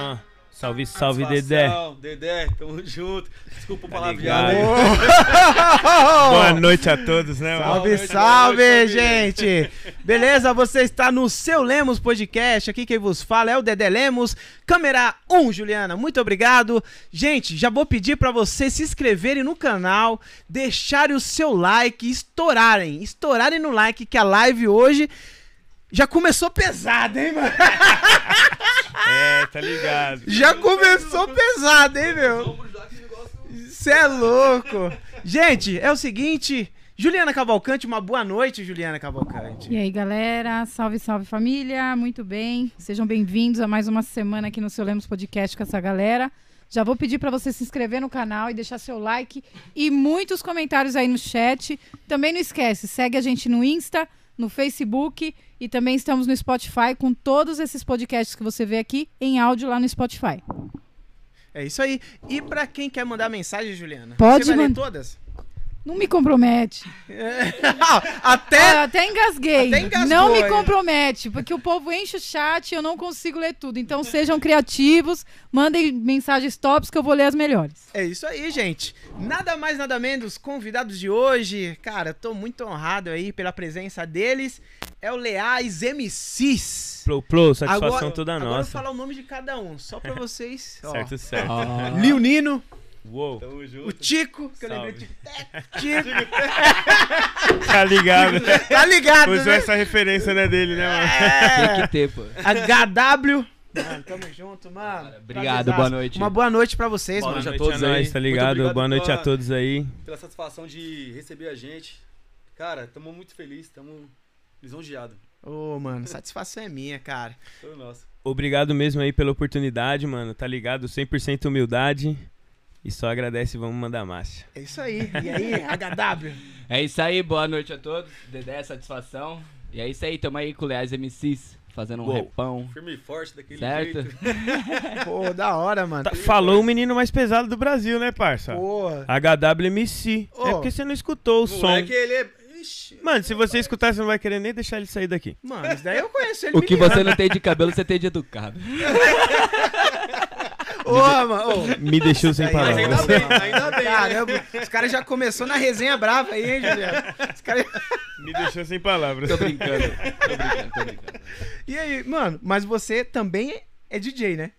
Ah, salve, salve, Dedé. Dedé, tamo junto. Desculpa o Tá palavreado. aí. Boa noite a todos, né, mano? Salve, noite, salve, boa noite, gente! Beleza? Você está no seu Lemos Podcast. Aqui quem vos fala é o Dedé Lemos. Câmera 1, Juliana. Muito obrigado. Gente, já vou pedir pra vocês se inscreverem no canal, deixarem o seu like, estourarem, estourarem no like que a live hoje já começou pesada, hein, mano? É, tá ligado. Já começou pesada, hein, meu? Você é louco. Gente, é o seguinte, Juliana Cavalcante, uma boa noite, Juliana Cavalcante. E aí, galera? Salve, salve família. Muito bem. Sejam bem-vindos a mais uma semana aqui no seu Lemos Podcast com essa galera. Já vou pedir para você se inscrever no canal e deixar seu like e muitos comentários aí no chat. Também não esquece, segue a gente no Insta, no Facebook e também estamos no Spotify com todos esses podcasts que você vê aqui em áudio lá no Spotify. É isso aí. E pra quem quer mandar mensagem, Juliana? Pode Você vai ler mandar. todas? Não me compromete. Até... Ah, até engasguei. Até engasgou, não me hein? compromete, porque o povo enche o chat e eu não consigo ler tudo. Então sejam criativos, mandem mensagens tops que eu vou ler as melhores. É isso aí, gente. Nada mais, nada menos, convidados de hoje. Cara, tô muito honrado aí pela presença deles. É o Leais MCs. Plou, plou, satisfação Agora, toda agora eu vou nossa. falar o nome de cada um, só pra vocês. ó. Certo, certo. Lil Nino, Uou, Tamo o junto. Tico, que eu Salve. lembrei de Tico. tá ligado? Tá ligado, Usou né? essa referência, né, dele, né, mano? É. Tem que ter, pô. HW. Mano, tamo junto, mano. Obrigado, boa noite. Uma boa noite pra vocês, Boa mano. Boa noite a a todos aí. nós, tá Muito ligado? Boa noite a pela- todos aí. Pela satisfação de receber a gente. Cara, tamo muito felizes, tamo lisonjeados. Ô, mano, satisfação é minha, cara. Todo nosso. Obrigado mesmo aí pela oportunidade, mano. Tá ligado? 100% humildade. E só agradece e vamos mandar massa. É isso aí. E aí, HW? É isso aí, boa noite a todos. Dedé, satisfação. E é isso aí, tamo aí com o Leais MCs, fazendo um Uou. repão. Firme e forte daquele Certo? jeito. Pô, da hora, mano. Tá- falou o menino mais pesado do Brasil, né, parça? Pô. HWMC. É Ô. porque você não escutou o O som. moleque, ele é... Ixi, Mano, se você escutar, você não vai querer nem deixar ele sair daqui. Mano, isso daí eu conheço ele. O que você não tem de cabelo, você tem de educado. Ô, mano. ô. Me deixou sem mas ainda palavras. bem, ainda bem, né? Caramba, os caras já começou na resenha brava aí, hein, Juliano? Os caras... Me deixou sem palavras. Tô brincando, tô brincando, tô brincando. E aí, mano, mas você também é DJ, né?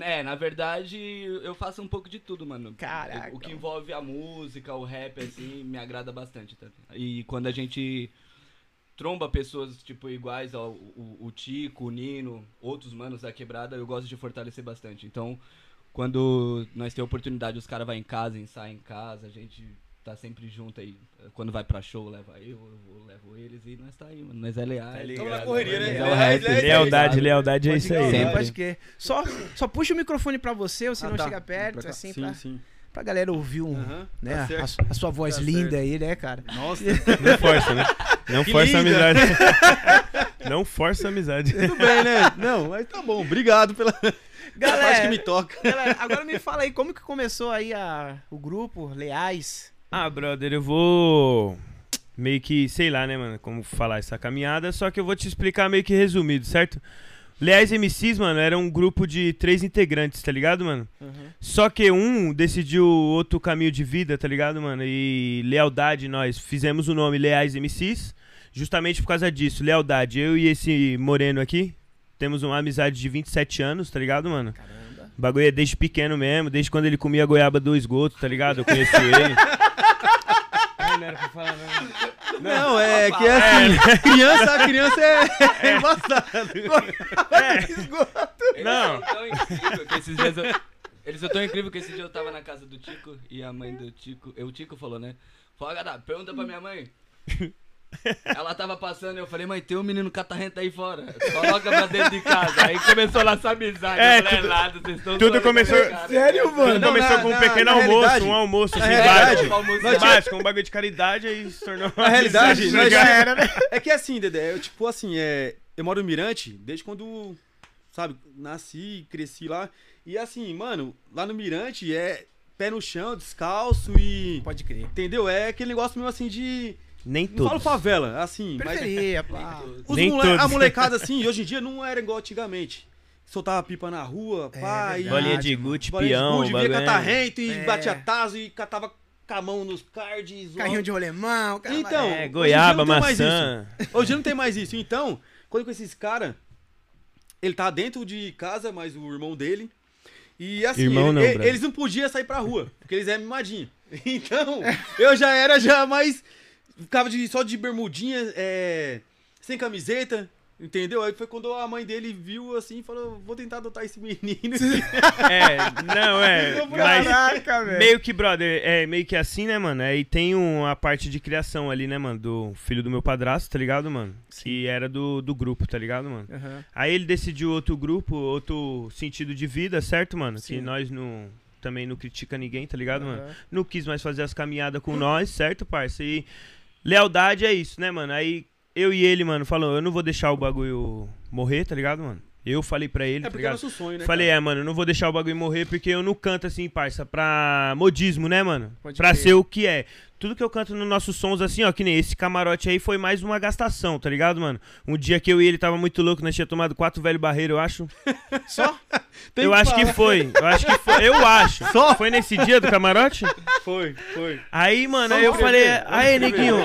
É, na verdade, eu faço um pouco de tudo, mano. Caraca. O que envolve a música, o rap, assim, me agrada bastante. Tá? E quando a gente tromba pessoas, tipo, iguais ao o, o Tico, o Nino, outros manos da quebrada, eu gosto de fortalecer bastante. Então, quando nós temos oportunidade, os caras vão em casa, ensaiam em casa, a gente tá sempre junto aí. Quando vai pra show, leva eu, eu levo eles e nós tá aí, mano. Nós é. Tá Tamo na correria, né? Nós é o rap. Leais, Lealdade, lealdade é isso aí. Sempre. Pode crer. Só, só puxa o microfone pra você, ou se Ah, não tá. chega perto, assim, sim, pra, sim. Pra galera ouvir um, né, tá a, a sua voz Tá linda certo. aí, né, cara? Nossa, Não força, né? Não Que força a linda. amizade. Não força a amizade. tudo bem, né? Não, mas tá bom. Obrigado pela pela parte que me toca. Galera, agora me fala aí, como que começou aí a, o grupo Leais? Ah, brother, eu vou meio que, sei lá, né, mano, como falar essa caminhada, só que eu vou te explicar meio que resumido, certo? Leais MCs, mano, era um grupo de três integrantes, tá ligado, mano? Só que um decidiu outro caminho de vida, tá ligado, mano? E lealdade, nós fizemos o nome Leais MCs, justamente por causa disso. Lealdade, eu e esse moreno aqui temos uma amizade de 27 anos, tá ligado, mano? Caramba. O bagulho é desde pequeno mesmo, desde quando ele comia goiaba do esgoto, tá ligado? Eu conheço ele. Ai, não era pra falar, não. Não, é que é assim, criança, criança é, é embaçado. Eles Não. são tão incrível que esses dias eu... Eles são tão incríveis que esse dia eu tava na casa do Tico e a mãe do Tico. Eu, o Tico falou, né? Falou, Gada, pergunta pra minha mãe. Ela tava passando e eu falei, mãe, tem um menino catarrento aí fora. Coloca pra dentro de casa. Aí começou a nossa amizade. É, eu falei, tudo- "É nada, vocês estão tudo começou- com a minha cara." Sério, mano? Tudo Não, começou na- com um na- pequeno na almoço, um almoço assim, básico. nós Básico, um bagulho de caridade aí se tornou Na realidade, nós ligado? era, né? É que assim, Dedé, eu tipo assim, é, eu moro no Mirante desde quando, sabe, nasci, cresci lá. E assim, mano, lá no Mirante é pé no chão, descalço e. Pode crer. Entendeu? É aquele negócio mesmo assim de. Nem Não falo todos. favela, assim, mas. Periferia, pá. Os Nem mole- todos. A molecada, assim, hoje em dia não era igual antigamente. soltava pipa na rua, É pá, e... Bolinha de Gucci, bolinha de peão, gude, é- catarrento e É. batia taso e catava com a mão nos cards. Carrinho de rolemão, cara. Então, É, hoje goiaba, mais maçã. Hoje não tem mais isso. Então, quando com esses caras, ele tá dentro de casa, mas o irmão dele. E assim, Irmão ele- não, ele- eles não podiam sair pra rua, porque eles eram mimadinhos. Então, eu já era já mais. Ficava de, só de bermudinha, é, sem camiseta. Entendeu? Aí foi quando a mãe dele viu assim e falou: Vou tentar adotar esse menino. É, não, é. Mas Caraca, velho. meio que, brother, é meio que assim, né, mano? Aí tem uma parte de criação ali, né, mano? Do filho do meu padrasto, tá ligado, mano? Que era do, do grupo, tá ligado, mano? Aham. Aí ele decidiu outro grupo, outro sentido de vida, certo, mano? Sim. Que nós não. Também não critica ninguém, tá ligado, mano? Aham. Não quis mais fazer as caminhadas com nós, certo, parça? E lealdade é isso, né, mano? Aí eu e ele, mano, falou, eu não vou deixar o bagulho morrer, tá ligado, mano? Eu falei pra ele, É tá porque é ligado? nosso sonho, né? Falei, cara? é, mano, eu não vou deixar o bagulho morrer porque eu não canto assim, parça, pra modismo, né, mano? Pode pra ser o que é. Tudo que eu canto nos nossos sons, assim, ó, que nem esse camarote aí, foi mais uma gastação, tá ligado, mano? Um dia que eu e ele tava muito louco, nós tinha tomado quatro velho barreiro, eu acho. Só? Tem eu que acho que falar. foi, eu acho que foi, eu acho. Só? Foi nesse dia do camarote? Foi, foi. Aí, mano, Só aí eu falei, aí, neguinho.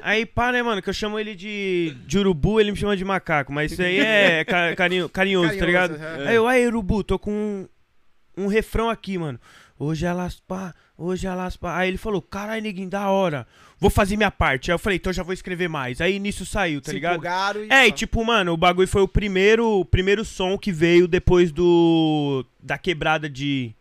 Aí, pá, né, mano, que eu chamo ele de, de urubu, ele me chama de macaco, mas isso aí é ca- carinho, carinhoso, tá Carinhoso, ligado? aham. Aí eu, aí, urubu, tô com um, um refrão aqui, mano. Hoje é laspa, hoje é laspa. Aí ele falou, caralho, neguinho, da hora. Vou fazer minha parte. Aí eu falei, então já vou escrever mais. Aí nisso saiu, tá Se ligado? empolgaram e... É, e tipo, mano, o bagulho foi o primeiro, o primeiro som que veio depois do. da quebrada de.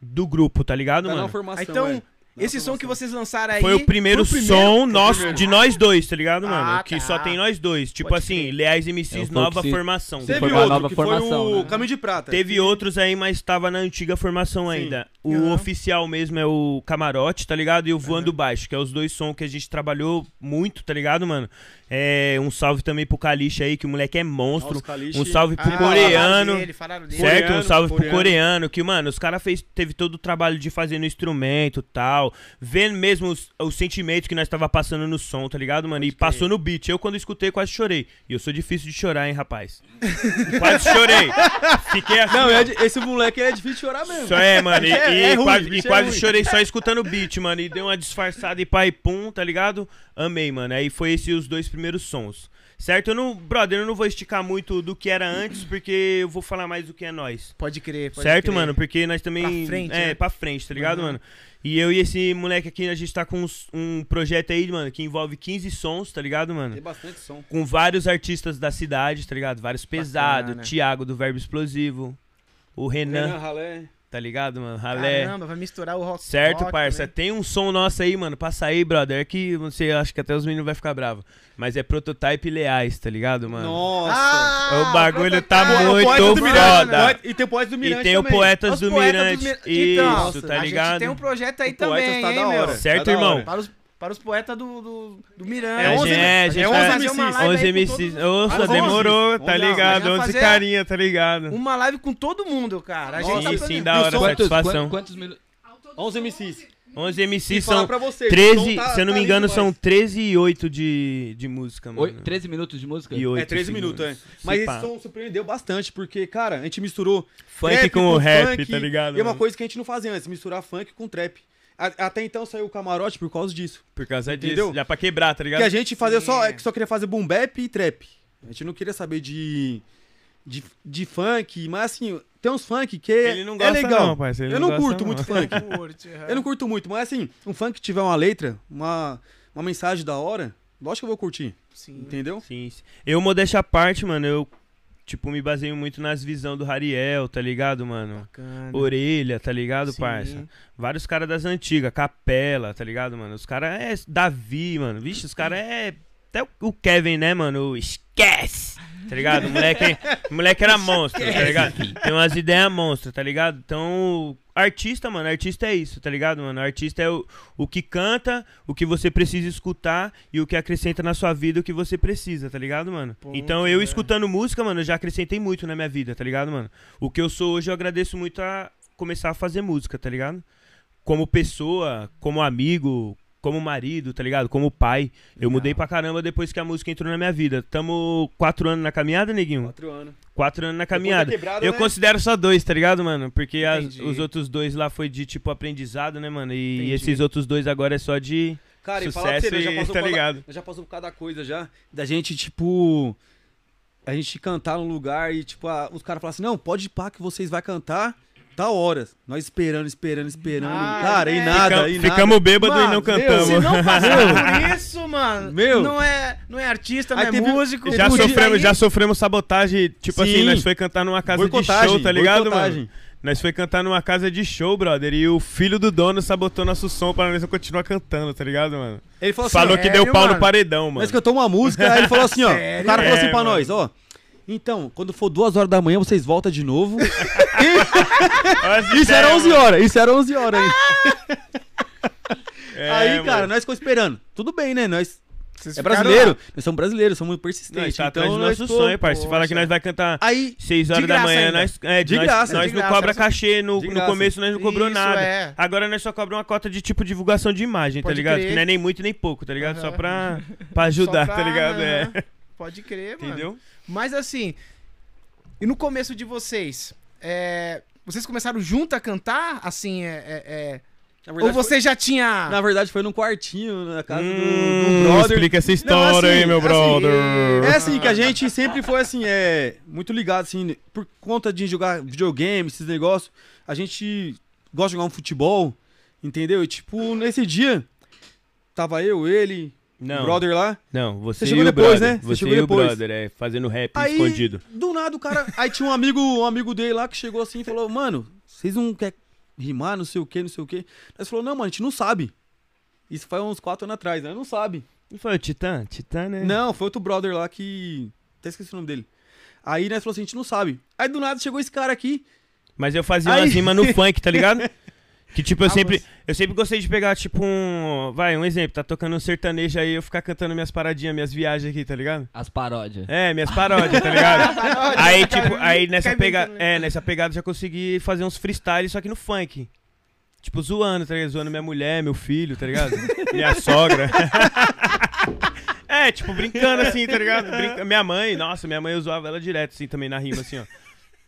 do grupo, tá ligado, Tá na mano? formação. Então, é. Esse som que vocês lançaram aí... Foi o primeiro foi o som nosso, primeiro. de nós dois, tá ligado, mano? Ah, que tá. só tem nós dois. Tipo Pode assim, crer. Leais É, MCs, o nova formação. Teve Foi outro, nova que foi formação, o né? Caminho de Prata. Teve outros aí, mas tava na antiga formação Sim. ainda. O Aham. oficial mesmo é o Camarote, tá ligado? E o Voando Baixo, que é os dois sons que a gente trabalhou muito, tá ligado, mano? É, um salve também pro Kalish aí, que o moleque é monstro. Nossa. Um salve pro Ah, coreano. dele. Certo? Coreano, um salve pro coreano. coreano, que, mano, os caras fez teve todo o trabalho de fazer no instrumento e tal. Vendo mesmo os, os sentimentos que nós tava passando no som, tá ligado, mano? E passou no beat. Eu, quando escutei, quase chorei. E eu sou difícil de chorar, hein, rapaz? quase chorei. Fiquei assim. Não, ó. é esse moleque é difícil de chorar mesmo. Só é, mano. E, é- e é ruim, quase, e é quase chorei só escutando o beat, mano. E deu uma disfarçada e pai pum, tá ligado? Amei, mano. Aí foi esses os dois primeiros sons. Certo? Eu não, brother, eu não vou esticar muito do que era antes, porque eu vou falar mais do que é nós. Pode crer, pode certo, crer. mano? Porque nós também. Pra frente, é, né? pra frente, tá ligado, Uhum. mano? E eu e esse moleque aqui, a gente tá com uns- um projeto aí, mano, que envolve 15 sons, tá ligado, mano? Tem bastante som. Com vários artistas da cidade, tá ligado? Vários pesados. Bacana. Thiago do Verbo Explosivo. O Renan, Renan Ralé. Tá ligado, mano? Ralé. Caramba, vai misturar o rock. Certo, rock, parça? né? Tem um som nosso aí, mano, pra sair, brother, é que você acha que até os meninos vai ficar bravo. Mas é prototype Leais, tá ligado, mano? Nossa. Ah, O bagulho tá muito do foda. E tem o Poeta do Mirante E tem o. Poetas do poetas Mirante. dos Mir- Isso, Então, tá A gente ligado? tem um projeto aí O Poetas também, tá hein, da hora. meu? Certo, Tá da irmão? hora. Para os, para os poetas do, do, do Miranda. É, a gente- é, a gente é vai 11 fazer uma MCs. live aí 11 com MCs. Nossa, 11? demorou, tá 11 ligado? mas já 11 fazer carinha, tá ligado? Uma live com todo mundo, cara. A Sim, gente tá sim, da hora, Quantos, satisfação. quan- quantos minutos? 11 MCs. 11 E MCs falar são pra vocês, o 13, som tá- se eu não tá me engano, são demais. 13 e 8 de, de música, mano. Oi, 13 minutos de música? E 8 É 13 minutos, é. Mas esse som surpreendeu bastante, porque, cara, a gente misturou Funk trap com o rap, funk, tá ligado? E é uma coisa que a gente não fazia antes, misturar funk com trap. Até então saiu o camarote por causa disso. Por causa disso. Entendeu? Já pra quebrar, tá ligado? Que a gente fazia Sim. só, é que só queria fazer boom bap e trap. A gente não queria saber de, de, de funk, mas assim, tem uns funk que Ele não é gosta legal. não, parceiro. eu não gosta curto não. muito funk. Eu não curto muito, mas assim, um funk que tiver uma letra, uma, uma mensagem da hora, lógico que eu vou curtir, Sim. entendeu? Sim, sim. Eu, modéstia à parte, mano, eu, tipo, me baseio muito nas visões do Rariel, tá ligado, mano? Bacana. Orelha, tá ligado, Sim. parça? Vários caras das antigas, Capela, tá ligado, mano? Os caras é Davi, mano. Vixe, os caras é. Até o- Kevin, né, mano? Esquece! Tá ligado? O moleque, o moleque era monstro, tá ligado? Tem umas ideias monstras, tá ligado? Então, artista, mano, artista é isso, tá ligado, mano? Artista é o, o que canta, o que você precisa escutar e o que acrescenta na sua vida o que você precisa, tá ligado, mano? Ponto, então, eu é. escutando música, mano, eu já acrescentei muito na minha vida, tá ligado, mano? O que eu sou hoje, eu agradeço muito a começar a fazer música, tá ligado? Como pessoa, como amigo, como marido, tá ligado? Como pai. Eu mudei pra caramba depois que a música entrou na minha vida. Tamo quatro anos na caminhada, neguinho? Quatro anos. Quatro anos na caminhada. quebrada, Eu né? considero só dois, tá ligado, mano? Porque as- os outros dois lá foi de, tipo, aprendizado, né, mano? E Entendi. esses outros dois agora é só de Cara, e falar pra sucesso você, nós já e passou tá ligado. já passou por cada coisa já. Da gente, tipo. A gente cantar num lugar e, tipo, a- os caras falam assim: não, pode ir pá que vocês vai cantar tal horas. Nós esperando, esperando, esperando. Ah, cara, é. e nada, Ficam- e nada. ficamos bêbados e não meu, cantamos. Se não passar por isso, mano, Meu. não, é, não é artista, não Aí é teve- músico. Já Podia- sofremos, já sofremos sabotagem, tipo Sim. assim, nós foi cantar numa casa de Boicotagem, show, tá ligado, boicotagem. mano? Nós foi cantar numa casa de show, brother, e o filho do dono sabotou nosso som pra nós não continuar cantando, tá ligado, mano? Ele falou assim: Falou ó, que sério, deu pau mano? no paredão, mano. Nós cantamos uma música, aí ele falou assim, ó. Sério? O cara falou É, assim pra mano. nós, ó. Então, quando for duas horas da manhã, vocês voltam de novo. Isso era 11 mano. horas, isso era 11 horas aí. É, aí, mano. cara, nós ficou esperando. Tudo bem, né? Nós Vocês é brasileiro, lá. nós somos brasileiros, somos persistentes. tá atrás então, do nós nosso sonho, parceiro. Você fala que nós vai cantar Aí, 6 horas da manhã, ainda. nós, é, De nós, graça, nós de não graça, cobra cachê, no, no começo nós não cobrou Isso, nada. é. Agora nós só cobramos uma cota de tipo divulgação de imagem, Pode tá ligado? crer. Que não é nem muito nem pouco, tá ligado? Só pra, pra ajudar, Só tá pra- ligado? É. aham. Pode crer, mano. Entendeu? Mas assim, e no começo de vocês, é, vocês começaram junto a cantar? Assim, é, é- é- na ou verdade, você já tinha... foi, na verdade, foi num quartinho, na casa do- Hum, do, brother. Explica essa Não, história assim, aí, meu assim, brother. É assim, que a gente sempre foi assim, é. Muito ligado, assim, por conta de jogar videogame, esses negócios. A gente gosta de jogar um futebol, entendeu? E tipo, nesse dia, tava eu, ele, Não, o brother lá. não, você, Você chegou o depois, brother. né? Você Você, chegou e o depois. brother, é, fazendo rap Aí, escondido. do nada, o cara. Aí tinha um amigo, um amigo dele lá que chegou assim e falou: Mano, vocês não querem rimar, não sei o que, não sei o que. Nós falou: Não, mano, a gente não sabe. Isso foi uns quatro anos atrás, né? Não sabe. E foi o Titã? Titã, né? Não, foi outro brother lá que. Até esqueci o nome dele. Aí nós falou assim: a gente não sabe. Aí do nada chegou esse cara aqui. Mas eu fazia Aí- umas rimas no funk, tá ligado? Que tipo, eu Ah, sempre, você- eu sempre gostei de pegar, tipo, um. Vai, um exemplo, tá tocando um sertanejo aí, eu ficar cantando minhas paradinhas, minhas viagens aqui, tá ligado? As paródias. É, minhas paródias, tá ligado? aí, tipo, aí nessa pegada. né? É, nessa pegada eu já consegui fazer uns freestyles, só que no funk. Tipo, zoando, tá ligado? Zoando minha mulher, meu filho, tá ligado? minha sogra. é, tipo, brincando assim, tá ligado? Brinca- Minha mãe, nossa, minha mãe eu zoava ela direto, assim, também na rima, assim, ó.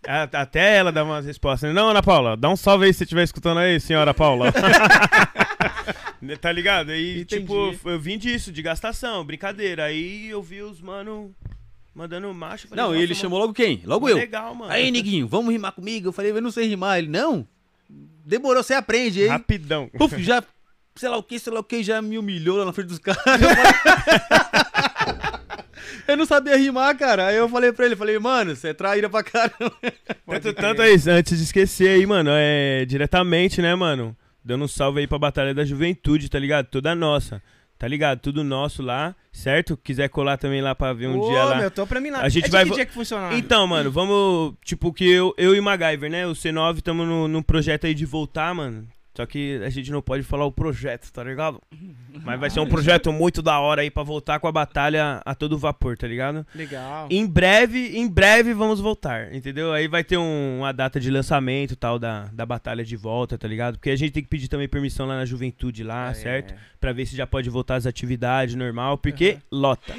Até ela dava umas respostas. Não, Ana Paula, dá um salve aí se você estiver escutando aí, senhora Paula. tá ligado? Aí, Entendi. tipo, eu vim disso, de gastação, brincadeira. Aí eu vi os mano mandando macho. falei, não, nossa, ele chamou logo quem? Logo eu. Legal, mano. Aí, neguinho, vamos rimar comigo? Eu falei, eu não sei rimar. Ele, não. Demorou, você aprende, hein? Rapidão. Puf, já, sei lá o que, sei lá o que, já me humilhou lá na frente dos caras. Eu, não sabia rimar, cara. Aí eu falei pra ele, falei, mano, você é traíra pra caramba. Tanto, tanto é isso, antes de esquecer aí, mano, é diretamente, né, mano? Dando um salve aí pra Batalha da Juventude, tá ligado? Toda nossa. Tá ligado? Tudo nosso lá, certo? Quiser colar também lá pra ver um Ô, dia lá. meu, tô pra mim lá. A gente é vai que dia que funciona? Então, mano, vamos. Tipo, que eu, eu e MacGyver, né? O C9 estamos no, num projeto aí de voltar, mano. Só que a gente não pode falar o projeto, tá ligado? Mas vai ser um projeto muito da hora aí pra voltar com a batalha a todo vapor, tá ligado? Legal. Em breve, em breve vamos voltar, entendeu? Aí vai ter um- uma data de lançamento tal da, da batalha de volta, tá ligado? Porque a gente tem que pedir também permissão lá na juventude lá, É. certo? Pra ver se já pode voltar às atividades normal, porque lota.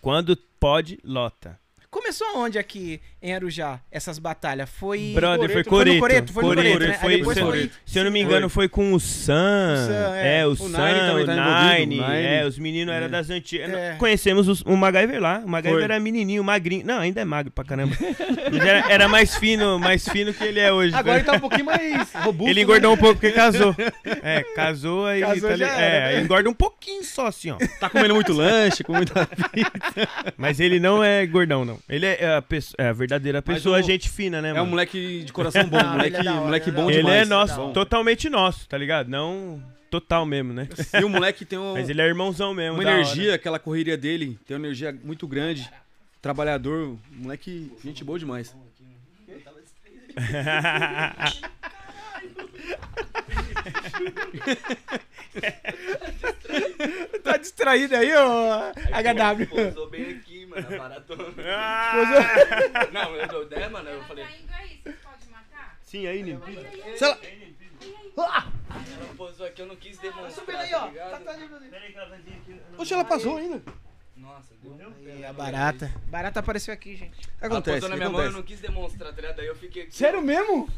Quando pode, lota. Começou aonde aqui em Arujá, essas batalhas? Foi. Brother, foi Foi no Coreto. Coreto, foi no Coreto, né? Foi- se, foi- se eu não me engano, foi com o Sam. O Sam, é. é. o, O Sam, Nine tá Nine. o Nine. É, os meninos eram É. das antigas. É. Conhecemos os- o MacGyver lá. O MacGyver Foi. era menininho, magrinho. Não, ainda é magro pra caramba. Era, era mais fino, mais fino que ele é hoje. Agora ele tá um pouquinho mais robusto. Ele engordou um pouco porque casou. É, casou aí. Casou tá é, né? engorda um pouquinho só, assim, ó. né? Tá comendo muito lanche, com muita. Mas ele não é gordão, não. Ele é a, pesso- é a verdadeira pessoa, o- gente fina, né, É um mano? moleque de coração bom, Não, moleque, ele é hora, moleque ele é bom da Ele demais. é nosso, totalmente nosso, tá ligado? Não total mesmo, né? E o moleque tem um- Mas ele é irmãozão mesmo. uma da hora. energia, aquela correria dele, tem uma energia muito grande. Trabalhador, moleque, gente boa demais. Tá distraído aí, ô HW? Mano, a baratona. Ah! Não, eu dou ideia, mano, eu falei... indo aí, você pode matar? Sim, aí, Nino. Sei lá. Posou aqui, eu não quis demonstrar, Subindo aí, tá ó. Tá, tá, Oxe, ela passou ainda. Nossa, deu E a barata. Barata apareceu aqui, gente. Ela acontece? posou na minha mão, eu acontece? não quis demonstrar, tá ligado? Daí eu fiquei aqui. Sério mesmo?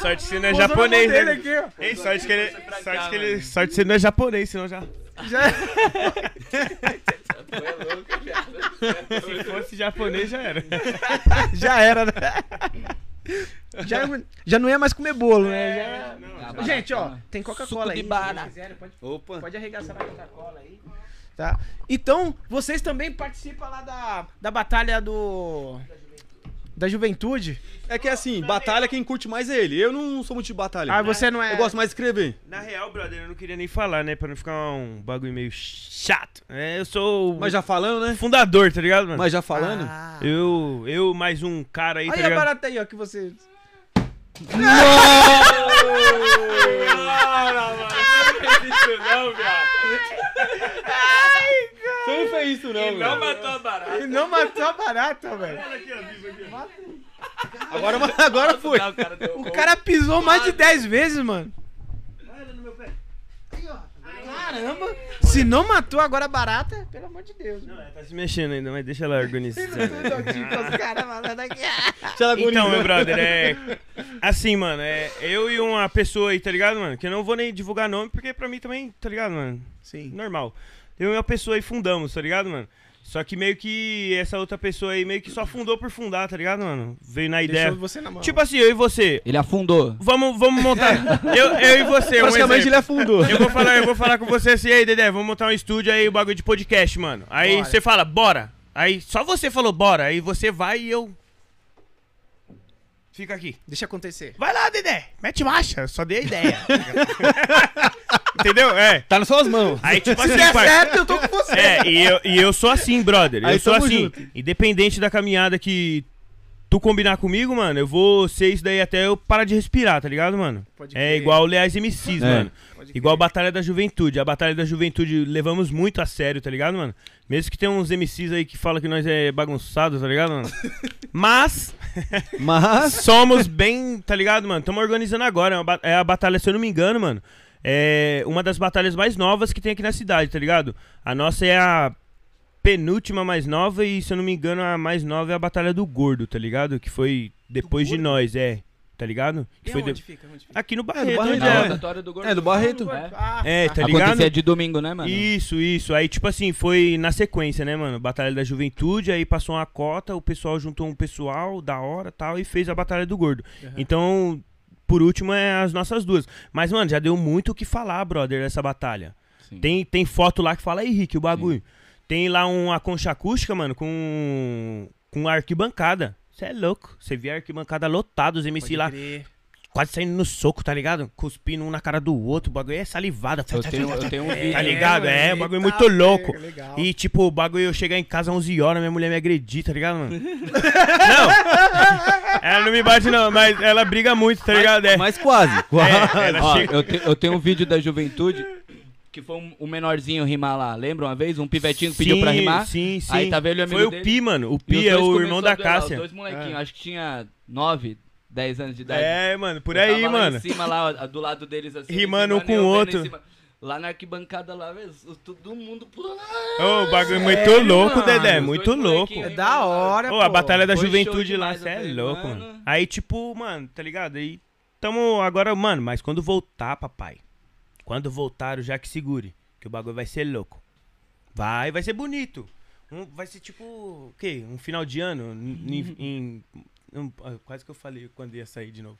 Sorte se não é japonês, né? aqui, ó. Ei, sorte que ele. Sorte que ele. Sorte se não é japonês, senão já. Já... Tu é louco, viado. Se fosse japonês, já era. Já era, né? Já, já não ia mais comer bolo, né? Já- Ah, barata, Gente, ó, mano. tem Coca-Cola aí. de se quiserem, pode, Opa. pode arregaçar na Coca-Cola aí. Tá? Então, vocês também participam lá da, da batalha do. Da juventude. É que assim, batalha quem curte mais é ele. Eu não sou muito de batalha. Ah, você não é. Eu gosto mais de escrever. Na real, brother, eu não queria nem falar, né? Pra não ficar um bagulho meio chato. É, eu sou Mas já falando, né? fundador, tá ligado, mano? Mas já falando. Ah. Eu, eu mais um cara aí, tá Olha a ligado? barata aí, ó, que você. não, viado. Você não fez isso, não, Não matou a barata. Ele não matou a barata, velho. Agora, agora foi. Não, cara O cara pisou mais de 10 vezes, mano. Caramba! Se não matou agora a barata, pelo amor de Deus. Não, ela tá se mexendo ainda, mas deixa ela organizar. Aqui. Ela Então, meu brother, é. Assim, mano, é eu e uma pessoa aí, tá ligado, mano? Que eu não vou nem divulgar nome, porque pra mim também, tá ligado, mano? Sim. Normal. Eu e uma pessoa aí fundamos, tá ligado, mano? Só que meio que essa outra pessoa aí meio que só fundou por fundar, tá ligado, mano? Veio na ideia. Deixou você na mão. Tipo assim, eu e você. Ele afundou. Vamos, vamos montar. eu, eu e você, um Praticamente ele afundou. Eu vou falar, eu vou falar com você assim, aí, Dedé, vamos montar um estúdio aí, o bagulho de podcast, mano. Aí Bora. você fala, bora. Aí só você falou, bora. Aí você vai e eu. Fica aqui. Deixa acontecer. Vai lá, Dedé. Mete marcha. Só dei a ideia. Entendeu? É. Tá nas suas mãos. Aí, tipo assim, Se der parça, certo, eu tô com você. É, e eu, e eu sou assim, brother. Aí eu sou assim. junto. Independente da caminhada que tu combinar comigo, mano, eu vou ser isso daí até eu parar de respirar, tá ligado, mano? Pode É crer. igual o Leais MCs, É. mano. Pode crer. Igual a Batalha da Juventude. A Batalha da Juventude levamos muito a sério, tá ligado, mano? Mesmo que tem uns MCs aí que falam que nós é bagunçado, tá ligado, mano? Mas Mas. somos bem, tá ligado, mano? Estamos organizando agora. É, é a batalha, se eu não me engano, mano. É uma das batalhas mais novas que tem aqui na cidade, tá ligado? A nossa é a penúltima mais nova e, se eu não me engano, a mais nova é a Batalha do Gordo, tá ligado? Que foi depois de nós, é. Tá ligado? Que E foi onde de- fica? Onde fica? Aqui no Barreto, Barreto, onde é. é. Do Gordo. É, do Barreto. É. Ah, É, tá ligado? Acontecia de domingo, né, mano? Isso, isso. Aí, tipo assim, foi na sequência, né, mano? Batalha da Juventude, aí passou uma cota, o pessoal juntou um pessoal da hora tal, e fez a Batalha do Gordo. Uhum. Então, por último, é as nossas duas. Mas, mano, já deu muito o que falar, brother, dessa batalha. Sim. Tem, tem foto lá que fala, Rick, o bagulho. Tem lá uma concha acústica, mano, com, com arquibancada. Você é louco. Você vê a arquibancada lotada, os MC Pode lá crer. Quase saindo no soco, tá ligado? Cuspindo um na cara do outro, o bagulho é salivada. Eu tenho, eu tenho um vídeo. Tá ligado? É, o bagulho eita, muito louco. legal. E tipo, o bagulho eu chegar em casa às 11 horas, minha mulher me agredir, tá ligado, mano? não! Ela não me bate, não, mas ela briga muito, tá ligado? É. Mas quase. quase. ela Ó, chega- eu, te- eu tenho um vídeo da juventude que foi um, um menorzinho rimar lá. Lembra uma vez? Um pivetinho que pediu pra Sim, rim Sim, sim. Aí tá vendo o amigo Foi o dele? Pi, mano. O Pi é o irmão da Cássia. Os dois molequinhos, acho que tinha 9, 10 anos de idade. É, mano, por Eu aí, tava lá mano. em cima lá, do lado deles assim. Rimando um com o outro. Lá na arquibancada lá, velho, todo mundo pulando. Ô, o bagulho é muito louco, mano? Dedé. Muito louco. É da hora, Ô, a pô. Batalha da Foi Juventude lá, demais, cê é louco, mano. mano. Aí, tipo, mano, tá ligado? Aí tamo agora, mano, mas quando voltar, papai. Quando voltar, o Jack segure. Que o bagulho vai ser louco. Vai, vai ser bonito. Um- vai ser tipo, o quê? Um final de ano? Em, em- ah, quase que eu falei quando ia sair de novo.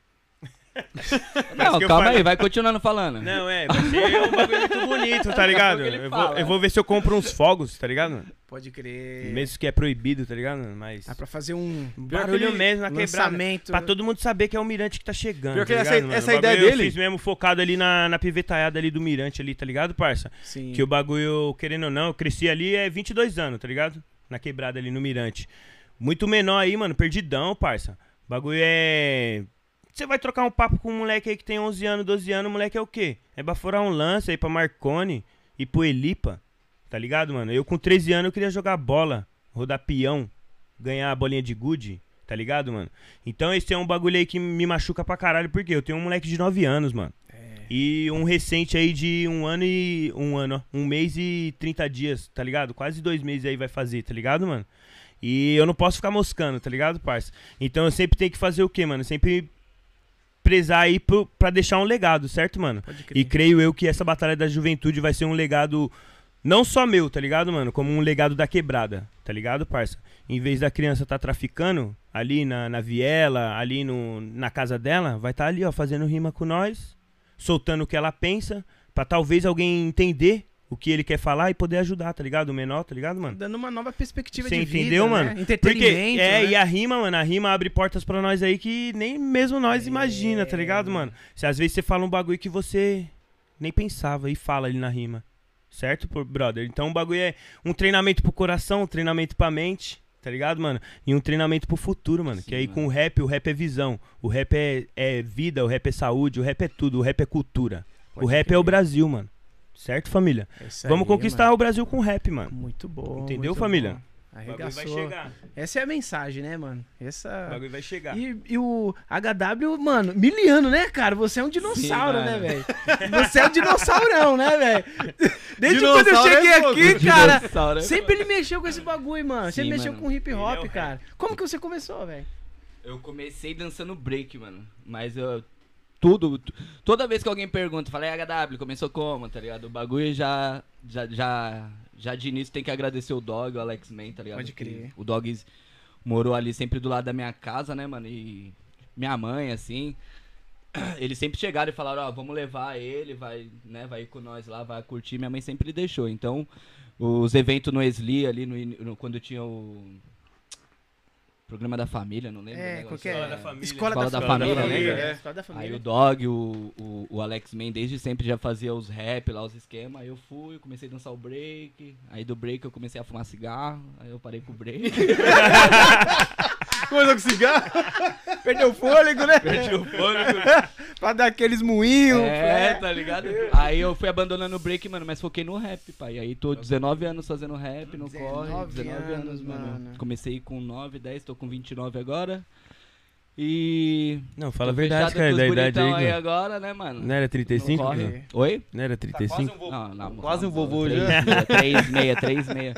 Não, calma falei. aí, vai continuando falando. Não, é, vai ser um bagulho muito bonito, tá ligado? Eu vou, eu vou ver se eu compro uns fogos, tá ligado? Pode crer. Mesmo que é proibido, tá ligado? Mas. Dá pra fazer um Barulho mesmo na quebrada. Pra todo mundo saber que é o Mirante que tá chegando. Pior que tá essa- essa ideia dele- Eu fiz mesmo focado ali na, na pivetaiada ali do Mirante ali, tá ligado, parça? Sim. Que o bagulho, querendo ou não, eu cresci ali é 22 anos, tá ligado? Na quebrada ali no Mirante. Muito menor aí, mano, perdidão, parça. O bagulho é. Você vai trocar um papo com um moleque aí que tem 11 anos, 12 anos, o moleque é o quê? É baforar um lance aí pra Marconi e pro Elipa, tá ligado, mano? Eu com 13 anos eu queria jogar bola, rodar peão, ganhar a bolinha de gude, tá ligado, mano? Então esse é um bagulho aí que me machuca pra caralho, porque eu tenho um moleque de 9 anos, mano. E um recente aí de um ano e. Um ano, ó. Um mês e 30 dias, tá ligado? Quase dois meses aí vai fazer, tá ligado, mano? E eu não posso ficar moscando, tá ligado, parça? Então eu sempre tenho que fazer o quê, mano? Sempre prezar aí pro, pra deixar um legado, certo, mano? E creio eu que essa Batalha da Juventude vai ser um legado não só meu, tá ligado, mano? Como um legado da quebrada, tá ligado, parça? Em vez da criança tá traficando ali na, na viela, ali no, na casa dela, vai estar ali, ó, fazendo rima com nós, soltando o que ela pensa, pra talvez alguém entender o que ele quer falar e poder ajudar, tá ligado? O menor, tá ligado, mano? Dando uma nova perspectiva Você de vida, entendeu, né? mano? Porque Entretenimento, é, né? e a rima, mano, a rima abre portas pra nós aí que nem mesmo nós É. imagina, tá ligado, mano? Se às vezes você fala um bagulho que você nem pensava e fala ali na rima. Certo, brother? Então o bagulho é um treinamento pro coração, um treinamento pra mente, tá ligado, mano? E um treinamento pro futuro, mano. Sim, que aí mano. com o rap, o rap é visão. O rap é, é vida, o rap é saúde, o rap é tudo, o rap é cultura. Pode o rap crer. é o Brasil, mano. Certo, família? É Vamos aí, conquistar o Brasil com rap, mano. mano. Muito bom. Entendeu, muito família? bom. O bagulho vai Arregaçou. chegar. Essa é a mensagem, né, mano? O Essa. bagulho vai chegar. E, e o HW, mano, miliano, né, cara? Você é um dinossauro, Sim, né, mano. velho? Você é um dinossaurão, né, velho? Desde Dinossauro quando eu cheguei é fogo. aqui, cara, Dinossauro é sempre ele mexeu com esse bagulho, mano. Sempre Sim, mexeu mano. com hip hop, é o cara. Como que você começou, velho? Eu comecei dançando break, mano. Mas eu. Tudo. tu- Toda vez que alguém pergunta, falei HW, começou como, tá ligado? O bagulho já. Já, já, já de início tem que agradecer o Dog, o Alex Man, tá ligado? Pode Que crer. O Dog morou ali sempre do lado da minha casa, né, mano? E minha mãe, assim. Eles sempre chegaram e falaram, ó, vamos levar ele, vai, né, vai ir com nós lá, vai curtir. Minha mãe sempre deixou. Então, os eventos no Esli ali, no, no- quando tinha o. Programa da família, não lembro. É, negócio qualquer. Escola da Família. Escola, Escola da, da família, Família, né? né? Escola da Aí família. o Dog, o, o, o Alex Man, desde sempre já fazia os rap lá, os esquemas. Aí eu fui, comecei a dançar o break. Aí do break eu comecei a fumar cigarro. Aí eu parei com o break. Coisa com cigarro. Perdeu o fôlego, né? Perdi o fôlego. pra dar aqueles moinhos. É, tá ligado? Aí eu fui abandonando o break, mano, mas foquei no rap, pai. Aí tô 19 anos fazendo rap, não 19 corre. 19 anos, mano. mano. Comecei com 9, 10, tô com 29 agora. E. Não, fala a verdade, cara, da idade aí. aí agora, né, mano? Não era 35? Não cara? Oi? Não era Tá 35? quase um Não, não, Quase um vovô três, já. meia, Três, meia, três, meia.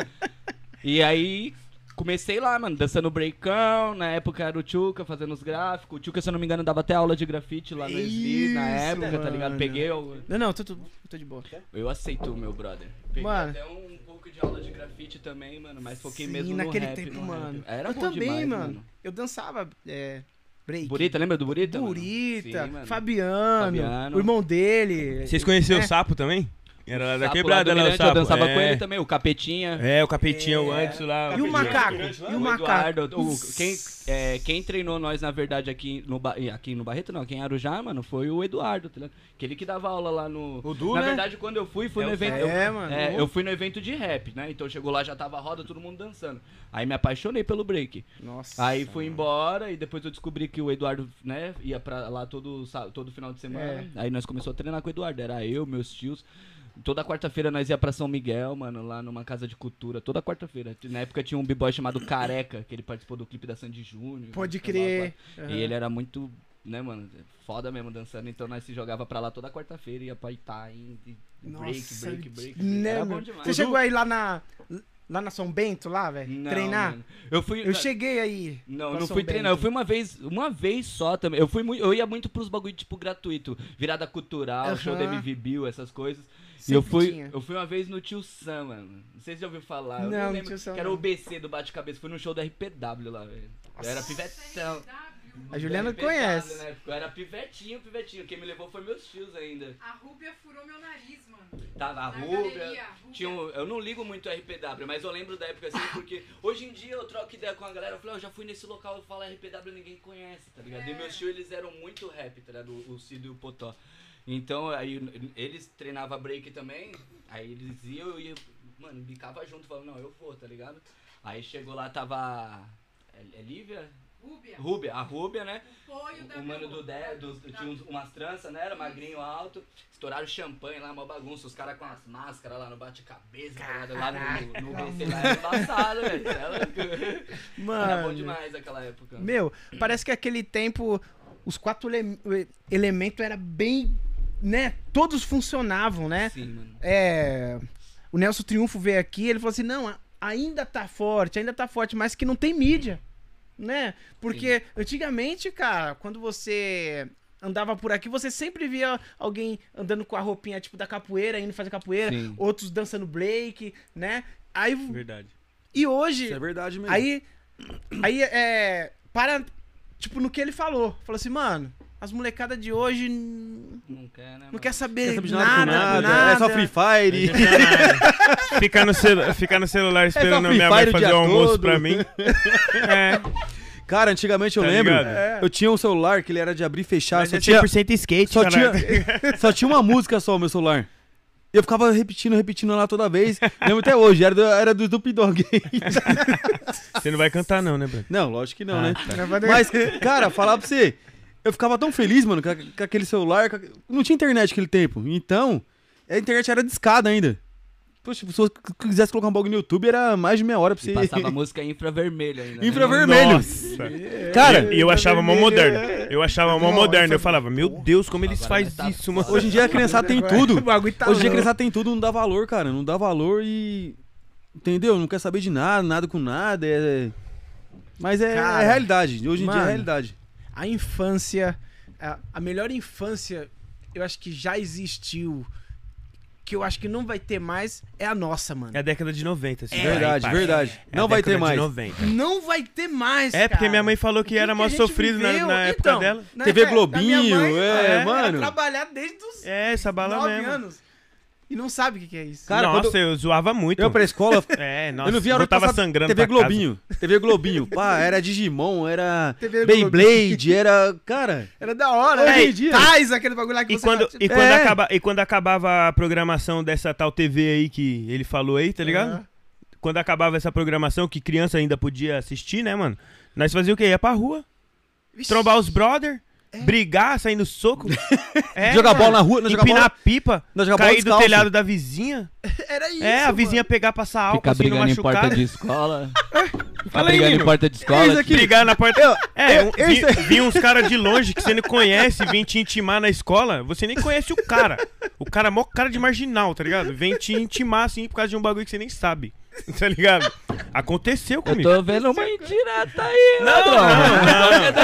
E aí, comecei lá, mano, dançando breakão. Na época era o Tchuca fazendo os gráficos. O Tchuca, se eu não me engano, dava até aula de grafite lá no SB na Isso, época, tá ligado? mano. Peguei, eu, Não, não, tô, tô, tô de boa. eu aceito o meu brother. Peguei Mano. até um pouco de aula de grafite também, mano, mas foquei Sim, mesmo naquele no rap. tempo, no rap. mano. Era eu bom também, demais, mano. Eu dançava é, break. Burita, lembra do Burita? mano? Burita, Sim, mano. Fabiano, Fabiano. o irmão dele. Vocês conheceram É. o Sapo também? Era lá da quebrada lá, o Sapo. Eu dançava é. com ele também, o Capetinha. É, o capetinha, o É. antes lá. E o macaco? E o O macaco? Eduardo, o- quem, é, quem treinou nós, na verdade, aqui no, aqui no Barreto, não, aqui em Arujá, mano, foi o Eduardo, tá ligado? Aquele que dava aula lá no... O Du, na né? verdade, quando eu fui, fui É no o evento... É, eu, mano. é, eu fui no evento de rap, né? Então chegou lá, já tava a roda, todo mundo dançando. Aí me apaixonei pelo break. Nossa. Aí fui embora e depois eu descobri que o Eduardo, né, ia pra lá todo, todo final de semana. É. Aí nós começamos a treinar com o Eduardo. Era eu, meus tios. Toda quarta-feira nós ia pra São Miguel, mano, lá numa casa de cultura. Toda quarta-feira. Na época tinha um b-boy chamado Careca, que ele participou do clipe da Sandy Júnior. Pode crer. Aham. E ele era muito, né, mano, foda mesmo dançando. Então nós se jogava pra lá toda quarta-feira, ia pra Itaim, break, Nossa, break, break. né, era bom demais. Você chegou aí lá na. Lá na São Bento, lá, velho? Treinar? mano. Eu fui. Eu cheguei aí. Não, não São fui treinar. Eu Bento. fui uma vez, uma vez só também. Eu fui muito, eu ia muito pros bagulho tipo gratuito, virada cultural, show da MV Bill, essas coisas. Sempre eu fui, tinha. eu fui uma vez no Tio Sam, mano. Não sei se já ouviu falar. Eu Não, no lembro, Tio Sam que era o BC do bate-cabeça. Fui no show da RPW lá, velho. Eu era pivetão. A Juliana RPW, conhece. né? Eu era pivetinho, pivetinho. Quem me levou foi meus tios ainda. A Rúbia furou meu nariz, mano. Tava a Na Rúbia. Tinha um- eu não ligo muito RPW, mas eu lembro da época assim, porque hoje em dia eu troco ideia com a galera. Eu falei, "Ó, eu já fui nesse local, eu falo RPW ninguém conhece, tá ligado? E meus tios, eles eram muito rap, tá ligado? O, o Cido e o Potó. Então, aí eles treinavam break também, aí eles iam, eu ia, mano, bicava junto, falando, não, eu vou, tá ligado? Aí chegou lá, tava. É, é Lívia? Rúbia. Rúbia, a Rúbia, né? O O mano do Dé, dos- tinha uns- umas tranças, né? Era magrinho alto. Estouraram champanhe lá, uma bagunça. Os caras com as máscaras lá no bate-cabeça, tá lá no, no, no BC lá era embaçado, velho. Era louco. Era bom Mano. demais aquela época. Meu, parece que aquele tempo os quatro ele elementos era bem né, todos funcionavam, né? Sim, mano. É, o Nelson Triunfo veio aqui, ele falou assim: "Não, ainda tá forte, ainda tá forte, mas que não tem mídia", né? Porque antigamente, cara, quando você andava por aqui, você sempre via alguém andando com a roupinha tipo da capoeira, indo fazer capoeira, Sim. outros dançando break, né? Aí Verdade. e hoje Isso é verdade mesmo. Aí, aí é. Para, tipo, no que ele falou. Falou assim, mano, as molecadas de hoje Não quer, né? não quer saber, Não sabe de nada, nada, nada, nada, É só Free Fire. Ficar no, celu ficar no celular esperando a Free minha mãe fazer o almoço todo. pra mim. É, Cara, antigamente eu Tá lembro, ligado? É. eu tinha um celular que ele era de abrir e fechar, mas só é tinha, 100% skate, só, tinha, só tinha uma música só o meu celular. Eu ficava repetindo, repetindo lá toda vez. Lembro até hoje, era do, era do Snoop Dogg. Você não vai cantar não, né, Bruno? Não, lógico que não, Ah, né? tá. Mas, cara, falar pra você, eu ficava tão feliz, mano, com, aquele celular. Não tinha internet naquele tempo. Então, a internet era discada ainda. Poxa, se você quisesse colocar um bagulho no YouTube, era mais de meia hora pra E você. passava música infravermelho ainda. né? Infravermelho. Nossa. Cara, E eu achava mó moderno. Eu achava mó moderno. Eu falava, meu Deus, como eles fazem tá isso, mano. hoje em dia a criançada tem tudo. Tá Hoje em dia a criançada tem tudo, não dá valor, cara. Não dá valor e. Entendeu? Não quer saber de nada, nada com nada. É... Mas é, Cara, é realidade. Hoje em dia mano. é realidade. A infância, a, a melhor infância, eu acho que já existiu, que eu acho que não vai ter mais, é a nossa, mano. É a década de 90. assim, É, vai, verdade, parça. verdade. É a não vai ter década de mais. 90. Não vai ter mais, É, porque minha mãe falou que O era que mó sofrido na, viveu? na época Então, dela. na TV época da minha Globinho, mãe, é, era mano. trabalhar desde os É, essa bala 9 mesmo. anos. E não sabe o que, que é isso. Cara, Nossa, quando eu zoava muito. Eu pra escola, É, nossa, eu não vi a hora eu tava sangrando TV. Globinho. TV Globinho. Pá, era Digimon, era TV Beyblade, era. Cara. Era da hora, Hoje né? em dia- Tais, aquele bagulho lá que E você quando, e, quando É. acaba, e quando acabava a programação dessa tal TV aí que ele falou aí, tá ligado? Quando acabava essa programação que criança ainda podia assistir, né, mano? Nós fazia o quê? Ia pra rua, Vixe, trombar os brother, brigar, sair no soco. É, jogar mano. bola na rua, não jogar Empinar bola. pipa, jogava bola cair do telhado da vizinha. Era isso, é, a mano. vizinha pegar, passar álcool Ficar assim no brigando em porta machucado. de escola. Ficar Fala aí, brigando em porta de escola. Aqui. Brigar na porta. Eu- É, eu- um, eu- vi, vi uns caras de longe que você não conhece, vem te intimar na escola, você nem conhece o cara. O cara é mó cara de marginal, tá ligado? Vem te intimar assim por causa de um bagulho que você nem sabe. Tá ligado? Aconteceu Eu comigo. tô vendo uma indireta aí, Não, ladrão.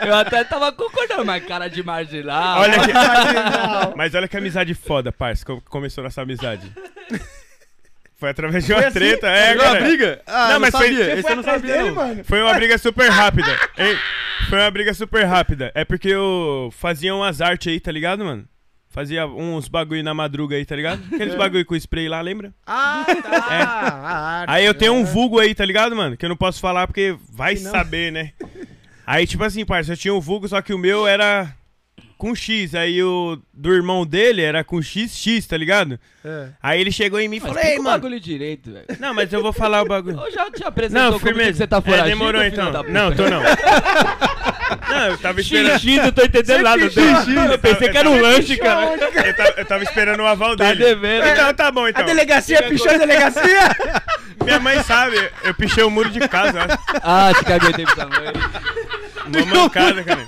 não, Eu até tava concordando, mas cara de marginal. Olha que... Mas olha que amizade foda, parça. Como começou nossa amizade. Foi através de uma Foi assim? treta. É, Jogou uma briga? Ah, Não, não, mas foi- sabia. Você Esse eu não sabia, dele, não. mano? Foi uma briga super rápida. Foi uma briga super rápida. É porque eu fazia umas artes aí, tá ligado, mano? Fazia uns bagulho na madruga aí, tá ligado? Aqueles bagulho com spray lá, lembra? Ah, tá. A arte, Aí eu tenho um é. vulgo aí, tá ligado, mano? Que eu não posso falar porque vai saber, né? Aí, tipo assim, parça, eu tinha um vulgo, só que o meu era com X. Aí o do irmão dele era com XX, tá ligado? É. Aí ele chegou em mim e falou, ei, o mano. bagulho direito, velho. Não, mas eu vou falar o bagulho. Eu já te apresentou Não, como que você tá foragido, é, demorou então. Não, tô não. Não, eu tava esperando. Xixi, não tô entendendo nada. Eu pensei que era um lanche, cara. Eu tava, eu tava esperando o aval Tá dele. devendo. Então tá bom, A então. delegacia pichou a delegacia? Minha mãe sabe, eu pichei o muro de casa. Ah, te pra sua mãe. Uma mancada, cara.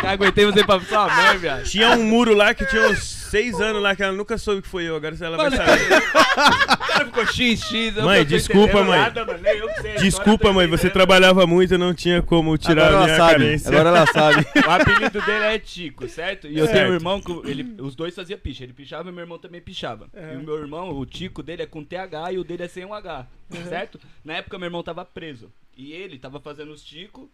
Caguetei você pra sua mãe, viado. Tinha um muro lá que tinha uns seis anos lá que ela nunca soube que foi eu. Agora ela vai saber. O cara ficou XX. eu Mãe, desculpa, mãe. nada, mano, nem eu que sei a Desculpa, mãe, você entendendo. trabalhava muito, eu não tinha como tirar Agora a ela minha sabe. carência. Agora ela sabe. O apelido dele é Tico, certo? E eu Certo. tenho um irmão que ele, os dois faziam picha. Ele pichava e meu irmão também pichava. E o meu irmão, o Tico dele é com TH e o dele é sem um H, certo? Na época meu irmão tava preso. E ele tava fazendo os Tico.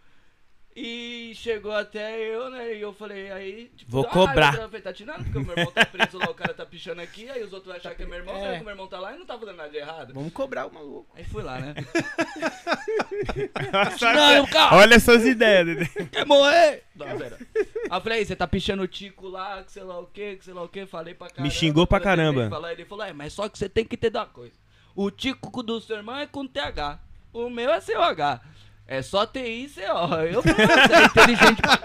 E chegou até eu, né? E eu falei, aí. Tipo, Vou ah, cobrar. eu falei, tá tirando, porque o meu irmão tá preso lá, o cara tá pichando aqui. Aí os outros vão achar que é meu irmão, É. que o meu irmão tá lá e não tá fazendo nada de errado. Vamos cobrar o maluco. Aí fui lá, né? Cara. Olha essas ideias, Dedê. Quer morrer? Não, pera. Aí eu falei, você tá pichando o Tico lá, que sei lá o que, que sei lá o que, falei pra caramba. xingou pra caramba. Falar, ele falou, é, mas só que você tem que entender uma coisa. O Tico do seu irmão é com TH, o meu é CH. É só TI e CO. Eu falei, você é inteligente pra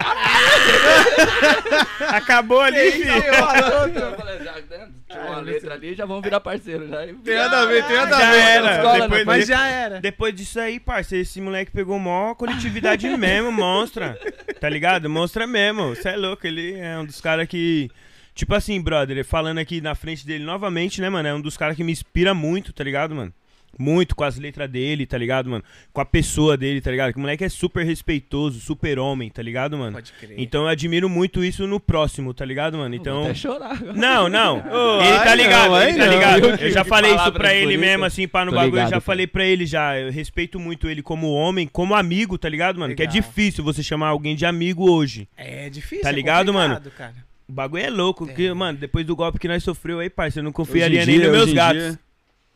Acabou ali, filho. Eu falei, já, né, tinha uma letra ali, já vamos virar parceiro. Já. Tem nada a ver, tem nada a Já ver. era. escola, Depois, não, Mas já era. depois disso aí, parça, esse moleque pegou mó coletividade mesmo, monstra. tá ligado? Monstro é mesmo. Você é louco, ele é um dos caras que. Tipo assim, brother, falando aqui na frente dele novamente, né, mano? É um dos caras que me inspira muito, tá ligado, mano? Muito com as letras dele, tá ligado, mano? Com a pessoa dele, tá ligado? Que o moleque é super respeitoso, super homem, tá ligado, mano? Pode crer. Então eu admiro muito isso no próximo, tá ligado, mano? Então. Vou até chorar agora. Não, não. Ô, ele tá ligado, não, ele tá ligado. Eu Eu já falei isso pra ele mesmo, assim, pá, no Tô bagulho. Eu ligado, já pô. falei pra ele já. Eu respeito muito ele como homem, como amigo, tá ligado, mano? Que é Legal. difícil você chamar alguém de amigo hoje. É difícil. Tá é ligado, complicado, Cara. O bagulho é louco, porque, mano, depois do golpe que nós sofreu aí, parceiro, eu não confiaria nem dia, nos meus gatos. dia-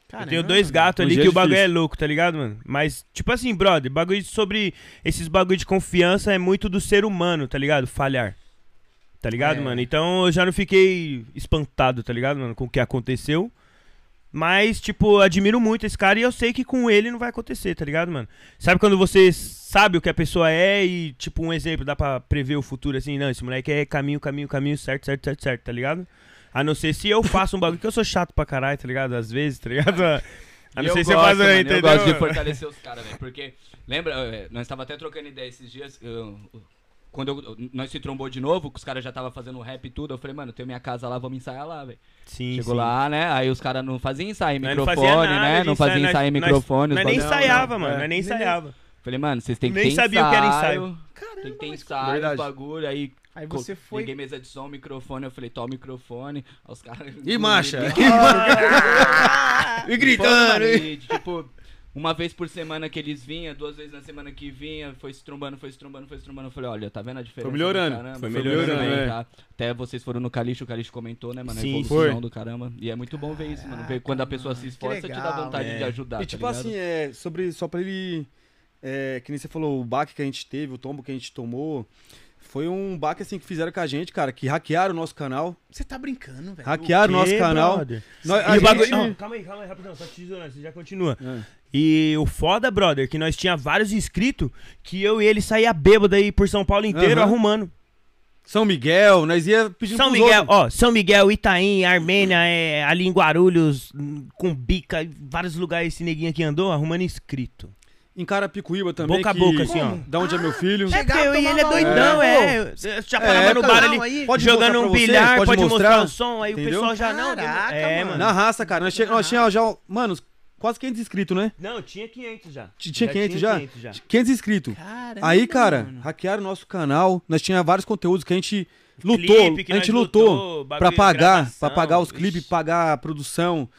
Eu Caramba, tenho dois gatos ali Hoje que é o bagulho é louco, tá ligado, mano? Mas, tipo assim, brother, bagulho sobre. Esses bagulho de confiança é muito do ser humano, tá ligado? Falhar. Tá ligado, É. mano? Então eu já não fiquei espantado, tá ligado, mano, com o que aconteceu. Mas, tipo, eu admiro muito esse cara e eu sei que com ele não vai acontecer, tá ligado, mano? Sabe quando você sabe o que a pessoa é e, tipo, um exemplo, dá pra prever o futuro assim? Não, esse moleque é caminho, caminho, caminho, certo, certo, certo, certo, tá ligado? A não ser se eu faço um bagulho que eu sou chato pra caralho, tá ligado? Às vezes, tá ligado? A não ser se eu faço, mano, entendeu? Eu gosto de fortalecer os caras, velho. Porque, lembra, nós tava até trocando ideia esses dias. eu- quando eu- nós se trombou de novo, que os caras já tava fazendo rap e tudo, eu falei, mano, tem minha casa lá, vamos ensaiar lá, velho. Sim, Chegou sim. lá, né? Aí os caras não faziam ensaio em Nós não microfone, fazia nada né? Não fazia ensaio, ensaio em microfone. Nós os nem ensaiava, não, mano, é. nós nem Nem- ensaiava. Falei, mano, vocês têm que Nem ter sabia o que era ensaio. Caramba, Tem que ter mas- ensaio, bagulho. Aí Aí co- você foi. liguei mesa de som, microfone. Eu falei, toma o microfone. Aí os caras. Ih, marcha. E gritando, E, tipo, uma vez por semana que eles vinham, duas vezes na semana que vinha, foi se trombando, foi se trombando, foi se trombando. Eu falei, olha, tá vendo a diferença? Foi melhorando, do caramba? foi melhorando, bem, é. tá? Até vocês foram no Calixto, o Calixto comentou, né, mano? A Sim, evolução foi. do caramba. E é muito bom ver isso, mano. Ver quando a pessoa se esforça, te dá legal, vontade é. de ajudar. E tá tipo ligado? assim, é, sobre, só pra ele. É, que nem você falou, o baque que a gente teve, o tombo que a gente tomou. Foi um baque assim que fizeram com a gente, cara, que hackearam o nosso canal. Você tá brincando, velho. Hackearam o nosso canal. Nós- E o gente- bagulho... Não, calma aí, calma aí, rapidão, só te zoando, você já continua. É. E o foda, brother, que nós tinha vários inscritos que eu e ele saía bêbado aí por São Paulo inteiro Aham. arrumando. São Miguel, nós ia pedindo São Miguel, outros. ó, São Miguel, Itaim, Armênia, é, ali em Guarulhos, hum, com bica, vários lugares esse neguinho aqui andou arrumando inscrito. Em Carapicuíba também. Boca a que- boca, assim, ó. Da onde é meu filho. É Chegar, porque eu e ele é doidão, onda. é. Você Já parava É, no bar ali, aí- Pode jogando um bilhar, Pode pode, mostrar mostrar? o som, aí Entendeu? o pessoal já não. Caraca, é, mano. Na raça, cara. Nós, che... nós tínhamos já, mano, quase 500 inscritos, né? Não, tinha 500 já. T- Tinha 500 já? 500 já. 500 inscritos. Caramba, Aí, cara, mano. hackearam nosso canal. Nós tinha vários conteúdos que a gente lutou. Clipe que a gente lutou pra pagar, pra pagar os clipes, pagar a produção,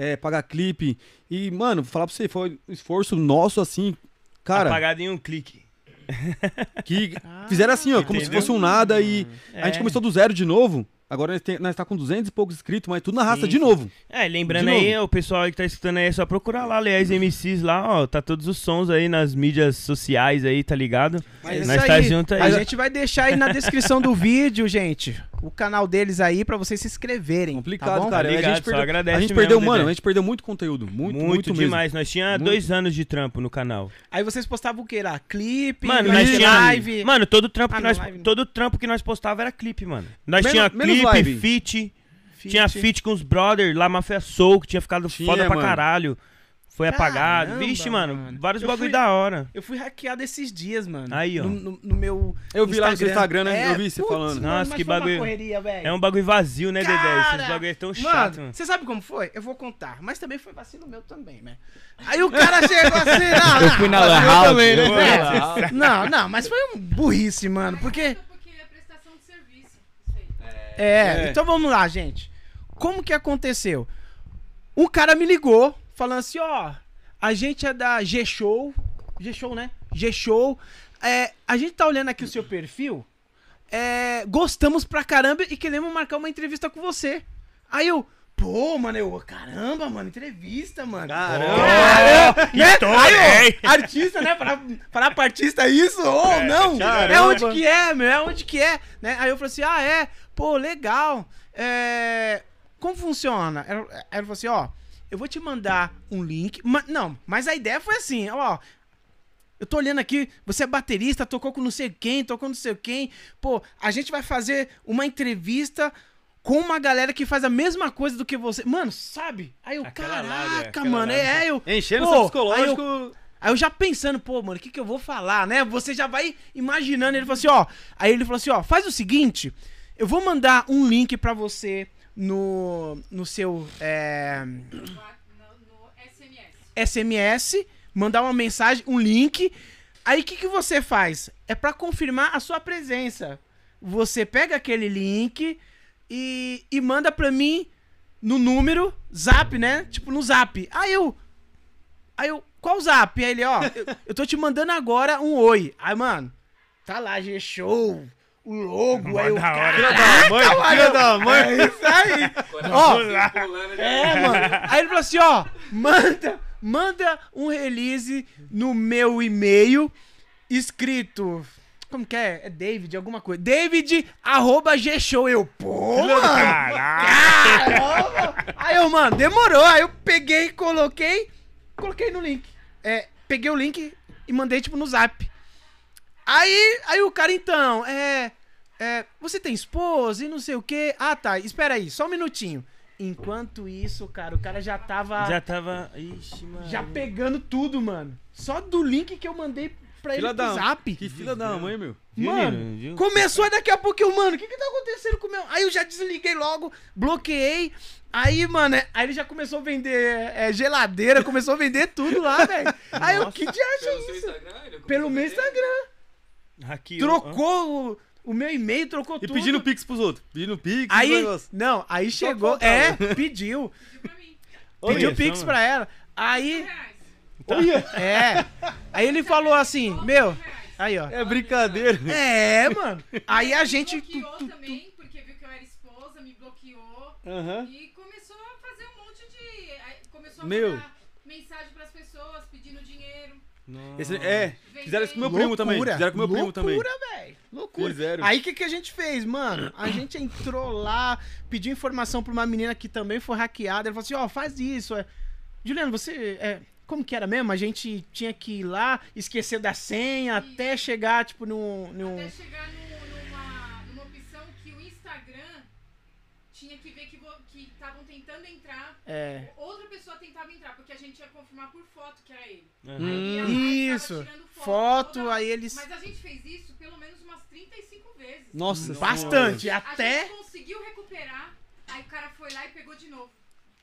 é, pagar clipe. E, mano, vou falar pra você, foi um esforço nosso, assim, cara, Apagado em um clique. que fizeram assim, ó, como se Entendeu? fosse um nada e a gente É. começou do zero de novo. Agora nós, tem, nós tá com 200 e poucos inscritos, mas tudo na raça Sim, de novo. É, lembrando De aí, novo. o pessoal aí que tá escutando aí, é só procurar lá, aliás, MCs lá, ó, tá todos os sons aí nas mídias sociais aí, tá ligado? Mas Nós isso tá aí, junto aí. A gente vai deixar aí na descrição do vídeo, gente, o canal deles aí pra vocês se inscreverem. Complicado, tá bom? cara. Tá ligado, a gente só perdeu, agradece a gente mesmo, perdeu Dedé. mano, a gente perdeu muito conteúdo. Muito, Muito, muito, mesmo. demais. Nós tinha Muito. dois anos de trampo no canal. Aí vocês postavam o que lá? Clipe, Mano, live, nós tinha live. Mano, todo trampo Ah, que não, nós live todo trampo que nós postava era clipe, mano. Nós Menos- tinha clipe, live. feat, feat. tinha feat com os brother, lá Mafia Soul, que tinha ficado Tinha, foda pra mano. caralho. Foi apagado. Caramba, Vixe, mano, mano. vários Eu bagulho fui- da hora. Eu fui hackeado esses dias, mano. Aí, ó. No, no- no meu Eu vi lá no seu Instagram, né? Eu vi você putz, falando. mano, Nossa, que bagulho- correria, velho. É um bagulho vazio, né, Dedé? Esses bagulho é tão chato, Mano, mano. você sabe como foi? Eu vou contar. Mas também foi vacilo meu também, né? Aí o cara chegou assim, não, Eu fui na não, Lan eu House. também, né? Não, não, mas foi um burrice, mano. Porque. Porque é prestação de serviço. Isso aí. É, É. então vamos lá, gente. Como que aconteceu? Um cara me ligou, falando assim, ó, a gente é da G-Show, G-Show, né? G-Show. É, a gente tá olhando aqui o seu perfil, é, gostamos pra caramba e queremos marcar uma entrevista com você. Aí eu, pô, mano, eu, caramba, mano, entrevista, mano. Caramba! Caramba, né? história, Aí, ó, artista, né? Falar, falar pra artista isso ou não? caramba. É onde que é, meu? É onde que é? Né? Aí eu falei assim, ah, é? Pô, legal. É... Como funciona? Ela, ela falou assim, ó, eu vou te mandar um link. Ma- não, mas a ideia foi assim, ó... Eu tô olhando aqui, você é baterista, tocou com não sei quem, tocou com não sei quem. Pô, a gente vai fazer uma entrevista com uma galera que faz a mesma coisa do que você. Mano, sabe? Aí eu, Aquela lábia, caraca, aquela mano, lábia. é, eu... Enchendo o Pô, seu aí psicológico. Aí eu já pensando, pô, mano, o que, que eu vou falar, né? Você já vai imaginando. Ele falou assim, ó. Aí ele falou assim, ó, faz o seguinte, eu vou mandar um link pra você no, no seu é, SMS. Mandar uma mensagem, um link. Aí o que, que você faz? É pra confirmar a sua presença. Você pega aquele link e, e manda pra mim no número, zap, né? Tipo, no zap. Aí eu. Aí eu. Qual zap? Aí ele, ó, eu, eu tô te mandando agora um oi. Aí, mano, tá lá, G-Show, o logo, aí o da hora. Filha da mãe, filha da mãe. É isso aí. Ó, é, mano. Aí ele falou assim, ó, manda, manda um release no meu e-mail escrito. Como que é? É David, alguma coisa. David, arroba G-Show. Eu, pô, mano. Caramba. Aí eu, mano, demorou. Aí eu peguei, coloquei, coloquei no link. É, peguei o link e mandei, tipo, no zap. Aí, aí o cara, então, é, é, você tem esposa e não sei o quê. Ah, tá, espera aí, só um minutinho. Enquanto isso, cara, o cara já tava Já tava. Ixi, mano. já pegando tudo, mano. Só do link que eu mandei pra ele Filha no zap. Que filha da mãe, meu. Mano? Viu? começou aí daqui a pouco eu, mano, o que que tá acontecendo com o meu... Aí eu já desliguei logo, bloqueei. Aí, mano, é- aí ele já começou a vender é, geladeira, começou a vender tudo lá, velho. Aí eu, que diacho Pelo é seu isso? Ele Pelo a meu? Instagram. Aqui, ó. Trocou o, o meu e-mail, trocou E tudo. pedindo pix pros outros. Pedindo pix, Aí, não, aí chegou, é, pediu. Pediu pra mim. Pediu pix mano. pra ela. Aí, Reais. é. Aí ele falou assim, meu, aí ó. É brincadeira. É, mano. Aí a gente. bloqueou também, porque viu que eu era esposa, me bloqueou. Aham. E começou a fazer um monte de. Começou a Meu. mandar mensagem pras pessoas pedindo dinheiro. Esse- é, fizeram isso com meu primo também. Fizeram com meu primo também. Loucura, velho. Loucura. Fizeram. Aí o que, que a gente fez, mano? A gente entrou lá, pediu informação pra uma menina que também foi hackeada. Ela falou assim: ó, faz isso. É. Juliano, você. É, como que era mesmo? A gente tinha que ir lá, esquecer da senha, até chegar, tipo, num. num... Até chegar no- numa, numa opção que o Instagram tinha que ver que estavam tentando entrar. É. Outra pessoa tentava entrar, porque a gente ia confirmar por foto que era ele. Uhum. Aí aí tava Hum, Isso. tirando Foto, toda- aí eles. Mas a gente fez isso pelo menos umas 35 vezes. Nossa Bastante. A Até. gente conseguiu recuperar, aí o cara foi lá e pegou de novo.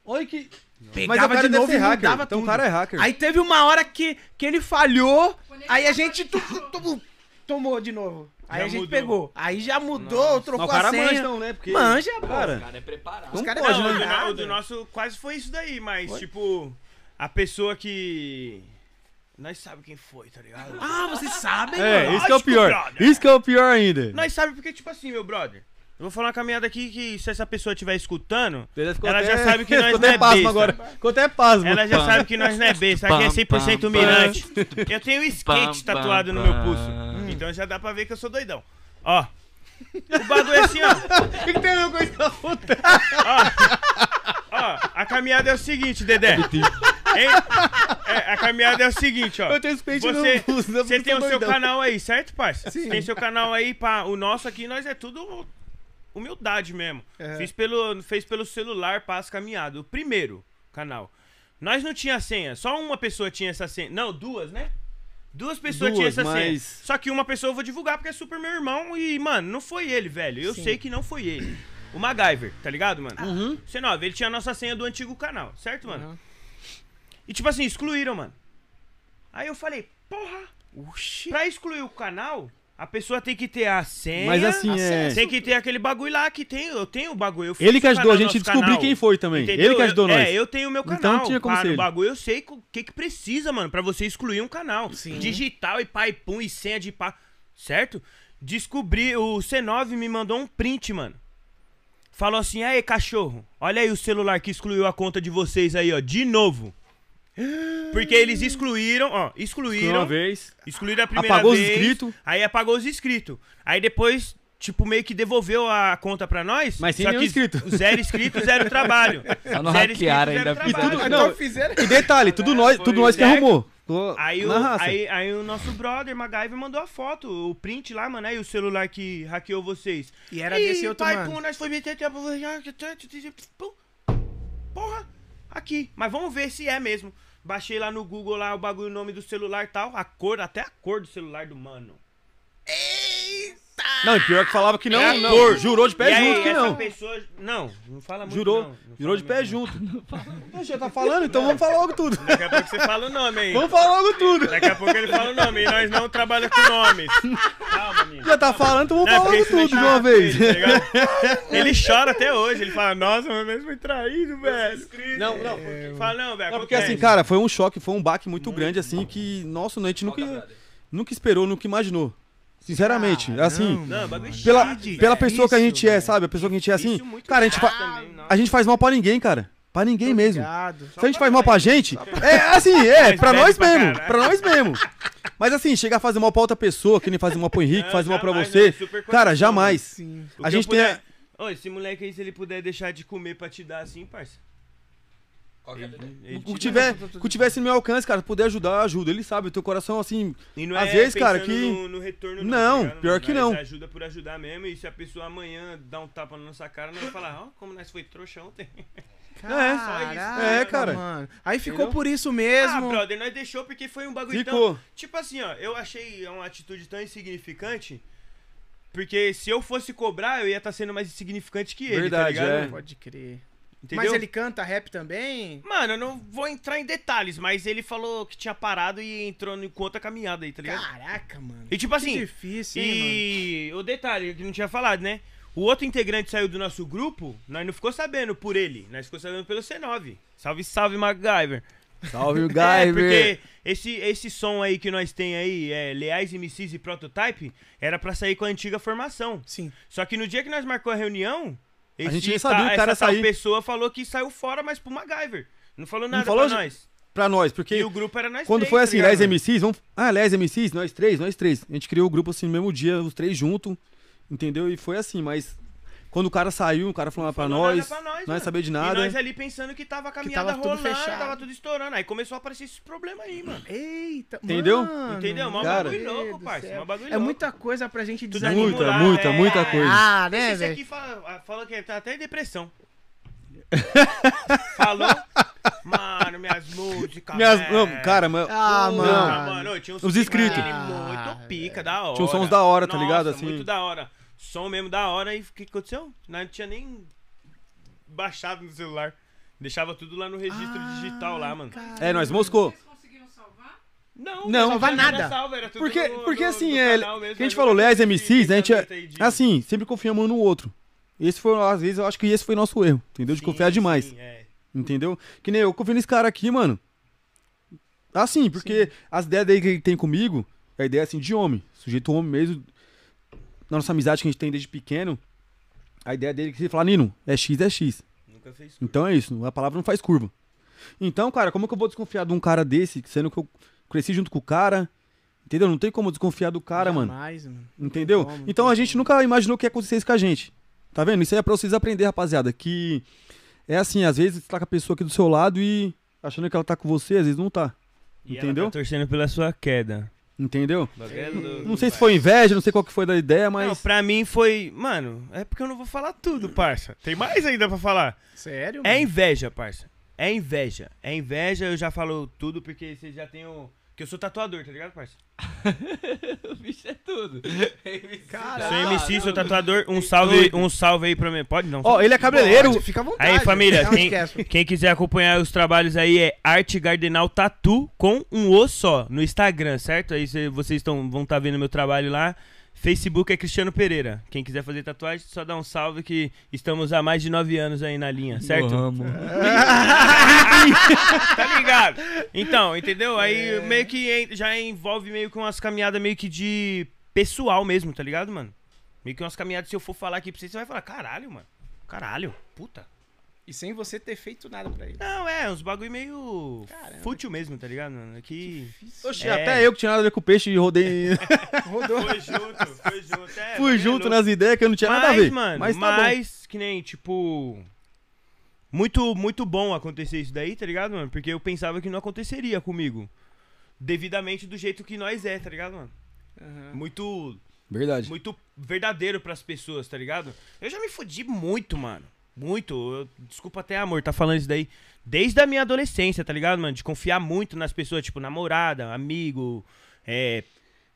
Olha que. Pegava Mas o cara de deve novo ser e hacker. mudava Então o tudo. cara é hacker. Aí teve uma hora que, que ele falhou, Quando ele aí a gente tu- tu- tu- tomou de novo. Aí Já a gente mudou. pegou. Aí já mudou, Mas trocou o cara a senha. manja, não, né? Porque. Manja, pô. O Cara, cara é preparado. Não caras pode, Não, o né? do, nada. no- o do nosso quase foi isso daí, mas, tipo, a pessoa que. Nós sabemos quem foi, tá ligado? Ah, vocês sabem, É, mano. isso que é o Lógico, pior. brother. Isso que é o pior ainda. Nós sabemos porque, tipo assim, meu brother. Eu vou falar uma caminhada aqui que se essa pessoa estiver escutando, ela até- já sabe que nós não é pasmo besta. agora. Ficou até pasmo. ela já sabe que nós não é besta. Aqui é 100% mirante. Eu tenho um skate tatuado no meu pulso. Então já dá pra ver que eu sou doidão. Ó. O bagulho é assim, ó. O que, que tem a ver com isso da puta? Ó, a caminhada é o seguinte, Dedé. É, a caminhada é o seguinte, ó. Eu tenho Você, você tem o seu doidão. canal aí, certo, parça? Sim. Tem seu canal aí, pá. O nosso aqui, nós é tudo humildade mesmo. É. Fiz pelo, fez pelo celular, pá, as caminhadas. O primeiro canal. Nós não tinha senha, só uma pessoa tinha essa senha. Não, duas, né? Duas pessoas Duas, tinham essa mas- senha. Só que uma pessoa eu vou divulgar porque é super meu irmão e, mano, não foi ele, velho. Eu Sim. sei que não foi ele. O MacGyver, tá ligado, mano? Uhum. C9, ele tinha a nossa senha do antigo canal, certo, mano? Uhum. E tipo assim, excluíram, mano. Aí eu falei, porra, Oxi. pra excluir o canal, a pessoa tem que ter a senha. Mas assim, é. Tem que ter aquele bagulho lá que tem. Eu tenho o bagulho. Eu fiz Ele que o ajudou a gente a descobrir canal, quem foi também. entendeu? Ele que ajudou eu, nós. É, eu tenho o meu canal. Então tinha como pá, ser ele. bagulho eu sei o que, que precisa, mano, pra você excluir um canal. Sim. Digital e pai pum e senha de pá. Certo? Descobri, o C9 me mandou um print, mano. Falou assim: aí, cachorro, olha aí o celular que excluiu a conta de vocês aí, ó, de novo. Porque eles excluíram, ó, excluíram. uma vez. Excluíram a primeira Apagou os vez. inscritos. Aí apagou os inscritos. Aí depois, tipo, meio que devolveu a conta pra nós. Mas sem só nenhum que inscrito. Zero inscrito, zero trabalho. Só não Zero hackearam inscrito, ainda, zero fizeram. trabalho. Não, Então fizeram. E detalhe, tudo nós, tudo nós que arrumou. Aí o, aí, aí o nosso brother, MacGyver, mandou a foto, o print lá, mano, aí o celular que hackeou vocês. E era Ih, desse outro pai, mano. pum, nós foi meter. Pum. Porra, aqui. Mas vamos ver se é mesmo. Baixei lá no Google lá o bagulho, o nome do celular e tal. A cor, até a cor do celular do mano. Não, e pior que falava que não, É não. cor. Jurou de pé e aí, junto que essa não. pessoa. Não, não fala muito. Jurou. não. Não Jurou de pé muito, junto. Não, já tá falando, então vamos falar logo tudo. Daqui a pouco você fala o nome aí. Vamos falar logo tudo. Daqui a pouco ele fala o nome e nós não trabalhamos com nomes. Calma, menino. Já tá falando, então vamos Não, falar logo tudo de uma vez. Ele, tá? Ele chora até hoje. Ele fala, nossa, mas nós foi traído, velho. Não, não. Fala, não, velho. Não, porque assim, cara, foi um choque, foi um baque muito grande, assim, que, nossa, a gente nunca, nunca esperou, nunca imaginou. Sinceramente, assim, Não, bagulho pela, pela velho. pessoa que a gente é, sabe? A pessoa que a gente é assim, Isso muito cara, a gente, fa- também, a gente faz mal pra ninguém, cara. Pra ninguém mesmo. Se a gente faz mal pra gente, é assim, é, pra nós pra mesmo, pra nós mesmo. Mas assim, chegar a fazer mal pra outra pessoa, que nem fazer mal pro Henrique, Não, fazer mal pra jamais, você, não, cara, jamais. A gente tem. puder- Ô, esse moleque aí, se ele puder deixar de comer pra te dar assim, parça. Qual que é a Ele, O que tiver, o que tiver assim no meu alcance, cara, puder ajudar, ajuda. Ele sabe, o teu coração, assim, E não às é vezes, cara, que- No, no retorno, Não, tá ligado, pior que não. ajuda por ajudar mesmo. E se a pessoa amanhã dá um tapa na nossa cara, nós vai falar, ó, como nós foi trouxa ontem. Caraca, É, cara. Mano. Aí ficou Entendeu? por isso Ah, mesmo. brother, nós deixou porque foi um bagulho tão... ficou. Tipo assim, ó, eu achei uma atitude tão insignificante. Porque se eu fosse cobrar, eu ia estar sendo mais insignificante que ele, Verdade, tá ligado? é. Pode crer. Entendeu? Mas ele canta rap também? Mano, eu não vou entrar em detalhes, mas ele falou que tinha parado e entrou em outra caminhada aí, tá ligado? Caraca, mano. E tipo Que assim, difícil, hein, e o detalhe que não tinha falado, né? O outro integrante saiu do nosso grupo, nós não ficou sabendo por ele, nós ficou sabendo pelo C9. Salve, salve, MacGyver. Salve o É, porque esse, esse som aí que nós tem aí, é, Leais, MCs e Prototype, era pra sair com a antiga formação. mano? Sim. Só que no dia que nós marcou a reunião, esse gente nem sabia que o cara essa sair. pessoa falou que saiu fora, mas pro MacGyver. Não falou nada falou pra nós. Pra nós, porque E o grupo era nós quando três, foi tá assim, 10 mano? MCs, vamos. Ah, 10 MCs, nós três, nós três. A gente criou o grupo assim no mesmo dia, os três juntos, entendeu? E foi assim, mas quando o cara saiu, o cara falou pra falou nada nós, pra nós, nós mano. saber de E nada. nós ali pensando que tava a caminhada tava tudo rolando, fechado. tava tudo estourando. Aí começou a aparecer esses problemas aí, mano. Eita, Entendeu? mano. Entendeu? Mó Cara. bagulho louco. Mó bagulho É louco. muita coisa pra gente Tudo desanimar. Muita, acumular, muita, é. muita coisa. Ah, né, Esse velho? aqui fala, fala que tá até em depressão. Falou? Mano, minhas músicas. Minhas, não, cara, mas, Ah, mano. mano, eu tinha uns Os inscritos. Ah, muito pica, da hora. Tinha uns sons da hora, tá Nossa, ligado, assim? muito da hora. Som mesmo da hora. E o que que aconteceu? Nós não tinha nem baixado no celular. Deixava tudo lá no registro digital lá, mano. É, nós moscou. Vocês conseguiram salvar? Não, Não. Salvar tinha nada. salvo, era tudo Porque, no- porque no- assim, no é, mesmo, que a gente falou, Les MCs, a gente é, assim, sempre confiamos um no outro. Esse foi, às vezes, eu acho que esse foi nosso erro, entendeu? De Sim, confiar demais, sim, é. entendeu? Que nem eu confio nesse cara aqui, mano. Assim, porque as ideias dele que ele tem comigo, é a ideia assim de homem, sujeito homem mesmo. Na nossa amizade que a gente tem desde pequeno, a ideia dele é que ele fala, Nino, é X, é X. Nunca fez Então é isso, a palavra não faz curva. Então, cara, como que eu vou desconfiar de um cara desse, sendo que eu cresci junto com o cara? Entendeu? Não tem como desconfiar do cara, mano. Jamais, mano. Entendeu? como, então a gente como. nunca imaginou que ia acontecer isso com a gente. Tá vendo? Isso aí é pra vocês aprender, rapaziada. Que é assim, às vezes você tá com a pessoa aqui do seu lado e achando que ela tá com você, às vezes não tá. E Entendeu? Ela tá torcendo pela sua queda. Entendeu? O bagulho é Não sei se foi inveja, não sei qual que foi da ideia, Não, mas. pra mim foi. Mano, é porque eu não vou falar tudo, parça. Tem mais ainda pra falar. Sério, É mano? inveja, parça. É inveja. É inveja, eu já falo tudo porque vocês já têm o. Que eu sou tatuador, tá ligado, parça? O bicho é tudo. Caralho. Sou MC, sou tatuador. Um salve, um salve aí pra mim. Pode não? Ó, ele é cabeleireiro. Pode, Fica à vontade. Aí, família, quem, quem quiser acompanhar os trabalhos aí é Arte Gardenal Tatu com um O só no Instagram, certo? Aí cê- vocês tão, vão estar vendo meu trabalho lá. Facebook é Cristiano Pereira. Quem quiser fazer tatuagem, só dá um salve que estamos há mais de nove anos aí na linha, certo? tá ligado? Então, entendeu? Aí meio que já envolve meio com umas caminhadas meio que de pessoal mesmo, tá ligado, mano? Meio que umas caminhadas, se eu for falar aqui pra você, você vai falar, caralho, mano. Caralho, puta. E sem você ter feito nada pra ele. Não, é, uns bagulho meio Caramba. fútil mesmo, tá ligado? mano? Que. Oxe, É. até eu que tinha nada a ver com peixe e rodei. Rodou. Foi junto, foi junto. É, Fui bagulho junto nas ideias que eu não tinha mas, nada a ver. mano, mas mas, tá bom. que nem, tipo. Muito, muito bom acontecer isso daí, tá ligado, mano? Porque eu pensava que não aconteceria comigo. Devidamente do jeito que nós é, tá ligado, mano? Aham. Muito Verdade. muito verdadeiro pras pessoas, tá ligado? Eu já me fodi muito, mano. Muito. Eu- desculpa até, amor, tá falando isso daí. Desde a minha adolescência, tá ligado, mano? De confiar muito nas pessoas, tipo, namorada, amigo, é,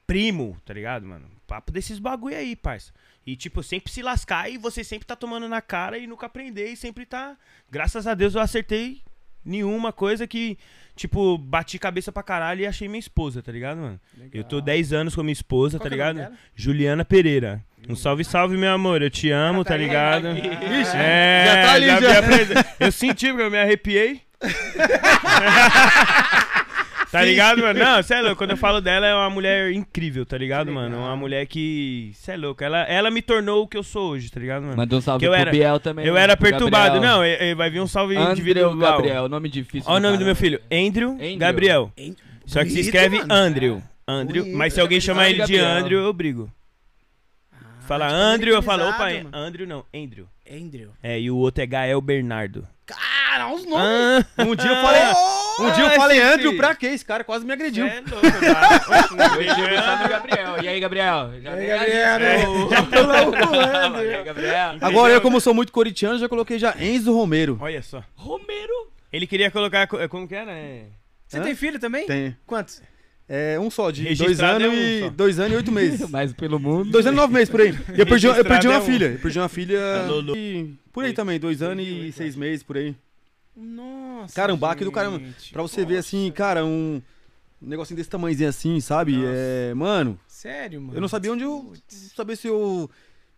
primo, tá ligado, mano? Papo desses bagulho aí, parça. E, tipo, sempre se lascar e você sempre tá tomando na cara e nunca aprender e sempre tá. Graças a Deus eu acertei nenhuma coisa que, tipo, bati cabeça pra caralho e achei minha esposa, tá ligado, mano? Eu tô 10 anos com minha esposa, Qual tá é ligado? Juliana Pereira. Um salve, salve, meu amor. Eu te amo, Ah, tá tá ligado? Ixi, É, já tá ali, já. apresen- Eu senti, porque eu me arrepiei. tá ligado, mano? Não, cê é louco. Quando eu falo dela, é uma mulher incrível, tá ligado, Que mano? Uma mulher que. Cê é louco. Ela, ela me tornou o que eu sou hoje, tá ligado, mano? Manda um salve Que eu pro era- Biel também. Eu era pro perturbado. Gabriel. Não, vai vir um salve Andrew individual. Gabriel, nome difícil. Olha o nome do meu filho. Andrew, Andrew. Gabriel. Só que se escreve mano. Andrew. Andrew. Bonito. Mas se alguém chamar ele de de. Andrew, eu brigo. Fala tipo Andrew, eu falo, opa, mano. Andrew não, Andrew. Andrew. É, e o outro é Gael Bernardo. Cara, os nomes. Ah, Um dia eu falei. Um dia eu Ah, falei, esse Andrew, pra quê? Esse cara quase me agrediu. é louco, cara. Gabriel. E aí, Gabriel? Já E aí, Gabriel? ali. Já tô lá o E aí, Gabriel? Agora eu, como sou muito coritiano, já coloquei já Enzo Romero. Olha só. Romero. Ele queria colocar. co- Como que era? É... Você Hã? tem filho também? Tem. Quantos? É um só, de dois anos é um e. só. Dois anos e oito meses. Mas pelo mundo. Dois anos e nove meses por aí. E eu perdi, eu perdi uma é um. filha. Eu perdi uma filha. Lolo. e- Por aí também, dois anos e seis meses por aí. Nossa. Cara, um baque do caramba. Pra você ver assim, cara, um. Um negocinho desse tamanhozinho assim, sabe? Nossa. É. Mano, Sério, mano. eu não sabia onde eu. Saber se eu.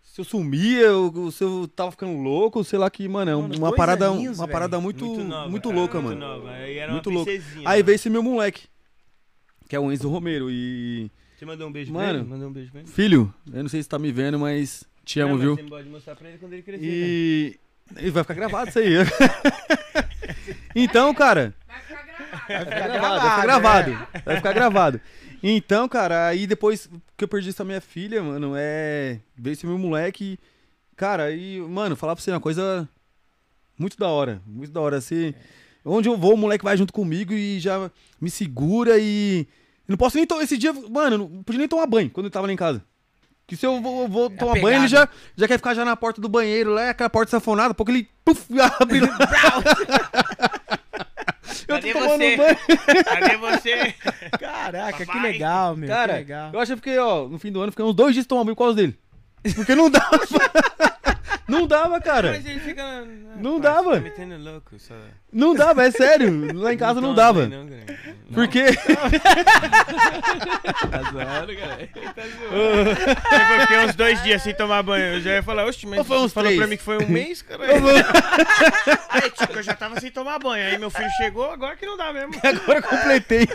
Se eu sumia, ou se eu tava ficando louco, sei lá que, mano, é Mano, uma parada, aninhos, uma parada muito, muito, nova, cara, louca, muito mano. nova. Aí era Muito princesinha, Aí veio esse meu moleque, que é o Enzo Romero. E. Você mandou um beijo Mano. pra ele? Mandou um beijo pra ele? Filho, eu não sei se tá me vendo, mas te amo, Não, mas viu? Você pode mostrar pra ele quando ele crescer. E. E vai ficar gravado isso aí. então, cara. Vai ficar gravado. Vai ficar gravado, vai ficar gravado. é. Vai ficar gravado. Então, cara, aí depois que eu perdi essa minha filha, mano, é. Veio esse meu moleque. Cara, aí, mano, falar pra você uma coisa muito da hora. Muito da hora. Assim, onde eu vou, o moleque vai junto comigo e já me segura e. eu não posso nem tomar. Esse dia, mano, eu não podia nem tomar banho quando eu tava lá em casa. Que se eu vou, vou tomar banho, ele já, já quer ficar já na porta do banheiro, lá, aquela porta safonada, porque ele puf, abre. eu tô Cadê tomando você? banho. Cadê você? Caraca, que Papai. legal, meu. Cara, que legal. eu acho que fiquei, ó, no fim do ano, fiquei uns dois dias tomando banho por causa dele. Porque não dava. Não dava, cara. Mas ele fica. Não dava. Tá louco. Só... Não dava, é sério. Lá em casa não toma dava. banho, não, cara. Não. Porque. Tá zoando, cara. Aí eu fiquei uns dois dias sem tomar banho. Eu já ia falar, oxe, mas Ou foi uns você falou três? pra mim que foi um mês, cara. aí, tipo, eu já tava sem tomar banho. Aí meu filho chegou, agora que não dá mesmo. Agora eu completei.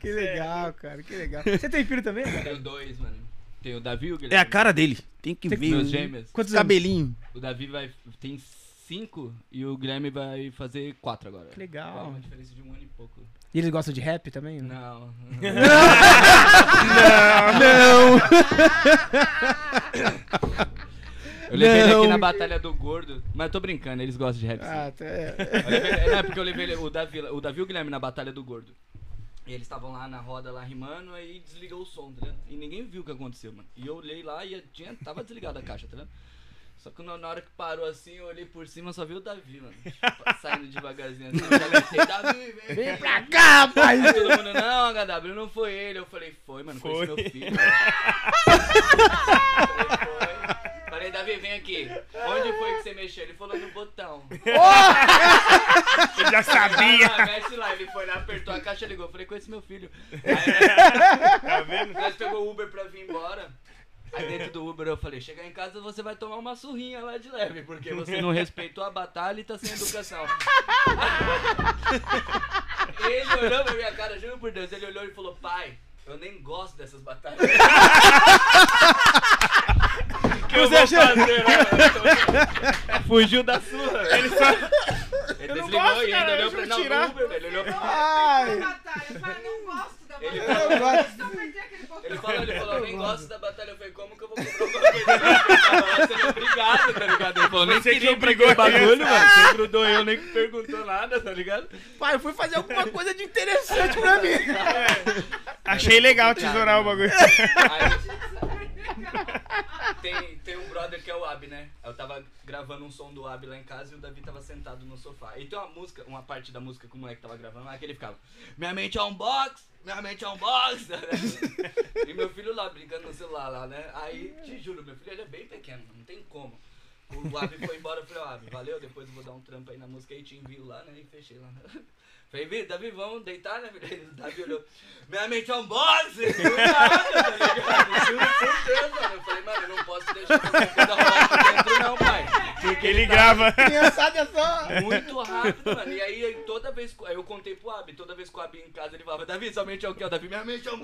Que legal, cara, que legal. Você tem filho também, cara? Tenho dois, mano. Tem o Davi e o É Guilherme. a cara dele. Tem que Tem ver. Meus gêmeos. Quantos? Cabelinho. O Davi vai, tem cinco e o Guilherme vai fazer quatro agora. Que legal. É uma diferença de um ano e pouco. E eles gostam de rap também? né? Não. Não. Eu levei ele Não. aqui na Batalha do Gordo, mas eu tô brincando, eles gostam de rap. sim. Ah, tá. é. Eu levei- não, é porque eu levei ele- o Davi, o Davi e o Guilherme na Batalha do Gordo. E eles estavam lá na roda, lá rimando, aí desligou o som, tá ligado? E ninguém viu o que aconteceu, mano. E eu olhei lá e tinha, tava desligada a caixa, tá ligado? Só que na hora que parou assim, eu olhei por cima, só vi o Davi, mano. Saindo devagarzinho assim, eu já gritei, Davi, vem, vem pra cá, pai! Aí todo mundo, não, HW, não foi ele. Eu falei, foi, mano, foi, Foi. esse meu filho. Falei, foi. Falei, Davi, vem aqui. Onde foi que você mexeu? Ele falou no botão. Eu já sabia. Mexe lá. Ele foi lá, apertou a caixa, ligou. Falei, esse meu filho. Aí, Tá vendo? nós pegou o Uber pra vir embora. Aí dentro do Uber eu falei, chegar em casa você vai tomar uma surrinha lá de leve, porque você não respeitou a batalha e tá sem educação. ele olhou pra minha cara, juro por Deus, ele olhou e falou, pai, eu nem gosto dessas batalhas. Que eu vou fazer, né? Fugiu da surra. Ele só. Ele Eu não desligou gosto, e cara, ainda olhou deixa pra eu não, tirar. Uber, velho. Ele olhou pra Ai, Batalha. Eu falei, não gosto da Ele batalha. falou, eu gosto. Só perdi aquele botão. Ele falou, ele falou, eu nem gosto da batalha. Eu falei, como que eu vou comprar alguma coisa? Eu tava sendo obrigado, tá ligado? Ele falou, nem Você que queria obrigou brigou o a bagulho, mano. Você grudou eu, nem perguntou nada, tá ligado? pai, eu fui fazer alguma coisa de interessante pra mim. Achei legal tesourar o bagulho. Aí, tem, tem um brother que é o Ab, né? Eu tava gravando um som do Ab lá em casa e o Davi tava sentado no sofá. E tem uma música, uma parte da música que o moleque tava gravando lá que ele ficava: Minha mente é um box, minha mente é um box. e meu filho lá brincando no celular lá, né? Aí, te juro, meu filho ele é bem pequeno, não tem como. O Ab foi embora, eu falei, ó, Ab, valeu, depois eu vou dar um trampo aí na música aí, te envio lá, né? E fechei lá. Falei, Vi, Davi, vamos deitar, né, Davi olhou, minha mente é um! Do nada, tá mano. Eu falei, mano, eu não posso deixar qualquer coisa rolar. Porque Ele grava. Criançada é só. Muito rápido, mano. E aí, toda vez. Aí eu contei pro Ab, toda vez que o Ab ia em casa, ele falava, Davi, sua mente é o quê? O Davi, minha mente é um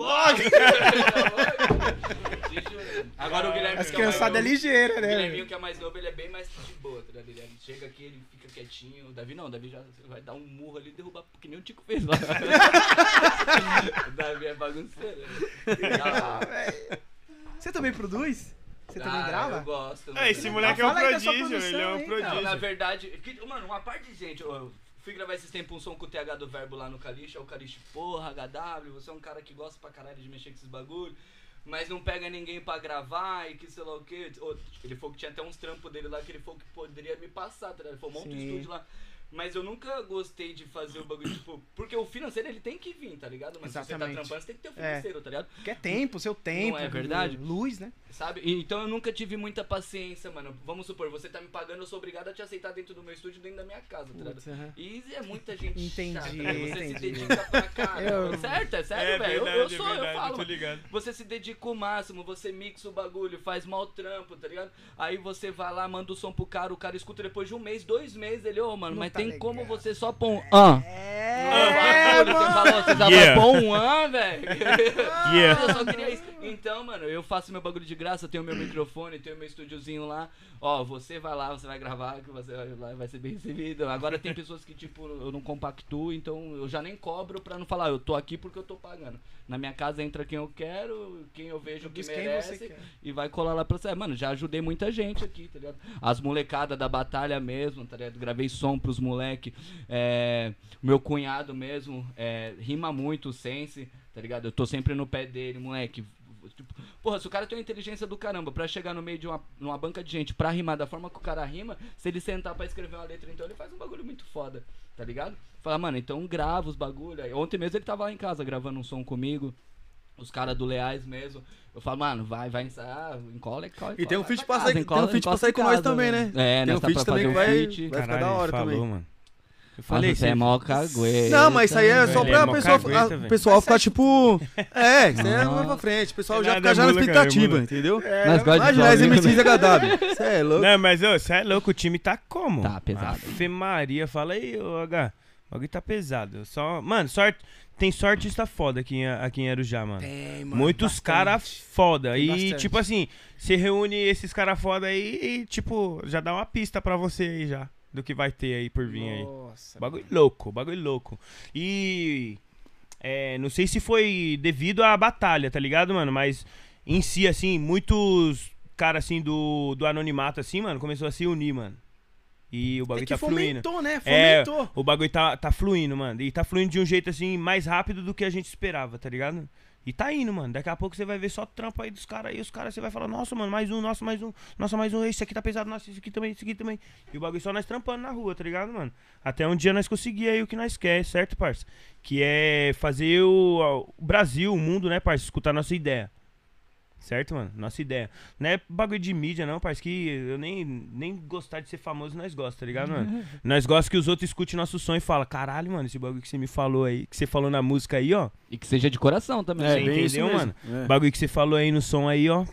juro. Agora o Guilherme. As que é o mais criançadas é ligeira, o né? Guilherminho, que é mais novo, ele é bem mais de boa, tá ligado? Ele chega aqui, ele fica quietinho. O Davi não, o Davi já vai dar um murro ali e derrubar, que nem o Tico fez lá. o Davi é bagunceiro. Você também produz? Você também Ah, grava? Eu gosto. Ah, esse moleque é Ah, um fala aí da sua prodígio, produção ele é um aí, cara. Não, na prodígio. verdade, que- mano, uma parte de gente, eu, eu fui gravar esses tempos um som com o TH do Verbo lá no Calixa, é o Calixa, porra, HW, você é um cara que gosta pra caralho de mexer com esses bagulho, mas não pega ninguém pra gravar e que sei lá o que. Ele falou que tinha até uns trampos dele lá que ele falou que poderia me passar, tá ligado? Ele falou, monta um Sim. estúdio lá. Mas eu nunca gostei de fazer o bagulho, tipo, porque o financeiro ele tem que vir, tá ligado? Mas se você tá Exatamente. trampando, você tem que ter o É. financeiro, tá ligado? Quer tempo, seu tempo. é verdade? Luz, né? Sabe? Então eu nunca tive muita paciência, mano. Vamos supor, você tá me pagando, eu sou obrigado a te aceitar dentro do meu estúdio, dentro da minha casa, tá ligado? E é muita gente Entendi, chata, né? Você se entendi. dedica pra caramba. Eu- Certo, é sério, É velho. Eu- eu, é sou, verdade, eu falo. tô mano. ligado. Você se dedica o máximo, você mixa o bagulho, faz mal trampo, tá ligado? Aí você vai lá, manda o som pro cara, o cara escuta depois de um mês, dois meses, ele, ô, mano, Não mas tá tem legal. como você só pôr um ah. É, Você falou, você já Yeah. vai pôr um ah, velho. Yeah. Eu só queria isso. Então, mano, eu faço meu bagulho de graça, tenho meu microfone, tenho meu estúdiozinho lá. Ó, você vai lá, você vai gravar, que você vai lá, vai ser bem recebido. Agora tem pessoas que, tipo, eu não compactuo, então eu já nem cobro pra não falar, eu tô aqui porque eu tô pagando. Na minha casa entra quem eu quero, quem eu vejo que merece. E vai colar lá pra você. Mano, já ajudei muita gente aqui, tá ligado? As molecadas da batalha mesmo, tá ligado? Gravei som pros moleque. É, meu cunhado mesmo, é, rima muito o Sense, tá ligado? Eu tô sempre no pé dele, moleque. Tipo, porra, se o cara tem uma inteligência do caramba pra chegar no meio de uma, numa banca de gente pra rimar da forma que o cara rima, se ele sentar pra escrever uma letra, então ele faz um bagulho muito foda, tá ligado? Fala, mano, então grava os bagulho. Aí, Ontem mesmo ele tava lá em casa gravando um som comigo. Os caras do Leais mesmo. Eu falo, mano, vai, vai ensaiar, encola, encola. E tem um encola, feat pra sair, tem um feat pra encosta sair em com nós também, né? É, Tem nós um tá feat também que vai, vai ficar da hora falou, também. mano. Eu Falei, falei, você é mó cagueta. Não, mas isso aí é só pra é pessoa, cagueta, a- pessoal ficar tipo. É, isso aí é mais pra frente. O pessoal já fica já na cara, expectativa, entendeu? Nós gosta de Imagina as Flamengo, MCs HW. Você é louco. Não, mas você é louco, o time tá como? Tá pesado. Ave Maria, fala aí, ô H. O bagulho tá pesado. Só, mano, sorte, tem só artista foda aqui em, aqui em Arujá, mano. Tem, mano. Muitos bastante. cara foda. Tem E, bastante. tipo assim, você reúne esses cara foda aí e, tipo, já dá uma pista pra você aí já. Do que vai ter aí por vir aí. Nossa. Bagulho louco, bagulho louco. E. É, não sei se foi devido à batalha, tá ligado, mano? Mas em si, assim, muitos caras assim do, do anonimato, assim, mano, começou a se unir, mano. E o É bagulho que tá fluindo. fomentou, né? É, Fomentou. o bagulho tá, tá fluindo, mano. E tá fluindo de um jeito assim, mais rápido do que a gente esperava, tá ligado? E tá indo, mano. Daqui a pouco você vai ver só trampo aí dos caras aí. Os caras você vai falar, nossa, mano, mais um, nossa, mais um, nossa, mais um. Esse aqui tá pesado, nossa, esse aqui também, esse aqui também. E o bagulho só nós trampando na rua, tá ligado, mano? Até um dia nós conseguir aí o que nós quer, certo, parça? Que é fazer o, o Brasil, o mundo, né, parça? Escutar nossa ideia. Certo, mano? Nossa ideia. Não é bagulho de mídia, não, parça. Que eu nem, nem gostar de ser famoso, nós gostamos, tá ligado, mano? Nós gostamos que os outros escutem nosso som e falem, caralho, mano, esse bagulho que você me falou aí, que você falou na música aí, ó. E que seja de coração também. É, bem entendeu, isso mesmo. mano? É. Bagulho que você falou aí no som aí, ó.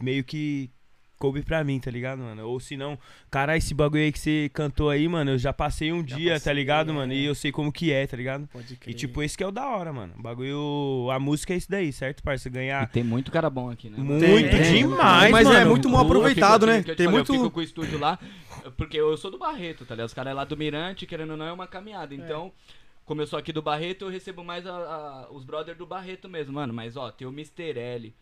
Meio que coube pra mim, tá ligado, mano? Ou se não, caralho, esse bagulho aí que você cantou aí, mano, eu já passei um Já dia, passei, tá ligado, é. mano? E eu sei como que é, tá ligado? Pode crer. E tipo, esse que é o da hora, mano. O bagulho, a música é isso daí, certo, parça? E Ganhar tem muito cara bom aqui, né? mano? muito tem. demais, Mas é mano. muito mal Eu fico- aproveitado, né? eu te Tem falei, muito- Eu fico com o estúdio lá, porque eu sou do Barreto, tá ligado? Os caras é lá do Mirante, querendo ou não, é uma caminhada. Então, como eu sou aqui do Barreto, eu recebo mais a- a- os brothers do Barreto mesmo, mano. Mas, ó, tem o Mr. L,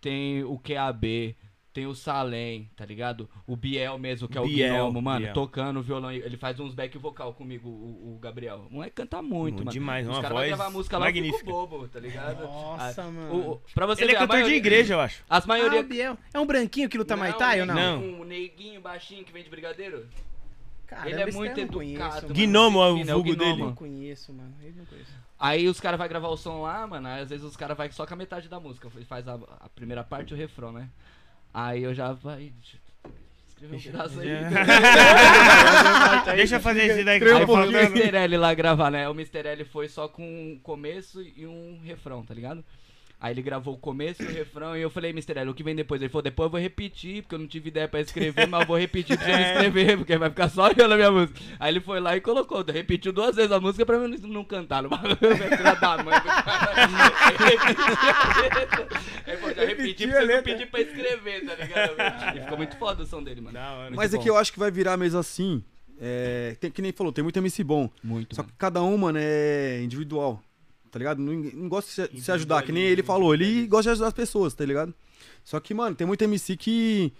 tem o QAB, Tem o Salem, tá ligado? O Biel mesmo, que é o Biel, Gnomo, mano, Biel. tocando violão. Ele faz uns back vocal comigo, o, o Gabriel. O moleque canta muito, mano. demais, Os uma caras vão voz gravar música lá, eu fico magnífica. bobo, tá ligado? Nossa, Ah, mano. o- o- pra você Ele é ver, a cantor de maioria- igreja, eu acho. As Ah, maioria... o Biel. É um branquinho que luta Muay Thai ou não? Não. Um neguinho baixinho que vem de brigadeiro. Caramba, Ele é esse muito eu não conheço, educado. mano. Gnomo é o Fino, vulgo dele. Não conheço, mano. Ele não conheço. Aí os caras vão gravar o som lá, mano. Aí às vezes os caras vai só com a metade da música. Ele faz a, a primeira parte e o refrão, né? Aí eu já vai. Escrever um pedaço aí. Deixa eu fazer esse daí que Aí tá foi o. Mr. L lá gravar, né? O Mr. L foi só com um começo e um refrão, tá ligado? Aí ele gravou o começo e o refrão e eu falei, Mr. L, o que vem depois? Ele falou, depois eu vou repetir, porque eu não tive ideia pra escrever, mas eu vou repetir pra você não escrever, porque vai ficar só eu na minha música. Aí ele foi lá e colocou, repetiu duas vezes a música pra mim não, não cantar no bagulho, da mãe. Aí falou, já repeti pra você não pedir pra escrever, tá ligado? E ficou muito foda o som dele, mano. Muito Mas é bom. que eu acho que vai virar mesmo assim. É, tem, que nem falou, tem muito MC bom. Muito, Só mano. que cada um, mano, é individual. Tá ligado? Não, não gosta de se, de se ajudar, que nem ele falou. Ele gosta de ajudar as pessoas, tá ligado? Só que, mano, tem muito MC que,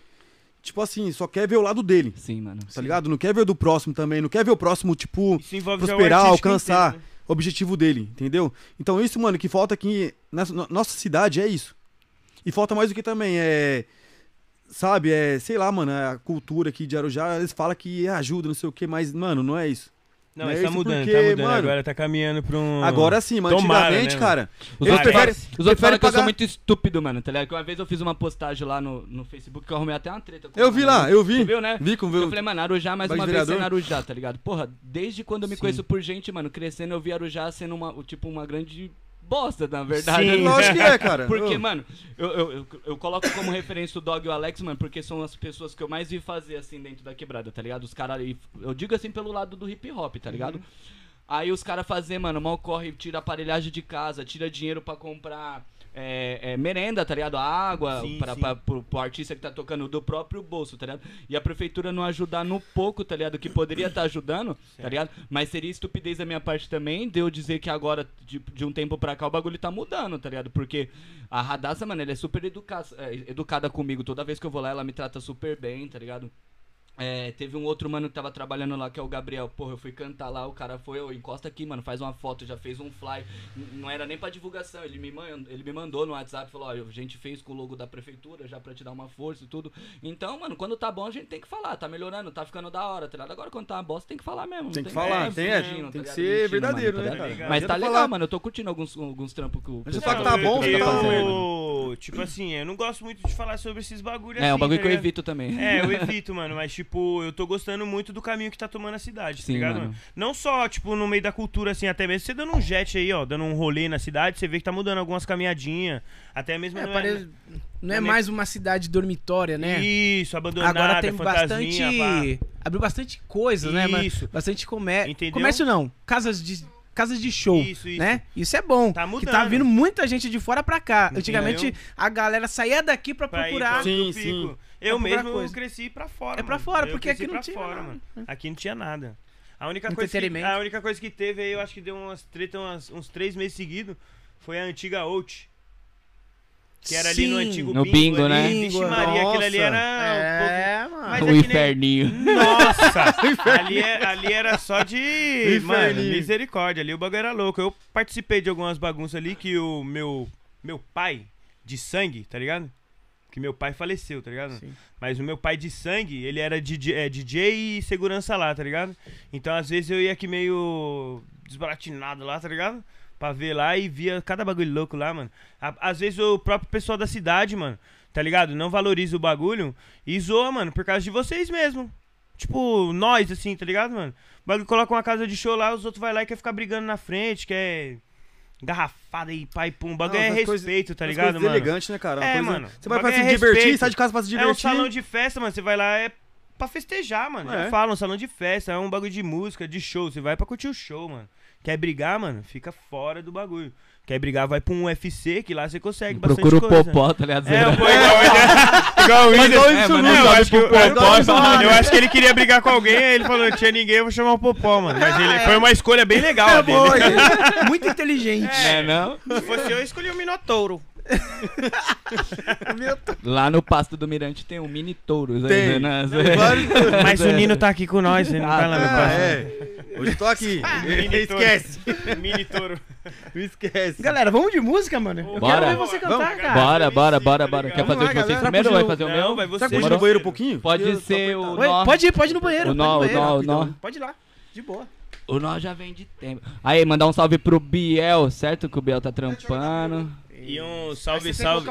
tipo assim, só quer ver o lado dele. Sim, mano. Tá ligado? Não quer ver o do próximo também. Não quer ver o próximo, tipo, o prosperar, alcançar inteiro, né? o objetivo dele, entendeu? Então isso, mano, que falta aqui na no- nossa cidade é isso. E falta mais do que também, é. Sabe, é, sei lá, mano, a cultura aqui de Arujá, eles falam que ajuda, não sei o que, mas, mano, não é isso. Não, Não é isso tá mudando, porque, tá mudando. mano, Agora tá caminhando pra um. Agora sim, mas Tomara, antigamente, né, cara. Os outros, preferem, falam, os outros falam que eu sou muito estúpido, mano, tá ligado? Que uma vez eu fiz uma postagem lá no, no Facebook que eu arrumei até uma treta. com Eu o vi mano. lá, eu vi. Viu, né? Vi com Eu falei, mano, Arujá mais Bagulho uma de vez vereador? sendo Arujá, tá ligado? Porra, desde quando eu me Sim. conheço por gente, mano, crescendo, eu vi Arujá sendo uma, tipo, uma grande bosta, na verdade. Sim. Lógico que é, cara. Porque, mano, eu, eu, eu, eu coloco como referência o Dog e o Alex, mano, porque são as pessoas que eu mais vi fazer, assim, dentro da quebrada, tá ligado? Os caras, eu digo assim pelo lado do hip hop, tá ligado? Uhum. Aí os caras fazem, mano, mal corre, tira aparelhagem de casa, tira dinheiro pra comprar é, é, merenda, tá ligado? Água Sim, pra, sim. pra- pro, pro artista que tá tocando do próprio bolso, tá ligado? E a prefeitura não ajudar no pouco, tá ligado? Que poderia estar ajudando, tá ligado? Mas seria estupidez da minha parte também de eu dizer que agora, de, de um tempo pra cá, o bagulho tá mudando, tá ligado? Porque a Radassa, mano, ela é super educa é, educada comigo. Toda vez que eu vou lá, ela me trata super bem, tá ligado? É, teve um outro mano que tava trabalhando lá, que é o Gabriel. Porra, eu fui cantar lá, o cara foi, encosta aqui, mano, faz uma foto, já fez um fly. Não era nem pra divulgação, ele me, man- ele me mandou no WhatsApp, falou, ó, a gente fez com o logo da prefeitura, já pra te dar uma força e tudo. Então, mano, quando tá bom, a gente tem que falar, tá melhorando, tá ficando da hora, tá ligado? Agora quando tá uma bosta, tem que falar mesmo. Tem que falar, é, tem, é, fingindo, tem que ligado? ser verdadeiro, mano, né, tá cara? Mas tá legal, falar. mano, eu tô curtindo alguns, alguns trampos que o Mas pessoal tá da bom, tá tá bom. fazendo. Eu, tipo assim, eu não gosto muito de falar sobre esses bagulhos É, assim, um bagulho tá que eu evito também. É, eu evito, mano, mas tipo, eu tô gostando muito do caminho que tá tomando a cidade, tá Sim, ligado, mano. Não só, tipo, no meio da cultura, assim, até mesmo você dando um jet aí, ó, dando um rolê na cidade, você vê que tá mudando algumas caminhadinhas, até mesmo... É, não parece- não é não é mais uma cidade dormitória, né? Isso, abandonada, Agora tem bastante. Abriu bastante coisa, né? Mas Isso. bastante comércio. Entendeu? Comércio não. Casas de. Casas de show, Isso, isso. né? Isso é bom. Tá Que mudando. tá vindo muita gente de fora pra cá. Entendeu? Antigamente a galera saía daqui pra pra ir procurar. eu Sim, sim. Eu mesmo coisa. cresci pra fora, É pra mano. fora, Eu porque aqui não tinha fora, nada. mano. Aqui não tinha nada. A única, coisa que, a única coisa que teve aí, eu acho que deu umas treta umas- uns três meses seguidos, foi a antiga Out. Que era ali no Sim. antigo No bingo, bingo, né? Vixe Maria, aquilo ali nossa. era... É, o povo- mano. Mas o é que nem- inferninho. Nossa! ali, é- ali era só de. Mano, Inferninho. misericórdia. Ali o bagulho era louco. Eu participei de algumas bagunças ali que o meu, meu pai de sangue, tá ligado? Que meu pai faleceu, tá ligado? Sim. Mas o meu pai de sangue, ele era DJ, é, DJ e segurança lá, tá ligado? Então às vezes eu ia aqui meio desbaratinado lá, tá ligado? Pra ver lá e via cada bagulho louco lá, mano. Às vezes o próprio pessoal da cidade, mano, tá ligado? Não valoriza o bagulho e zoa, mano, por causa de vocês mesmo. Tipo, nós, assim, tá ligado, mano? O bagulho coloca uma casa de show lá, os outros vai lá e quer ficar brigando na frente, quer garrafada e pai pum. Bagulho Não, é respeito, tá Umas ligado, mano? elegantes, né, cara? Uma É, coisa- mano. Você vai pra se é divertir, respeito. sai de casa pra se É um divertir. salão de festa, mano. Você vai lá, é pra festejar, mano. Já É. fala, um salão de festa, é um bagulho de música, de show. Você vai pra curtir o show, mano. Quer brigar, mano? Fica fora do bagulho. Quer brigar, vai pra um UFC, que lá você consegue bastante Procura o coisa. popó, tá ligado? É, pô, igual, igual o Whindersson. não, É, eu, acho que, o- popó, eu, isso não. eu acho que ele queria brigar com alguém, aí ele falou, não tinha ninguém, eu vou chamar o Popó, mano. Mas ele, foi uma escolha bem legal a dele. Muito inteligente. É, não? Se fosse eu, eu escolhi o Minotouro. Lá no pasto do Mirante tem um mini touro. Tem. né? Tem vários- Mas o Nino tá aqui com nós, ele não Ah, tá lá no Ah, pasto. é. Hoje tô aqui. Mini touro. Esquece. Mini touro. Não esquece. Galera, vamos de música, mano? Eu Bora. quero ver você cantar, Vamos. cara. Bora, bora, bora, bora. Quer fazer o lá, de vocês primeiro ou vai fazer o Não, meu? vai você. Demorou? no banheiro um pouquinho? Pode Eu ser o nó. pode ir, pode ir no banheiro. O nó, o nó, o nó. Pode ir lá, de boa. O nó já vem de tempo. Aí, mandar um salve pro Biel, certo? Que o Biel tá trampando. E um salve, salve.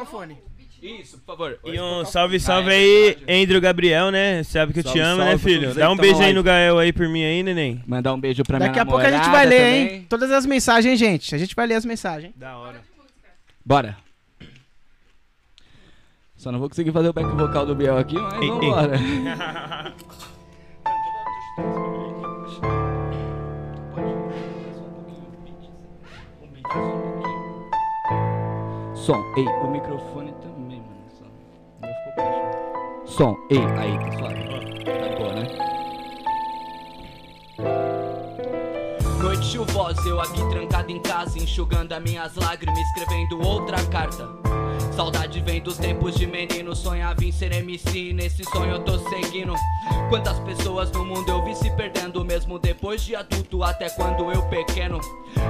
Isso, por favor. E um salve, salve é aí. Andrew Gabriel, né? Sabe que eu te amo, né, filho? Dá um beijo aí no Gael aí por mim aí, neném. Mandar um beijo pra minha Daqui a pouco a gente vai ler, hein? Todas as mensagens, gente. A gente vai ler as mensagens. Da hora. Bora. Só não vou conseguir fazer o back vocal do Biel aqui, mas Ei, ei. Som, ei, o microfone também, mano. Só. Meu ficou baixo. Som, ei, aí, tá suave. Tá boa, né? Noite chuvosa, eu aqui trancado em casa, enxugando as minhas lágrimas, escrevendo outra carta. Saudade vem dos tempos de menino, sonhava em ser MC, nesse sonho eu tô seguindo. Quantas pessoas no mundo eu vi se perdendo, mesmo depois de adulto, até quando eu pequeno.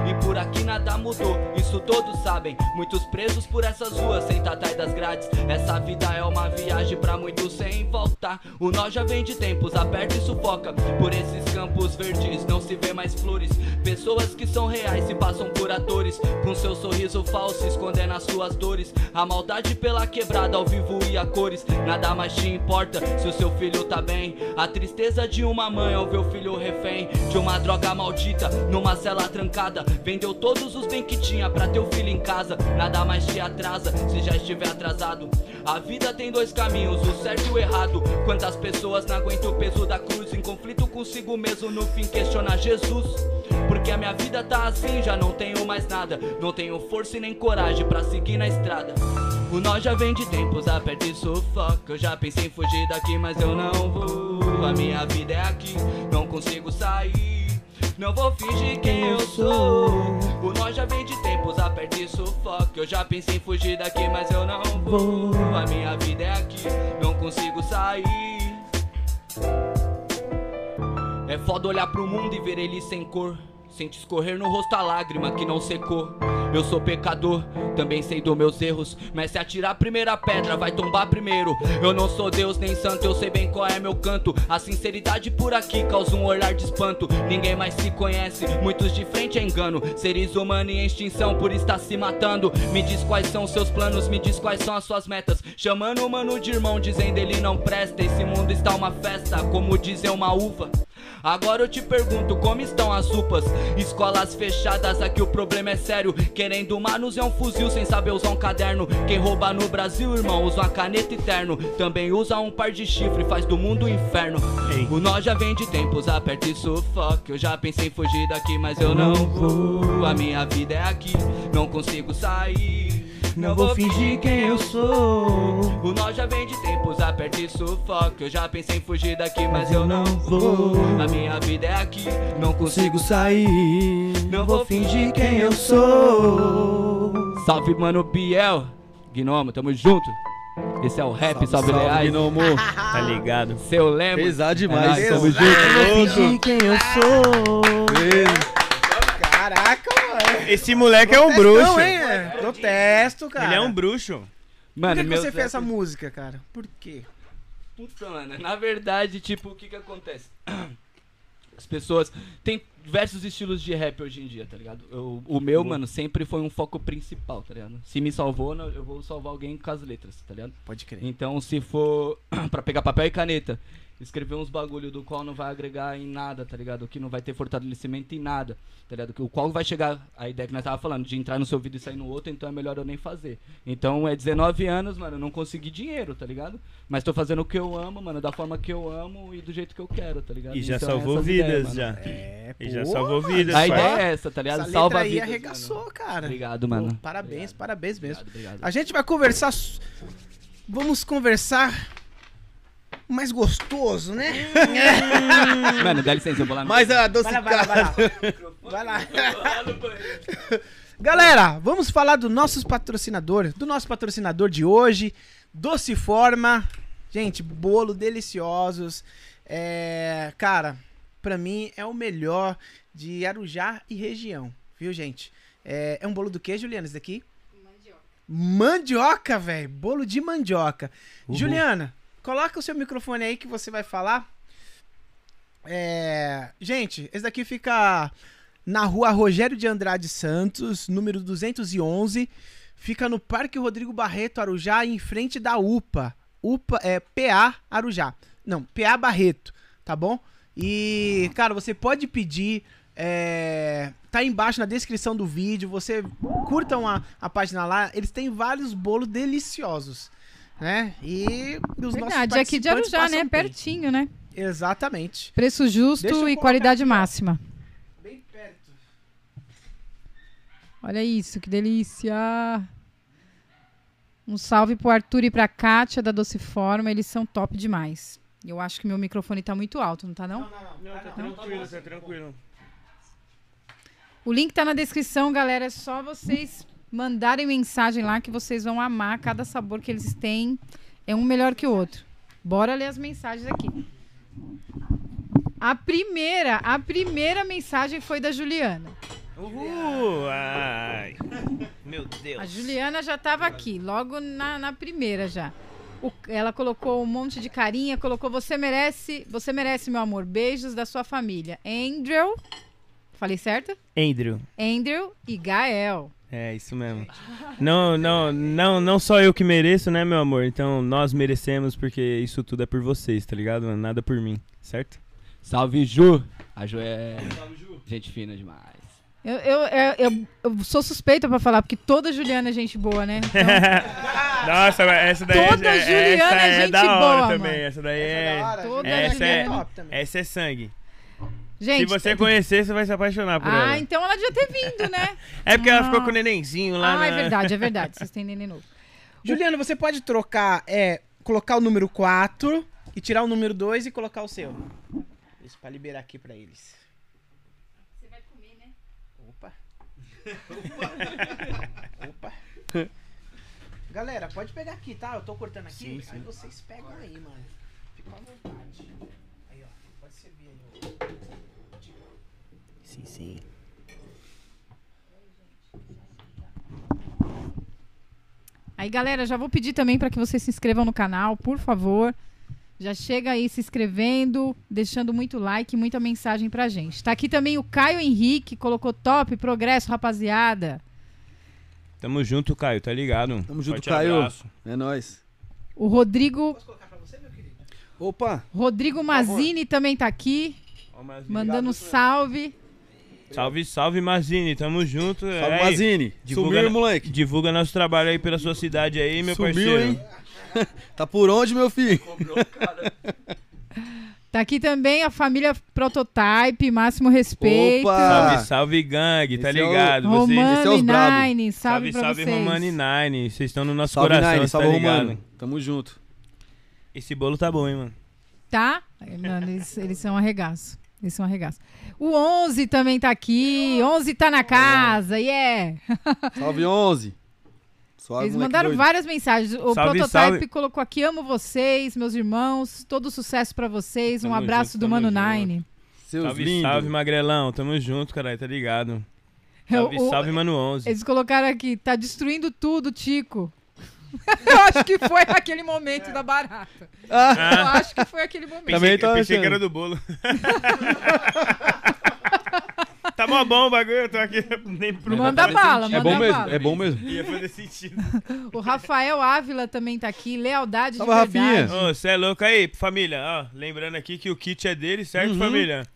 E por aqui nada mudou, isso todos sabem. Muitos presos por essas ruas, sem atrás das grades. Essa vida é uma viagem pra muitos sem voltar. O nó já vem de tempos, aperta e sufoca. Por esses campos verdes não se vê mais flores. Pessoas que são reais se passam por atores. Com seu sorriso falso, escondendo as suas dores. A maldade pela quebrada ao vivo e a cores. Nada mais te importa se o seu filho tá bem. A tristeza de uma mãe ao ver o filho refém de uma droga maldita numa cela trancada. Vendeu todos os bens que tinha pra ter o filho em casa. Nada mais te atrasa se já estiver atrasado. A vida tem dois caminhos, o certo e o errado. Quantas pessoas não aguentam o peso da cruz em conflito consigo mesmo, no fim questiona Jesus. Porque a minha vida tá assim, já não tenho mais nada. Não tenho força e nem coragem pra seguir na estrada. O nó já vem de tempos, aperta e sufoca. Eu já pensei em fugir daqui, mas eu não vou. A minha vida é aqui, não consigo sair. Não vou fingir quem eu sou. O nó já vem de tempos, aperta e sufoca. Eu já pensei em fugir daqui, mas eu não vou. A minha vida é aqui, não consigo sair. É foda olhar pro mundo e ver ele sem cor. Sente escorrer no rosto a lágrima que não secou. Eu sou pecador, também sei dos meus erros. Mas se atirar a primeira pedra, vai tombar primeiro. Eu não sou Deus nem santo, eu sei bem qual é meu canto. A sinceridade por aqui causa um olhar de espanto. Ninguém mais se conhece, muitos de frente é engano. Seres humanos em extinção por estar se matando. Me diz quais são seus planos, me diz quais são as suas metas. Chamando o mano de irmão, dizendo ele não presta. Esse mundo está uma festa, como dizer uma uva. Agora eu te pergunto como estão as UPAs Escolas fechadas, aqui o problema é sério. Querendo manusear um fuzil sem saber usar um caderno. Quem rouba no Brasil, irmão, usa uma caneta eterno. Também usa um par de chifre, faz do mundo um inferno. Ei. O nó já vem de tempos, aperta e sufoca Eu já pensei em fugir daqui, mas eu não vou. A minha vida é aqui, não consigo sair não vou fingir quem eu sou. O nó já vem de tempos, aperta e sufoca. Eu já pensei em fugir daqui, mas eu não vou. A minha vida é aqui, não consigo sair. Não vou fingir quem eu sou. Salve, mano Biel. Gnomo, tamo junto. Esse é o rap, salve, Leais. Gnomo. Tá ligado? Seu lembro. Pesado É demais. nóis, tamo junto. Louco. quem eu sou. Beleza. Esse moleque é um bruxo. hein? é. Protesto, cara. Ele é um bruxo. Por Mano, que, que meus você fez essa música, cara? Por quê? Puta, mano, na verdade, tipo, o que que acontece? As pessoas. Tem diversos estilos de rap hoje em dia, tá ligado? Eu- o meu, mano, sempre foi um foco principal, tá ligado? Se me salvou, eu vou salvar alguém com as letras, tá ligado? Pode crer. Então, se for pra pegar papel e caneta, escrever uns bagulho do qual não vai agregar em nada, tá ligado? Que não vai ter fortalecimento em nada, tá ligado? O qual vai chegar, a ideia que nós tava falando, de entrar no seu ouvido e sair no outro, então é melhor eu nem fazer. Então, é 19 anos, mano, eu não consegui dinheiro, tá ligado? Mas tô fazendo o que eu amo, mano, da forma que eu amo e do jeito que eu quero, tá ligado? E já Então, salvou vidas, ideias, já. É, E já pô, salvou vidas. A pai. ideia é essa, tá ligado? Essa Salva letra aí vidas, arregaçou, mano. cara. Obrigado, mano. Pô, parabéns, parabéns mesmo. Obrigado, obrigado. A gente vai conversar. Vamos conversar mais gostoso, né? Mano, dá licença, eu vou lá no... Mais Vai lá, adocicado. vai lá, vai lá. Vai lá. Galera, vamos falar do nossos patrocinadores, do nosso patrocinador de hoje, Doce Forma. Gente, bolo deliciosos. É, cara, pra mim é o melhor de Arujá e região, viu, gente? É, é um bolo do que, Juliana, esse daqui? Mandioca, velho. Bolo de mandioca. Uhul. Juliana, coloca o seu microfone aí que você vai falar. É, gente, esse daqui fica na rua Rogério de Andrade Santos, número 211. Fica no Parque Rodrigo Barreto, Arujá, em frente da UPA. UPA é PA Arujá. Não, PA Barreto, tá bom? E, cara, você pode pedir. É, tá embaixo na descrição do vídeo. Você curtam a, a página lá. Eles têm vários bolos deliciosos. Né? E os Verdade, aqui de Arujá, né? bem. Pertinho, né? Exatamente. Preço justo e qualidade aqui, máxima. Bem perto. Olha isso, que delícia! Um salve pro Arthur e pra Kátia da Doce Forma, eles são top demais. Eu acho que meu microfone tá muito alto, não tá não? não, Não, tá tranquilo, tá tranquilo. O link tá na descrição, galera. É só vocês mandarem mensagem lá que vocês vão amar cada sabor que eles têm. É um melhor que o outro. Bora ler as mensagens aqui. A primeira, a primeira mensagem foi da Juliana. Uhul! Ai. Meu Deus. A Juliana já tava aqui, logo na, na primeira já. O- ela colocou um monte de carinha, colocou você merece, você merece meu amor, beijos da sua família. Andrew, falei certo? Andrew. Andrew e Gael. É, isso mesmo. Não, não, não, não só eu que mereço, né, meu amor? Então nós merecemos porque isso tudo é por vocês, tá ligado? Nada por mim, certo? Salve, Ju. A Ju é gente fina demais. Eu, eu, eu, eu- eu sou suspeita pra falar, porque toda Juliana é gente boa, né? Então, Nossa, mas essa daí Toda é, Juliana essa é é gente da hora boa, também. mano. Essa daí é. Toda essa é, Juliana. essa é sangue. gente, Se você conhecer, você vai se apaixonar por Ah, ela. então ela devia ter vindo, né? É porque ela ficou Ah. com o nenenzinho lá ah, na... é verdade, é verdade. Vocês têm neném novo. Juliana, você pode trocar, é, colocar o número 4 e tirar o número 2 e colocar o seu. Isso pra liberar aqui pra eles. Você vai comer, né? Opa. Opa. Galera, pode pegar aqui, tá? Eu tô cortando aqui. Sim, sim. Aí vocês pegam aí, mano. Fica à vontade. Aí, ó. Pode servir aí, ó. Sim, sim. Aí, galera, já vou pedir também para que vocês se inscrevam no canal, por favor. Já chega aí se inscrevendo, deixando muito like, muita mensagem pra gente. Tá aqui também o Caio Henrique, colocou top, progresso, rapaziada. Tamo junto, Caio, tá ligado? Tamo junto, Forte Caio. abraço. É nóis. O Rodrigo, Posso colocar pra você, meu querido? Opa, Rodrigo Mazini também tá aqui, Ó, mandando um salve. Salve, salve, Mazini, tamo junto. salve É, Mazini. divulga Sumiu, moleque. Divulga nosso trabalho aí pela sua cidade aí, meu Sumiu, parceiro. hein? Tá por onde, meu filho? Tá aqui também a família Prototype, máximo respeito. Opa! Salve, salve, gangue, tá Esse é o- ligado? Vocês... é Romani os brabo. Nine, salve, Salve, pra salve, vocês. Romani Nine. Vocês estão no nosso Salve, coração, Nine. tá Salve, ligado? Romano. Tamo junto. Esse bolo tá bom, hein, mano? Tá? Mano, eles, eles são arregaço. Eles são arregaço. O 11 também tá aqui. 11 tá na casa, yeah! Salve, 11. Suave, Eles mandaram doido. várias mensagens. O Salve, Prototype salve. colocou aqui: amo vocês, meus irmãos. Todo sucesso pra vocês. Um Tamo abraço junto, do Mano junto. Nine. Seus Salve, lindos. salve, Magrelão. Tamo junto, caralho, tá ligado? Salve, O- salve, Mano 11. Eles colocaram aqui: tá destruindo tudo, Tico. Eu acho que foi aquele momento da barata. Eu Ah, acho que foi aquele momento. Também Pensei, eu pensei que achando. era do bolo. tá mó bom o bagulho, eu tô aqui nem pro... Manda bala, manda é bom mesmo, bala. é bom mesmo. Ia fazer sentido. O Rafael Ávila também tá aqui. Lealdade Salve, de verdade. Rafinha. Ô, cê é louco aí, família. Ó, lembrando aqui que o kit é dele, certo, Uhum. família?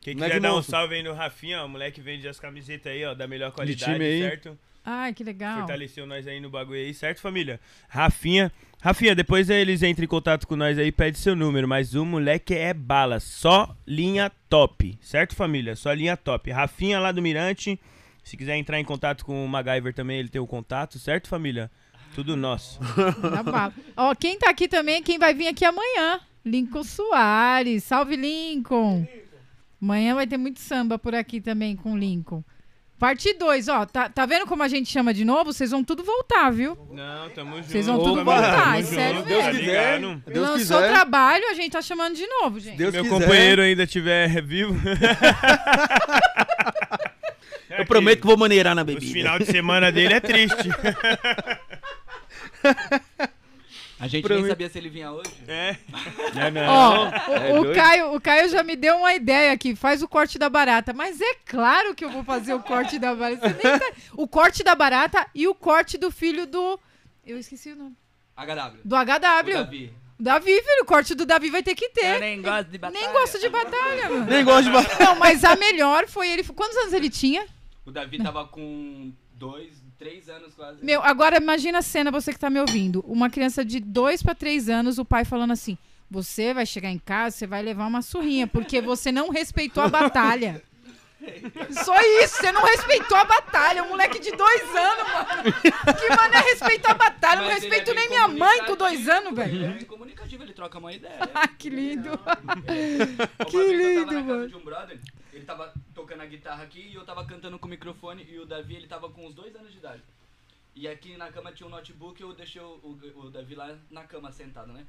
Quem Moleque quiser dar um monstro. salve aí no Rafinha, ó, o moleque vende as camisetas aí, ó, da melhor qualidade, time aí. certo? Ai, que legal. Fortaleceu nós aí no bagulho aí, certo, família? Rafinha. Rafinha, depois eles entram em contato com nós aí, pede seu número, mas o moleque é bala, só linha top, certo, família? Só linha top. Rafinha lá do Mirante, se quiser entrar em contato com o MacGyver também, ele tem o contato, certo, família? Tudo nosso. Tá. Ó, quem tá aqui também quem vai vir aqui amanhã. Lincoln Soares. Salve, Lincoln. Amanhã vai ter muito samba por aqui também com o Lincoln. Parte 2, ó. Tá, tá vendo como a gente chama de novo? Vocês vão tudo voltar, viu? Não, tamo junto. Vocês vão tudo Opa, voltar, tamo é sério Deus tá mesmo. quiser. ligado? Deus Lançou quiser. trabalho, a gente tá chamando de novo, gente. Deus Meu quiser. companheiro ainda tiver vivo. Eu prometo que vou maneirar na bebida. final de semana dele é triste. A gente Pra nem mim- sabia se ele vinha hoje. É. É, não. Ó, É o, o. Caio, o Caio já me deu uma ideia aqui. Faz o corte da barata. Mas é claro que eu vou fazer o corte da barata. Você nem tá- O corte da barata e o corte do filho do. Eu esqueci o nome. HW. Do O HW. Davi. Davi, filho. O corte do Davi vai ter que Eu ter. nem gosto de batalha. Nem gosto de batalha, mano. Nem gosto de batalha. Não, mas a melhor foi ele. Quantos anos ele tinha? O Davi tava com dois, três anos quase. Meu, agora imagina a cena, você que tá me ouvindo. Uma criança de 2 pra 3 anos, o pai falando assim: Você vai chegar em casa, você vai levar uma surrinha, porque você não respeitou a batalha. Só isso, você não respeitou a batalha. Um moleque de dois anos, mano. Que mano é respeitar a batalha? Eu não ele respeito é nem minha mãe com dois anos, velho. Ele é bem comunicativo, ele troca uma ideia. Ah, que lindo. Que lindo, mano. de um brother, ele tava tocando a guitarra aqui e eu tava cantando com o microfone e o Davi, ele tava com uns dois anos de idade. E aqui na cama tinha um notebook e eu deixei o, o, o Davi lá na cama sentado, né?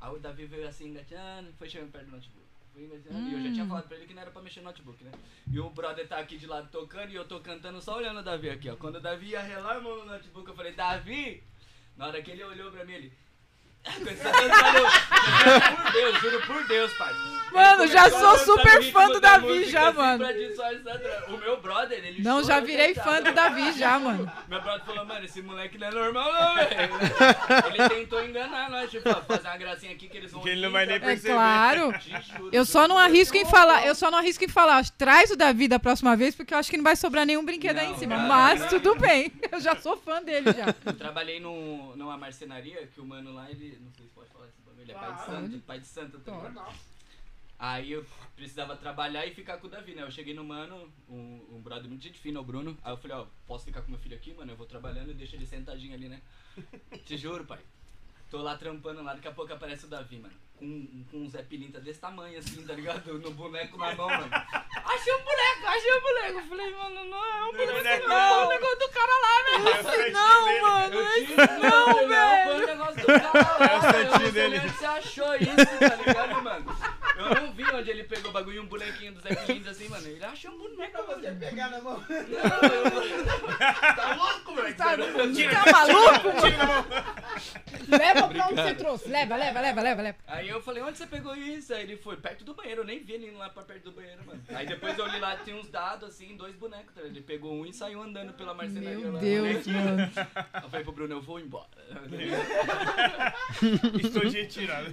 Aí o Davi veio assim engateando, foi chegando perto do notebook. Foi engateando, E eu já tinha falado pra ele que não era pra mexer no notebook, né? E o brother tá aqui de lado tocando e eu tô cantando só olhando o Davi aqui, ó. Quando o Davi ia relar a mão no notebook, eu falei, Davi! Na hora que ele olhou pra mim, ele. Por Deus, juro por Deus, pai. Mano, já sou super fã do da Davi já, assim, mano. O meu brother, ele Não, já virei fã do Davi já, mano. Meu brother falou, mano, esse moleque não é normal não, velho. Ele tentou enganar nós, tipo, ó, fazer uma gracinha aqui que eles vão Que ele não vai nem tá? É perceber. claro. Te juro, Eu só não arrisco em falar, eu só não arrisco em falar. Traz o Davi da próxima vez, porque eu acho que não vai sobrar nenhum brinquedo aí em cima. cara. Mas tudo bem. Eu já sou fã dele já. Eu trabalhei num, numa marcenaria que o mano lá, ele. Não sei se pode falar esse bagulho, ele é pai de santo, pai de santo, ligado? Aí eu precisava trabalhar e ficar com o Davi, né? Eu cheguei no mano, um, um brother muito gente fina, o Bruno. Aí eu falei, ó, posso ficar com meu filho aqui, mano? Eu vou trabalhando e deixo ele sentadinho ali, né? Te juro, pai. Tô lá trampando lá, daqui a pouco aparece o Davi, mano. Com, com um Zé Pilinta desse tamanho, assim, tá ligado? No boneco na mão, mano. Achei um boneco, achei um boneco. Eu falei, mano, não é um boneco, boneco não. É não. o negócio do cara lá, velho. Esse Não, mano. Eu esse tive, não, Foi o velho. negócio do cara lá, É o velho. santinho não dele. você achou isso, tá ligado, mano? Eu não vi onde ele pegou o bagulho e um bonequinho do Zé Pilintos assim, mano. Ele achou um boneco, você Pegar na mão. Não, eu... Tá louco, velho? Tá, Tira. tá maluco, mano? Leva pra onde você trouxe. Leva, leva, leva, leva, leva. Aí eu falei, onde você pegou isso? Aí ele foi perto do banheiro, eu nem vi ele indo lá pra perto do banheiro, mano. Aí depois eu olhei lá, tinha uns dados assim, dois bonecos, tá? Ele pegou um e saiu andando pela marcenaria Meu lá. Deus, mano. Aí eu falei pro Bruno, eu vou embora. Estou de retirada.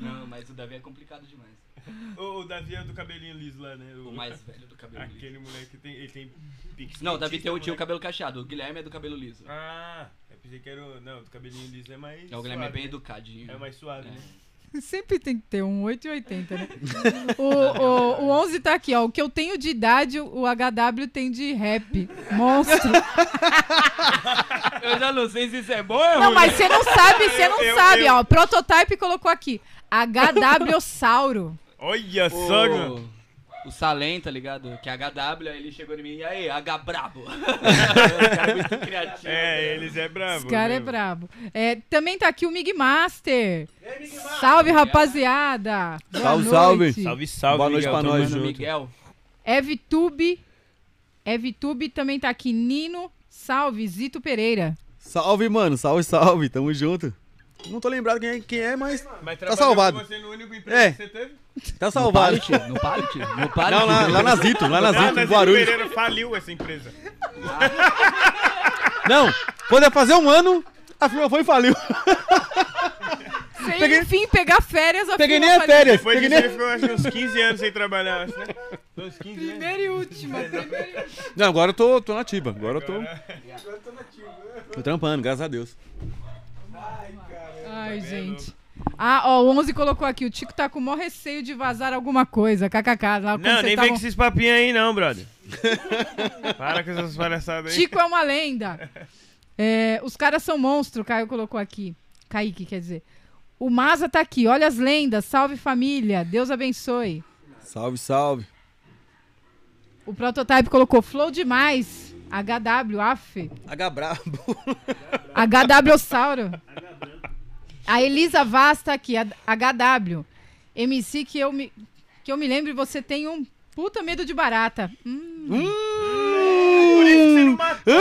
Não, mas o Davi é complicado demais. O, o Davi é do cabelinho liso lá, né? O mais velho do cabelo liso. Aquele moleque tem, ele tem pique Não, o Davi tem o tio cabelo cacheado, o Guilherme é do cabelo liso. Ah, eu pensei que era o... Não, do cabelinho liso é mais É, o Guilherme é suave, bem né? educadinho. É mais suave, É. né? Sempre tem que ter um 8 e 80, né? O, o, o 11 tá aqui, ó. O que eu tenho de idade, o HW tem de rap. Monstro. Eu já não sei se isso é bom ou é Não, ruim. mas você não sabe, você não Eu- sabe, eu- ó. Prototype colocou aqui. HW Sauro. Olha só, mano. O, Salem, tá ligado? Que é HW, aí ele chegou em mim, e aí, H brabo. Caras muito criativos. É, eles é brabo. Esse cara é mesmo. brabo. É, também tá aqui o Mig Master. Salve, rapaziada. Boa Salve, noite. salve. Salve, salve, Boa noite Miguel, pra nós. Mano, junto. Miguel. Evtube. Evtube também tá aqui. Nino. Salve, Zito Pereira. Salve, mano. Salve, salve. Tamo junto. Não tô lembrado quem é, quem é mas Mas Tá salvado. você no único emprego É. que você teve? tá salvado. No Pallet? No Pallet? Não, lá, lá na Zito, lá na Zito, na em Guarulhos. Pereira faliu essa empresa. Não, quando ia fazer um ano, a firma foi e faliu. Sem, Peguei- enfim, pegar férias. a Peguei nem firma a faliu. férias. Depois Peguei disso nem... ele ficou acho, uns 15 anos sem trabalhar, acho, né? Uns 15 anos. Primeira e última. primeira e última. Não, agora eu tô, tô nativa. Agora eu tô. Tô trampando, graças a Deus. Ai, gente. Ah, ó, o 11 colocou aqui. O Tico tá com o maior receio de vazar alguma coisa. KKK. Lá Não, nem vem com esses papinhos aí não, brother. Para com essas palhaçadas aí. Tico é uma lenda. É, os caras são monstro, Caio colocou aqui. Kaique, quer dizer. O Maza tá aqui. Olha as lendas. Salve família. Deus abençoe. Salve, salve. O Prototype colocou flow demais. HW, af. H brabo. HW Sauro. A Elisa Vaz tá aqui, HW. MC que eu me, que eu me lembre, você tem um puta medo de barata. Hum. Por isso que você não matou.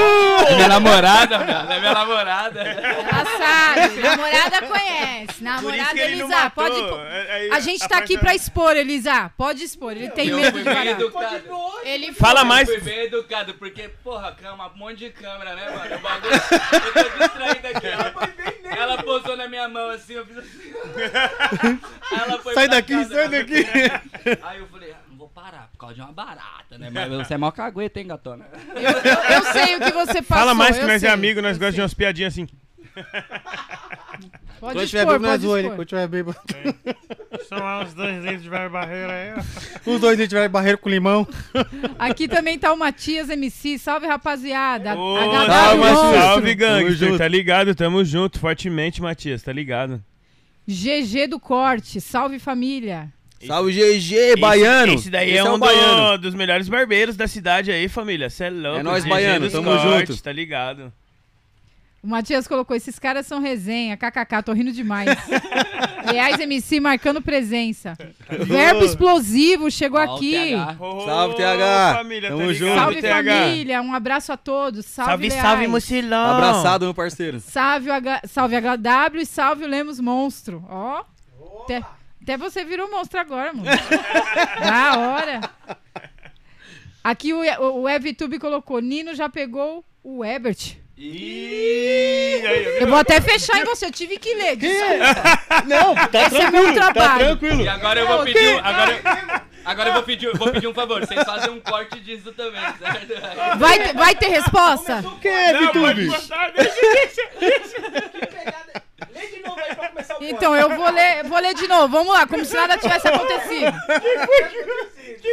É minha namorada, meu. É minha namorada. Ela sabe, namorada conhece. Namorada, Elisa, pode... pô- Aí- A gente a tá aqui pra expor, Elisa. Pode expor, ele tem Eu medo de educado. Ele Fala foi. mais. Eu fui bem educado, porque, porra, cama, um monte de câmera, né, mano? O bagulho. Eu tô distraído aqui. Ela, ela posou na minha mão assim, eu fiz assim. Ela foi Sai daqui, casa, sai daqui. Aí eu falei, por causa de uma barata, né? Mas você é mó cagueta, hein, gatona? Eu, eu sei o que você passou. Fala mais que eu nós sei, é amigo, nós eu gostamos de umas piadinhas assim. Pode Quando tiver bêbado, nós expor. Quando tiver bêbado. São lá os dois dentes de barreira aí, Os dois, se tiver barreiro com limão. Aqui também tá o Matias MC. Salve, rapaziada. Ô, HW salve, salve, junto. Tá ligado? Tamo junto, fortemente, Matias, tá ligado? GG do Corte. Salve, família. Salve, GG, baiano. Esse, daí Esse é um o baiano. do- dos melhores barbeiros da cidade aí, família. Cê é louco. É nóis, GG baiano, tamo cortes, junto. Tá ligado? O Matias colocou, esses caras são resenha, kkk, tô rindo demais. Reais MC marcando presença. Verbo explosivo chegou Ó, o aqui. TH. Salve, TH. Família, Tamo tá junto. Salve, TH. família. Um abraço a todos. Salve, Salve, Leais. salve, mochilão. Abraçado, meu parceiro. Salve, H... salve HW e salve o Lemos Monstro. Ó. Até... Até você virou monstro agora, mano. da hora. Aqui o, o, o EvTube colocou: Nino já pegou o Ebert. Ih, aí, Eu vou até fechar em você, eu tive que ler. Não, tá Esse é meu Tá trabalho. tranquilo. E agora eu vou pedir. um- Agora, agora eu vou pedir, vou pedir um favor. Vocês fazem um corte disso também, certo? Vai, ter- vai ter resposta? É, Não, pode VTube? botar, deixa, Lê de novo aí pra começar o Então, eu vou ler, vou ler de novo. Vamos lá, como se nada tivesse acontecido.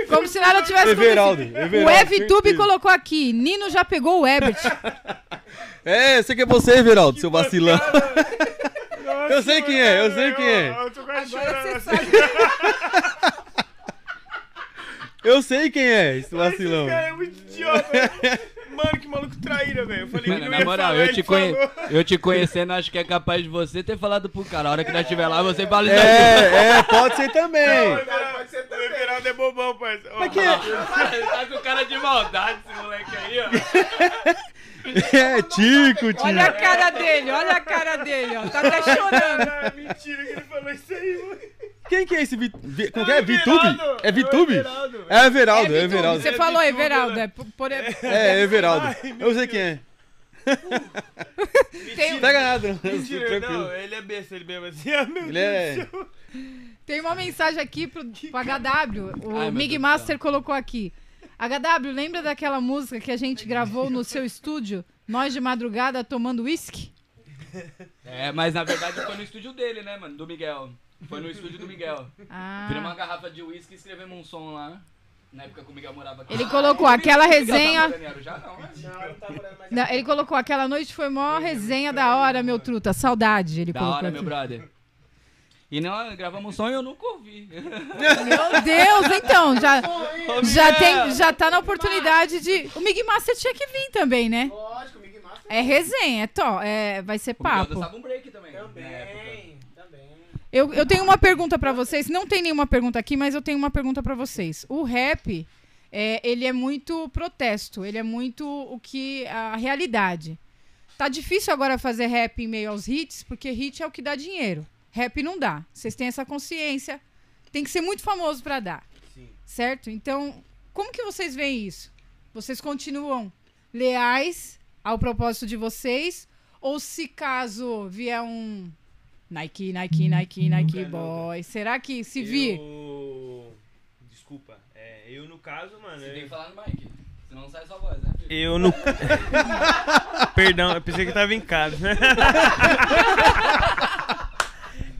Como se nada tivesse Everaldo, acontecido. Everaldo, O EvTube colocou aqui: Nino já pegou o Ebert. É, esse aqui é você, Everaldo, seu vacilão. Nossa, Eu sei quem é, eu sei quem é. Eu tô quase Agora chorando. você sabe. Eu sei quem é esse vacilão. Esse cara é muito idiota. Mano, que maluco traíra, velho. Eu falei Mano, que não na ia moral, falar, eu te, conhe... eu te conhecendo, acho que é capaz de você ter falado pro cara. A hora que nós estiver lá, você fala isso aí. É, é, pode ser também. O Everaldo- O Everaldo é bobão, parceiro. Que é? tá com cara de maldade esse moleque aí, ó. É, Tico, tio. Olha a cara dele, olha a cara dele, ó. Tá até chorando. Ah, mentira que ele falou isso aí, mano. Quem que é esse Vit... Vi- Como É é? Everaldo. É VTube? É Everaldo. É Everaldo, é Vitube, Everaldo. Você falou Vitube, Everaldo. né? É, por- É, Everaldo. Eu sei quem é. tem, Pega nada. Mentira, não, ele é besta, ele mesmo assim. Ah, meu Ele Deus é- tem uma mensagem aqui pro, pro HW. O Ai, Mig Master colocou aqui. HW, lembra daquela música que a gente gravou no seu estúdio? Nós de madrugada tomando uísque? É, mas na verdade foi no estúdio dele, né, mano? Do Miguel. Foi no estúdio do Miguel. Viramos uma Ah. garrafa de uísque e escrevemos um som lá. Na época que o Miguel morava aqui. Ele colocou aquela resenha. Já não, né? Não, ele colocou aquela noite foi mó resenha da hora, meu truta. Saudade, ele Da colocou hora, aqui. meu brother. E não, gravamos um som e eu nunca ouvi. Meu Deus, então, já, já, tem, já tá na oportunidade de. O Mig Master tinha que vir também, né? Lógico, Mig Master É resenha, é to, é, vai ser O Miguel papo. dançava um break também. também. Também. Eu, eu tenho uma pergunta pra vocês. Não tem nenhuma pergunta aqui, mas eu tenho uma pergunta pra vocês. O rap, é, ele é muito protesto, ele é muito o que a realidade. Tá difícil agora fazer rap em meio aos hits, porque hit é o que dá dinheiro. Rap não dá. Vocês têm essa consciência. Tem que ser muito famoso pra dar. Certo? Então, como que vocês veem isso? Vocês continuam leais ao propósito de vocês? Ou se caso vier um Nike, Nike, Nike, Nike Boy, será que se vir? Eu... Desculpa. É, eu, no caso, mano... Você tem eu- que falar no mic. Senão não sai sua voz, né? filho? Eu no. Perdão, eu pensei que tava em casa.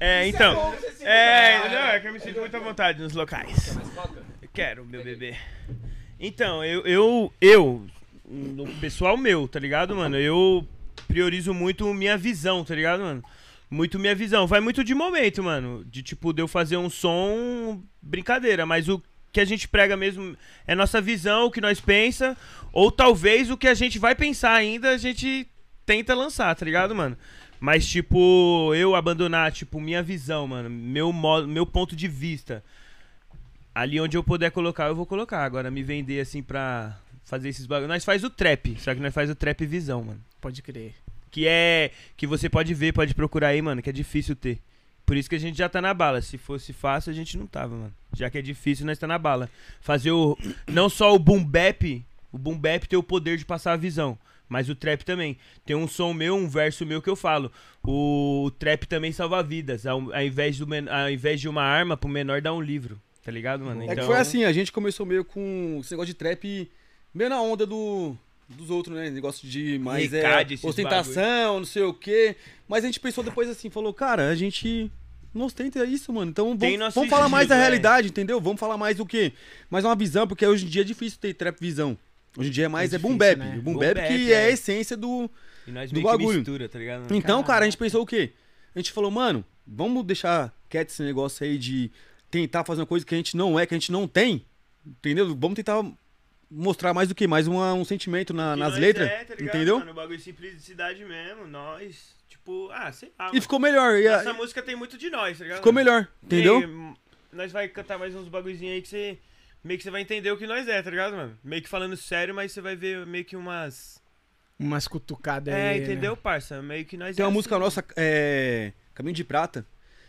é, então. É, não, é que eu me sinto muito à vontade nos locais. Quero, meu bebê. Então, eu, eu, eu, no pessoal meu, tá ligado, mano? Eu priorizo muito minha visão, tá ligado, mano? Muito minha visão. Vai muito de momento, mano. De tipo, de eu fazer um som brincadeira, mas o que a gente prega mesmo é nossa visão, o que nós pensa, ou talvez o que a gente vai pensar ainda, a gente tenta lançar, tá ligado, mano? Mas, tipo, eu abandonar, tipo, minha visão, mano, meu, modo, meu ponto de vista. Ali onde eu puder colocar, eu vou colocar. Agora, me vender assim pra fazer esses bagulhos. Nós faz o trap, só que nós faz o trap visão, mano. Pode crer. Que é. Que você pode ver, pode procurar aí, mano, que é difícil ter. Por isso que a gente já tá na bala. Se fosse fácil, a gente não tava, mano. Já que é difícil, nós tá na bala. Fazer o. Não só o boom bap, o boom bap tem o poder de passar a visão. Mas o trap também. Tem um som meu, um verso meu que eu falo. O, o trap também salva vidas. Ao, ao, invés do, ao invés de uma arma, pro menor dar um livro. Tá ligado, mano? É que foi assim, a gente começou meio com esse negócio de trap, meio na onda do, dos outros, né? Negócio de mais é, Recade, ostentação, não sei o quê. Mas a gente pensou depois assim, falou, cara, a gente não ostenta isso, mano. Então vamos, vamos falar mais da é. realidade, entendeu? Vamos falar mais do quê? Mais uma visão, porque hoje em dia é difícil ter trap visão. Hoje em dia é mais É é, boom difícil, bap. né? O boom, Boom bap bap, que é. é. a essência do, E nós do bagulho. mistura, tá então, cara, a gente pensou o quê? A gente falou, mano, vamos deixar quieto esse negócio aí de tentar fazer uma coisa que a gente não é, que a gente não tem. Entendeu? Vamos tentar mostrar mais do que? Mais uma- um sentimento na- nas nós letras. é, tá ligado, entendeu? Mano, o bagulho de simplicidade mesmo. Nós, tipo, ah, sei lá. E mano. ficou melhor. e a- Essa música tem muito de nós, tá ligado? ficou melhor, entendeu? E, nós vai cantar mais uns bagulhozinhos aí que você. Meio que você vai entender o que nós é, tá ligado, mano? Meio que falando sério, mas você vai ver meio que umas. Umas cutucadas É, aí. né? entendeu, parça? Meio que nós Tem é uma assim, música mano. nossa, é. Caminho de Prata.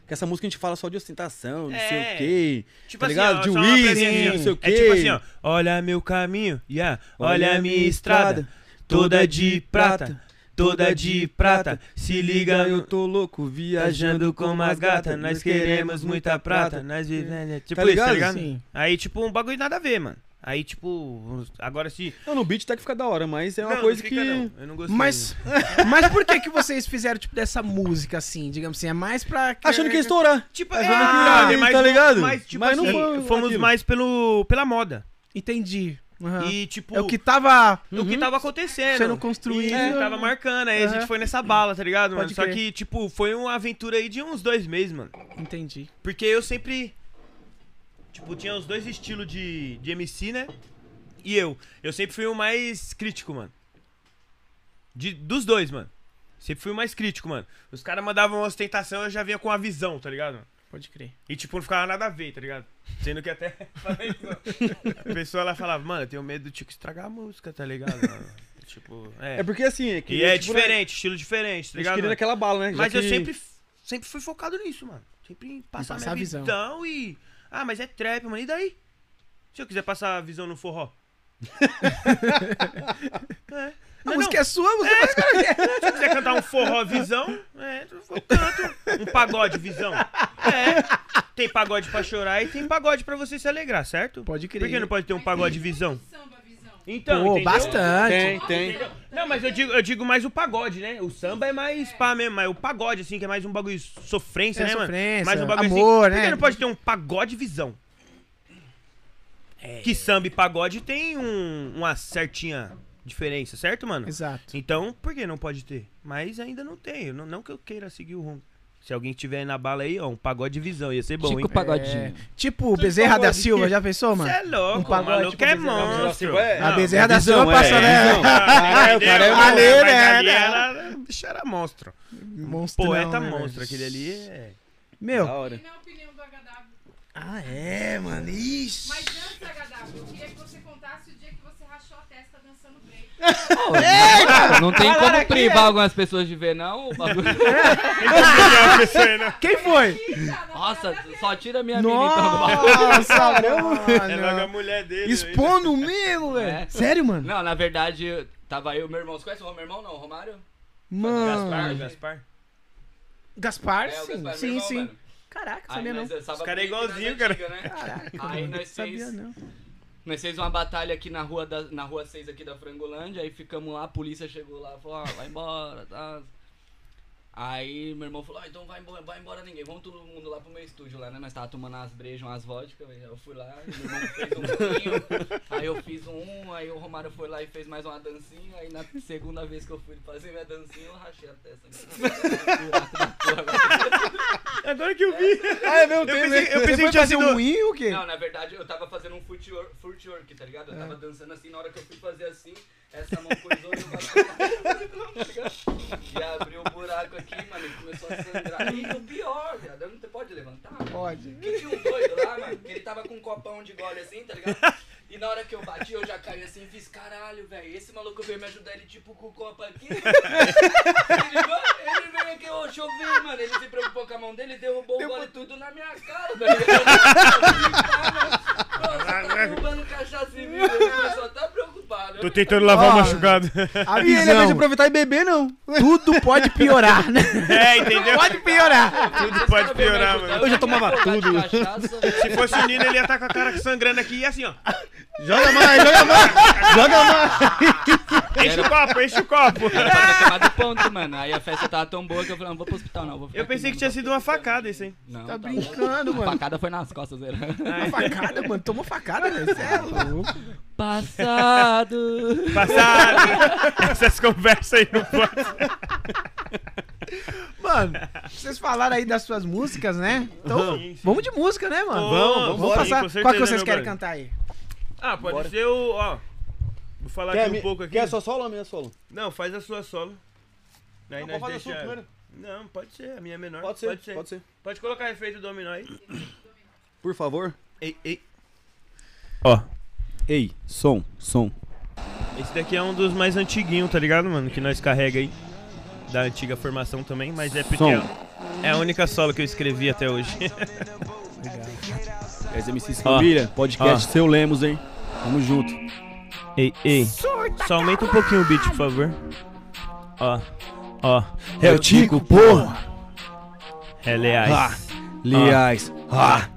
Que essa música a gente fala só de ostentação, não sei É. o quê. Tipo tá assim, ligado? ó, De uma préviazinha. não sei o É quê. tipo assim, ó. Olha meu caminho, yeah. Olha, a minha estrada, toda de prata, toda de prata. Se liga, eu tô louco viajando com umas gatas. Nós queremos muita prata, nós vivemos. Tipo isso, ligado? tá ligado? Sim. Aí, tipo, um bagulho nada a ver, mano. Aí, tipo, agora se. Não, no beat até que fica da hora, mas é uma Não, coisa não que. fica, não. Eu não gostei. Mas, mas por que que vocês fizeram, tipo, dessa música, assim? Digamos assim, é mais pra... Achando que ia estourar. Tipo, é, vamos brother, virar, mas tá não- ligado? Mas, tipo Mas não assim, foi fomos aquilo. mais pelo, pela moda. Entendi. Aham. E, tipo, É o que tava... o que tava acontecendo. Sendo construído. E É. tava marcando. Aí a Aham. gente foi nessa bala, tá ligado, mano? Pode Só crer. que, tipo, foi uma aventura aí de uns dois meses, mano. Entendi. Porque eu sempre. Tipo, tinha os dois estilos de, de MC, né? E eu. Eu sempre fui o mais crítico, mano. De, dos dois, mano. Sempre fui o mais crítico, mano. Os caras mandavam uma ostentação, eu já vinha com a visão, tá ligado? Pode crer. E, tipo, não ficava nada a ver, tá ligado? Sendo que até. a pessoa ela falava, mano, eu tenho medo do Tico estragar a música, tá ligado? mano? tipo, é. É porque assim. É que, E é tipo, né, diferente, estilo diferente, tá A ligado? aquela bala, né? Já Mas eu que- sempre, sempre fui focado nisso, mano. Sempre em passar, passar a minha visão. visão. e. Ah, mas é trap, mano. E daí? Se eu quiser passar a visão no forró? é. A Não, música não. é sua, você faz que ela quer. Se eu quiser cantar um forró visão, é, eu canto. Um pagode visão. É. Tem pagode pra chorar e tem pagode pra você se alegrar, certo? Pode crer. Por que não pode ter um pagode visão? Samba, visão. Então, Pô, entendeu? bastante. Tem, tem. Entendeu? Não, mas eu digo, eu digo mais o pagode, né? O samba é mais pá mesmo, mas o pagode, assim, que é mais um bagulho sofrência, É, né, mano? sofrência, mais um bagulho amor, assim. Por né? que não pode ter um pagode visão? Que samba e pagode tem um- uma certinha diferença, certo, mano? Exato. Então, por que não pode ter? Mas ainda não tem. Não, não que eu queira seguir o rumo. Se alguém tiver aí na bala aí, ó, um pagode visão, ia ser bom, Chico hein? Pagodinho. Tipo, o Bezerra da Silva, já pensou, Você mano? é louco, Um pagode, o maluco tipo, é monstro. É, A Bezerra é da Silva é, passa, é né? É, é Ali, né, ali era, o bicho era monstro. Monstrão, Poeta né, monstro, velho? aquele ali é... Meu. Da hora. E na opinião do HW. Ah, é, mano. Ixi. Mas antes, HW, eu queria que você Não tem como privar algumas pessoas de ver, não. O bagulho... Quem foi? Nossa, só tira minha mina então do bagulho. Nossa, É logo a mano. mulher dele. Expondo mesmo, velho. É. Sério, mano? Não, na verdade, tava eu e meu irmão. Você conhece o meu irmão, não? O Romário? Mano. Gaspar, Gaspar. Gaspar, É, o sim. Gaspar, sim, irmão, sim. mano. Caraca, Aí sabia não. nós dançava Os cara é igualzinho, cara. antigas, né? Caraca, Aí nós sabia fez- não. Nós fez uma batalha aqui na rua, da, na rua 6 aqui da Frangolândia, aí ficamos lá, a polícia chegou lá, falou, ó, vai embora, tá. Aí meu irmão falou, ah, então vai embora, vai embora ninguém, vamos todo mundo lá pro meu estúdio lá, né? Nós tava tomando umas brejas, umas vodka, velho. Eu fui lá, meu irmão fez um pouquinho, aí eu fiz um, aí o Romário foi lá e fez mais uma dancinha, aí na segunda vez que eu fui fazer minha dancinha, eu rachei a testa. Agora que eu vi. Ah, é meu Eu tempo, pensei, hein? eu pensei que tinha fazer sido... um ruim ou o quê? Não, na verdade eu tava fazendo um footwork, footwork tá ligado? Eu tava dançando assim, na hora que eu fui fazer assim, essa mão coisou e eu bati E abriu um buraco aqui, mano, ele começou a sangrar. E o pior, viado, eu não te- pode levantar? Pode. Que tinha um doido lá, mano, que ele tava com um copão de gole assim, tá ligado? E na hora que eu bati, eu já caí assim e fiz, caralho, velho, esse maluco veio me ajudar, ele tipo com o copo aqui. ele, veio- ele veio aqui, ô, deixa eu ver, mano. Ele se preocupou com a mão dele, derrubou o gole tudo na minha cara, tá ligado? Nossa, tá derrubando cachaça em mim, ele começou a tá. Tô tentando lavar o machucado. A E ele, ao invés de aproveitar e beber, não. Tudo pode piorar, né? É, entendeu? Pode piorar. Tudo pode piorar, mano. Eu já tomava tudo. Se fosse o Nino, ele ia estar com a cara sangrando aqui e assim, ó. Joga mais, joga mais. Joga mais. Enche o copo, enche o copo. Era pra ponto, mano. Aí a festa tava tão boa que eu falei, não vou pro hospital não. Vou ficar Eu aqui pensei que tinha sido uma facada isso, hein? Não, Tá bom. brincando, A mano. facada foi nas costas dele. Uma facada, mano. Tomou facada, velho. Você é louco. Passado. Passado. Essas conversas aí não pode. Mano, vocês falaram aí das suas músicas, né? Então, Sim, sim. vamos de música, né, mano? Vamos, vamos vambora. passar. Sim, com Qual que certeza, vocês meu querem cantar aí? Ah, pode Bora. ser o. Ó. Vou falar Quer, aqui um pouco aqui. quer sua solo ou a minha solo? Não, faz a sua solo. Aí Não, nós pode fazer a sua deixa- primeiro. Não, pode ser, a minha é menor. Pode ser, Pode ser. pode ser. Pode colocar efeito dominó aí. Por favor. Ei, ei. Ó, Ei, som, som. esse daqui é um dos mais antiguinhos, tá ligado, mano? Que nós carrega aí. Da antiga formação também, mas é porque é, a única solo que eu escrevi até hoje. És MC Ó, Família, podcast ó. Seu Lemos, hein? Tamo junto. ei, ei. Só aumenta um pouquinho o beat, por favor. Ó, ó. É o Tico, porra! É leais. Ah, Liais. Ah, ah.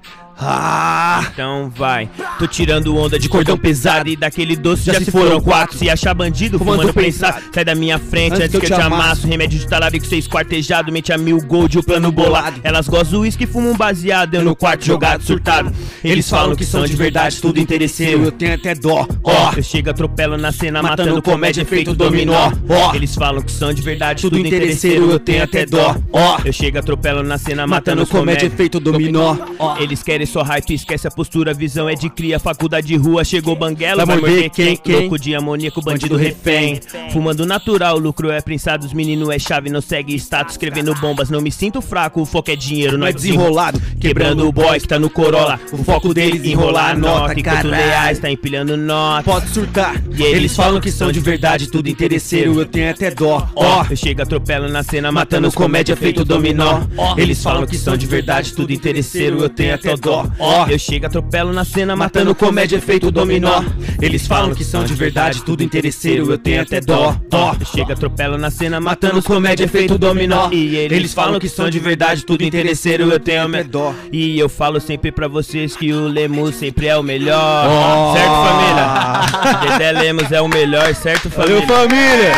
Então vai, tô tirando onda de cordão pesado e daquele doce já, se foram quatro. Se achar bandido, Fumando prensado, sai da minha frente antes, que eu te amasso. Remédio de talabico, ser esquartejado, mente a mil gold, o plano bolado. Elas gostam do uísque, fumam baseado, eu no quarto jogado, surtado. Eles falam que são de verdade, tudo interesseiro. Eu tenho até dó. Ó, eu chego, atropelo na cena, matando, comédia, efeito dominó. Ó, eles falam que são de verdade, tudo interesseiro, eu tenho até dó. Ó, eu chego, atropelo na cena, matando, comédia, efeito dominó. Ó, eles querem só hype, esquece a postura, visão é de cria, faculdade de rua, chegou banguela, Vai morder quem, quem? Louco de amoníaco, bandido refém. Fumando natural, lucro é prensado, os menino é chave, não segue status, escrevendo bombas, não me sinto fraco, o foco é dinheiro, não é desenrolado. Quebrando o boy que tá no Corolla, o foco deles enrolar a nota, enquanto leais tá empilhando nota. Pode surtar. E eles falam que são de verdade, tudo interesseiro. Eu tenho até dó. Ó, eu chego, atropelo na cena, matando comédia feito dominó. Eles falam que são de verdade, tudo interesseiro, eu tenho até dó. Ó, eu chego, atropelo na cena, matando comédia feito dominó. Eles falam que são de verdade, tudo interesseiro, eu tenho até dó. Ó, eu chego, atropelo na cena, matando comédia feito dominó. E eles falam que são de verdade, tudo interesseiro, eu tenho até dó. E eu falo sempre pra vocês que o Lemos sempre é o melhor. Ó. Certo, família? Dedé Lemos é o melhor, certo, família? Valeu, família!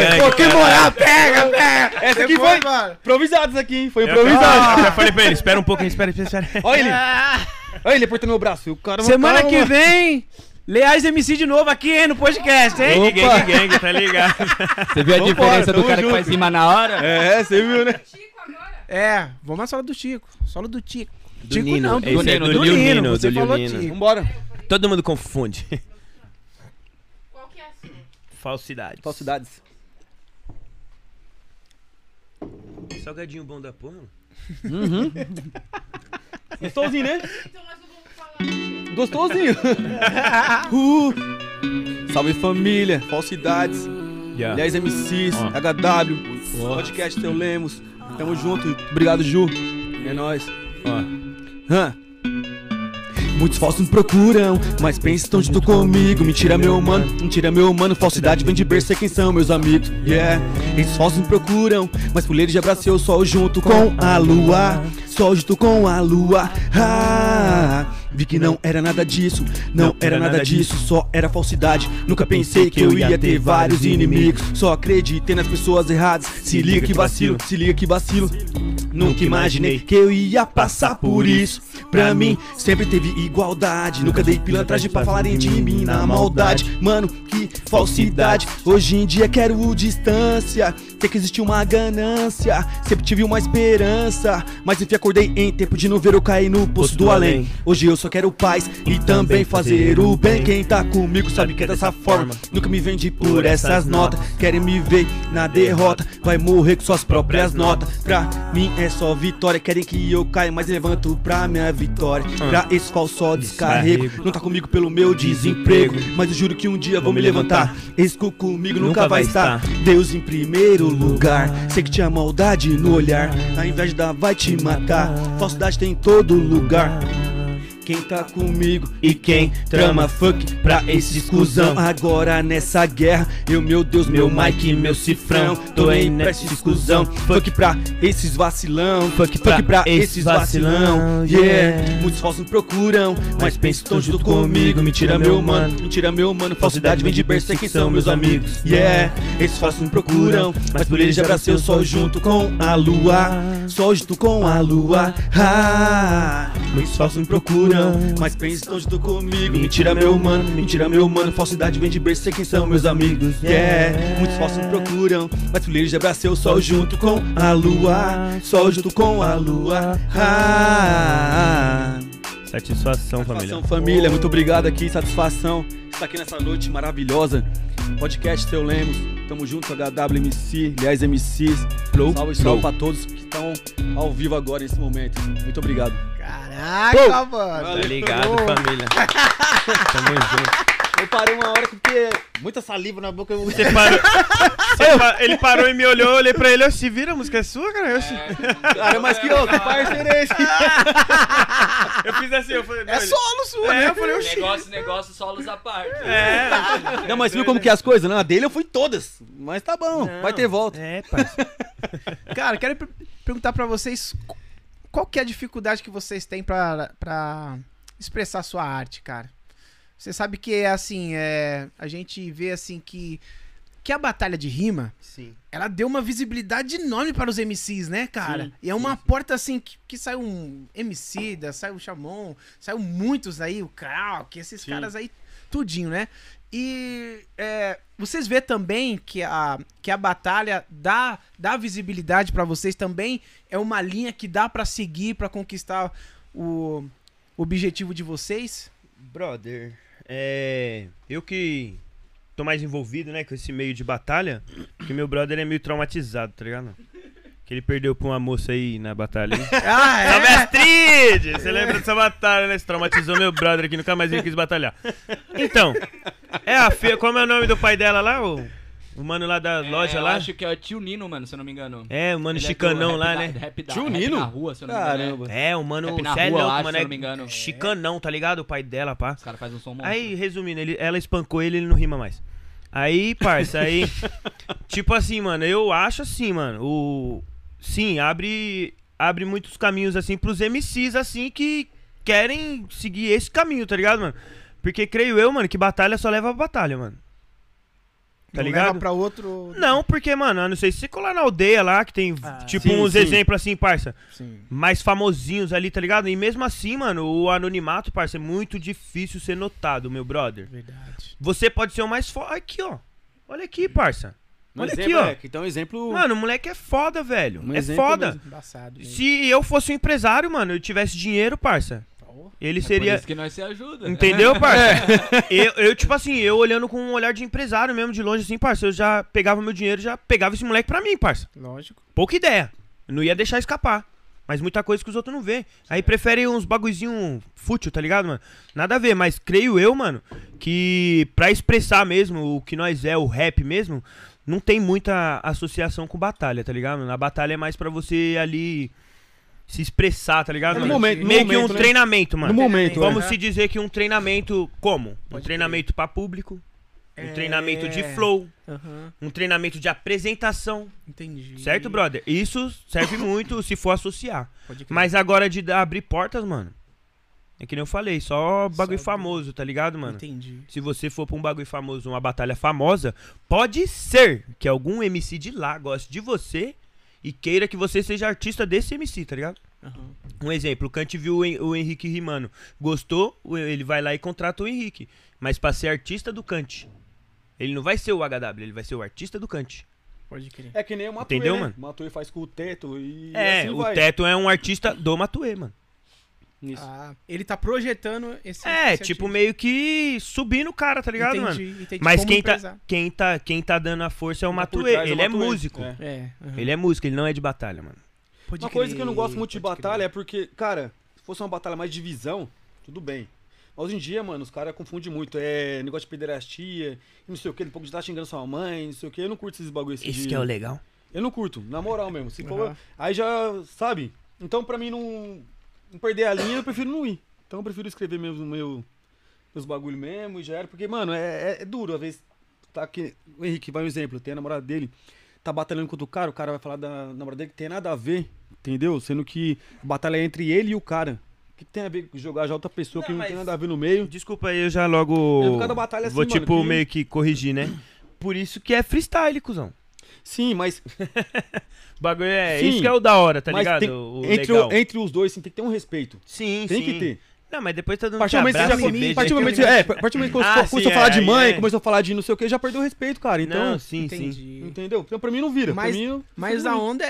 É, Pô, que moral, pega, pega! Essa aqui foi mano. improvisado, isso aqui, hein? Foi improvisado. já falei pra ele, espera um pouquinho, espera, espera, espera. Olha ele! Olha ele apertando meu braço. O cara Semana que vem, Leais MC de novo aqui, hein, no podcast, hein? Gang, gang, gang, tá ligado? Você viu a Vambora, diferença do tamo cara que junto. faz rima na hora? É, você viu, né? É, vamos na solo do Chico. Solo do Tico. Do Tico Nino, não, esse do, é Nino, do do Lil Nino. Nino, Você do Lil falou Nino. Tico. Vambora. Todo mundo confunde. Qual que é a sua? Falsidade. Falsidades. Salgadinho bom da porra. Gostosinho, né? Então nós não vamos falar. Gostosinho. uh. Salve família, falsidades. Yeah. 10 MCs. HW, podcast Seu Lemos. Tamo junto. Obrigado, Ju. É nóis. Hã? Muitos falsos me procuram, mas pensam junto comigo. Mentira, meu mano, mentira, meu mano. Falsidade vem de berço, é quem são meus amigos. Yeah, esses falsos me procuram, mas por eles já abracei o sol junto com a lua. Sol junto com a lua. Ah, Vi que não era nada disso, não era nada disso, só era falsidade. Nunca pensei que eu ia ter vários inimigos. Só acreditei nas pessoas erradas. Se liga que vacilo, se liga que vacilo. Nunca imaginei que eu ia passar por isso. Pra mim, sempre teve igualdade. Nunca dei pilantragem pra falarem de mim na maldade. Mano, que falsidade. Hoje em dia quero distância. Sei que existe uma ganância. Sempre tive uma esperança. Mas enfim, acordei em tempo de não ver eu cair no poço do além. Hoje eu só quero paz e também fazer o bem. Quem tá comigo sabe que é dessa forma. Nunca me vende por essas notas. Querem me ver na derrota. Vai morrer com suas próprias notas. Pra mim é só vitória. Querem que eu caia, mas levanto pra minha vitória. Pra esse qual só descarrego. Não tá comigo pelo meu desemprego. Mas eu juro que um dia vou me levantar. Esse comigo nunca vai estar. Deus em primeiro lugar. Sei que tinha maldade no olhar. A inveja vai te matar. Falsidade tem em todo lugar. Quem tá comigo e quem trama fuck pra esse exclusão Agora nessa guerra, eu meu Deus, meu Mike, meu cifrão Tô em essa exclusão, fuck pra esses vacilão Fuck, fuck pra esses vacilão, yeah. Muitos falsos me procuram, mas pensam tão junto comigo Mentira meu mano, mentira meu mano Falsidade vem de berço, sei quem são meus amigos, yeah. Esses falsos me procuram, mas por eles já abracei o sol junto com a lua. Sol junto com a lua, ah Muitos falsos me procuram mas pensam junto comigo. Mentira, meu mano, mentira, meu mano. Falsidade vem de berço, sei quem são meus amigos. Yeah, muitos falsos me procuram. Mas por eles já abracei o sol junto com a lua. Sol junto com a lua. Ah, Satisfação, família. Satisfação, família. Muito obrigado aqui, satisfação. Estar aqui nessa noite maravilhosa. Podcast Seu Lemos. Tamo junto, HWMC, aliás, MCs. Flow, Salve, flow. salve pra todos que estão ao vivo agora nesse momento. Muito obrigado. Caraca, mano. Tá ligado, família. Tamo junto. Eu parei uma hora porque muita saliva na boca. Eu... Você parou. Você pa- Ele parou e me olhou, eu olhei pra ele, se vira, a música é sua, cara? Eu, Cara, mas que, que parceiro é esse? eu fiz assim, eu falei. É solo sua, É, né? eu falei, oxi. Negócio, negócio, solos à parte. É. Não, mas viu como que é as coisas? Não, a dele eu fui todas. Mas tá bom, Não. vai ter volta. É, parceiro. Cara, quero per- perguntar pra vocês qu- qual que é a dificuldade que vocês têm pra, pra expressar sua arte, cara. Você sabe que é assim, é, a gente vê assim que que a batalha de rima, Sim. ela deu uma visibilidade enorme para os MCs, né, cara? Sim, e é uma porta assim que, que saiu um MC, da, saiu o Chamon, saiu muitos aí, o Krau, que esses Sim. caras aí, tudinho, né? E é, vocês vê também que a, que a batalha dá, dá visibilidade pra vocês também é uma linha que dá pra seguir pra conquistar o objetivo de vocês? Brother, é. Eu que tô mais envolvido, né, com esse meio de batalha, porque meu brother é meio traumatizado, tá ligado? Que ele perdeu pra uma moça aí na batalha. Ah, Salve Astrid! Você lembra dessa batalha, né? Você traumatizou meu brother aqui, nunca mais ele quis batalhar. Então, é a Fê, como é o nome do pai dela lá? O, o mano lá da loja É, eu lá? acho que é o tio Nino, mano, se eu não me engano. É, o mano Ele é chicanão rap lá, da- né? Rap da, Tio rap Nino? na rua, se eu não me engano. Caramba. É, o mano, Rap na cê é rua, louco, acho, mano, se eu é não me engano. chicanão, tá ligado? O pai dela, pá. Os caras fazem um som monstro. Aí, resumindo, ele, ela espancou ele, ele não rima mais. Aí, parça, aí. tipo assim, mano, eu acho assim, mano. O. Sim, abre. Abre muitos caminhos, assim, pros MCs, assim, que querem seguir esse caminho, tá ligado, mano? Porque creio eu, mano, que batalha só leva a batalha, mano. Tá não ligado? leva outro... Não, porque, mano, eu não sei se você colar na aldeia lá, que tem, Ah, tipo, sim, uns sim. exemplos assim, parça Sim. mais famosinhos ali, tá ligado? E mesmo assim, mano, o anonimato, parça, é muito difícil ser notado, meu brother. Verdade. Você pode ser o mais foda. Aqui, ó. Olha aqui, parça. Um Olha aqui, exemplo, ó. é, então exemplo. Mano, o moleque é foda, velho. Um é foda. Embaçado. Se eu fosse um empresário, mano, eu tivesse dinheiro, parça. Ele É por seria. isso que nós se ajuda. Entendeu, parça? eu, eu, tipo assim, eu olhando com um olhar de empresário mesmo, de longe, assim, parça, eu já pegava meu dinheiro e já pegava esse moleque pra mim, parça. Lógico. Pouca ideia. Eu não ia deixar escapar. Mas muita coisa que os outros não vê. Aí prefere uns bagulhozinho fútil, tá ligado, mano? Nada a ver, mas creio eu, mano, que pra expressar mesmo o que nós é, o rap mesmo, não tem muita associação com batalha, tá ligado? Na batalha é mais pra você ali se expressar, tá ligado? É no mano? momento- no Meio que um momento, né? treinamento, mano. No momento, Vamos é. se dizer que um treinamento como? Um Pode treinamento pra público, um É. treinamento de flow, Aham. um treinamento de apresentação. Entendi. Certo, brother? Isso serve muito se for associar. Mas agora de dar- abrir portas, mano. É que nem eu falei, só bagulho Só- famoso, tá ligado, mano? Entendi. Se você for pra um bagulho famoso, uma batalha famosa, pode ser que algum MC de lá goste de você e queira que você seja artista desse MC, tá ligado? Aham. Um exemplo, o Kant viu o Hen- o Henrique rimando. Gostou, ele vai lá e contrata o Henrique. Mas pra ser artista do Kant. Ele não vai ser o HW, ele vai ser o artista do Kant. Pode crer. É que nem o Matuê, Entendeu, né? mano? O Matuê faz com o teto e É, assim o vai. Teto é um artista do Matuê, mano. Isso. Ah, ele tá projetando esse. É, esse tipo, artista. meio que subindo o cara, tá ligado, mano? entendi, Entendi, Mas quem tá, quem, tá, quem tá dando a força é o tá é o Ele é Matuê. músico. É. É, aham. Ele é músico, ele não é de batalha, mano. Pode Uma coisa crer, que eu não gosto muito de batalha crer. é porque, cara, se fosse uma batalha mais de visão, tudo bem. Mas hoje em dia, mano, os caras confundem muito. É negócio de pederastia, e não sei o que, depois de estar xingando sua mãe, não sei o que. Eu não curto esses bagulho assim. Esse de- que é o legal. Eu não curto, na moral mesmo. Se for, Aham. aí já, sabe? Então, pra mim não, não perder a linha, eu prefiro não ir. Então, eu prefiro escrever mesmo meu, meus bagulho mesmo e já era. Porque, mano, é, é, é duro. Às vezes, tá aqui. O Henrique, vai um exemplo. Tem a namorada dele, tá batalhando contra o cara, o cara vai falar da namorada dele que tem nada a ver, entendeu? Sendo que a batalha é entre ele e o cara. O que tem a ver com jogar já outra pessoa que Não, não mas- tem nada a ver no meio? Desculpa aí, eu já logo. É por causa da batalha assim, Vou, mano, tipo, que- meio que corrigir, né? Por isso que é freestyle, cuzão. Sim, mas, O bagulho é. Sim, isso que é o da hora, tá mas ligado? tem- o entre, legal. o- entre os dois, sim, tem que ter um respeito. Sim, Tem sim. que ter. Não, mas depois tá dando A partir do momento que você abraço já co- beijo. a partir do momento que aquele você- é, a partir do momento que você Ah, começou sim, a falar é, de mãe, é. começou a falar de não sei o que, já perdeu o respeito, cara. Então, Não, sim, sim. Entendi. entendeu? Então pra mim não vira. Mas, mim, mas a onda é,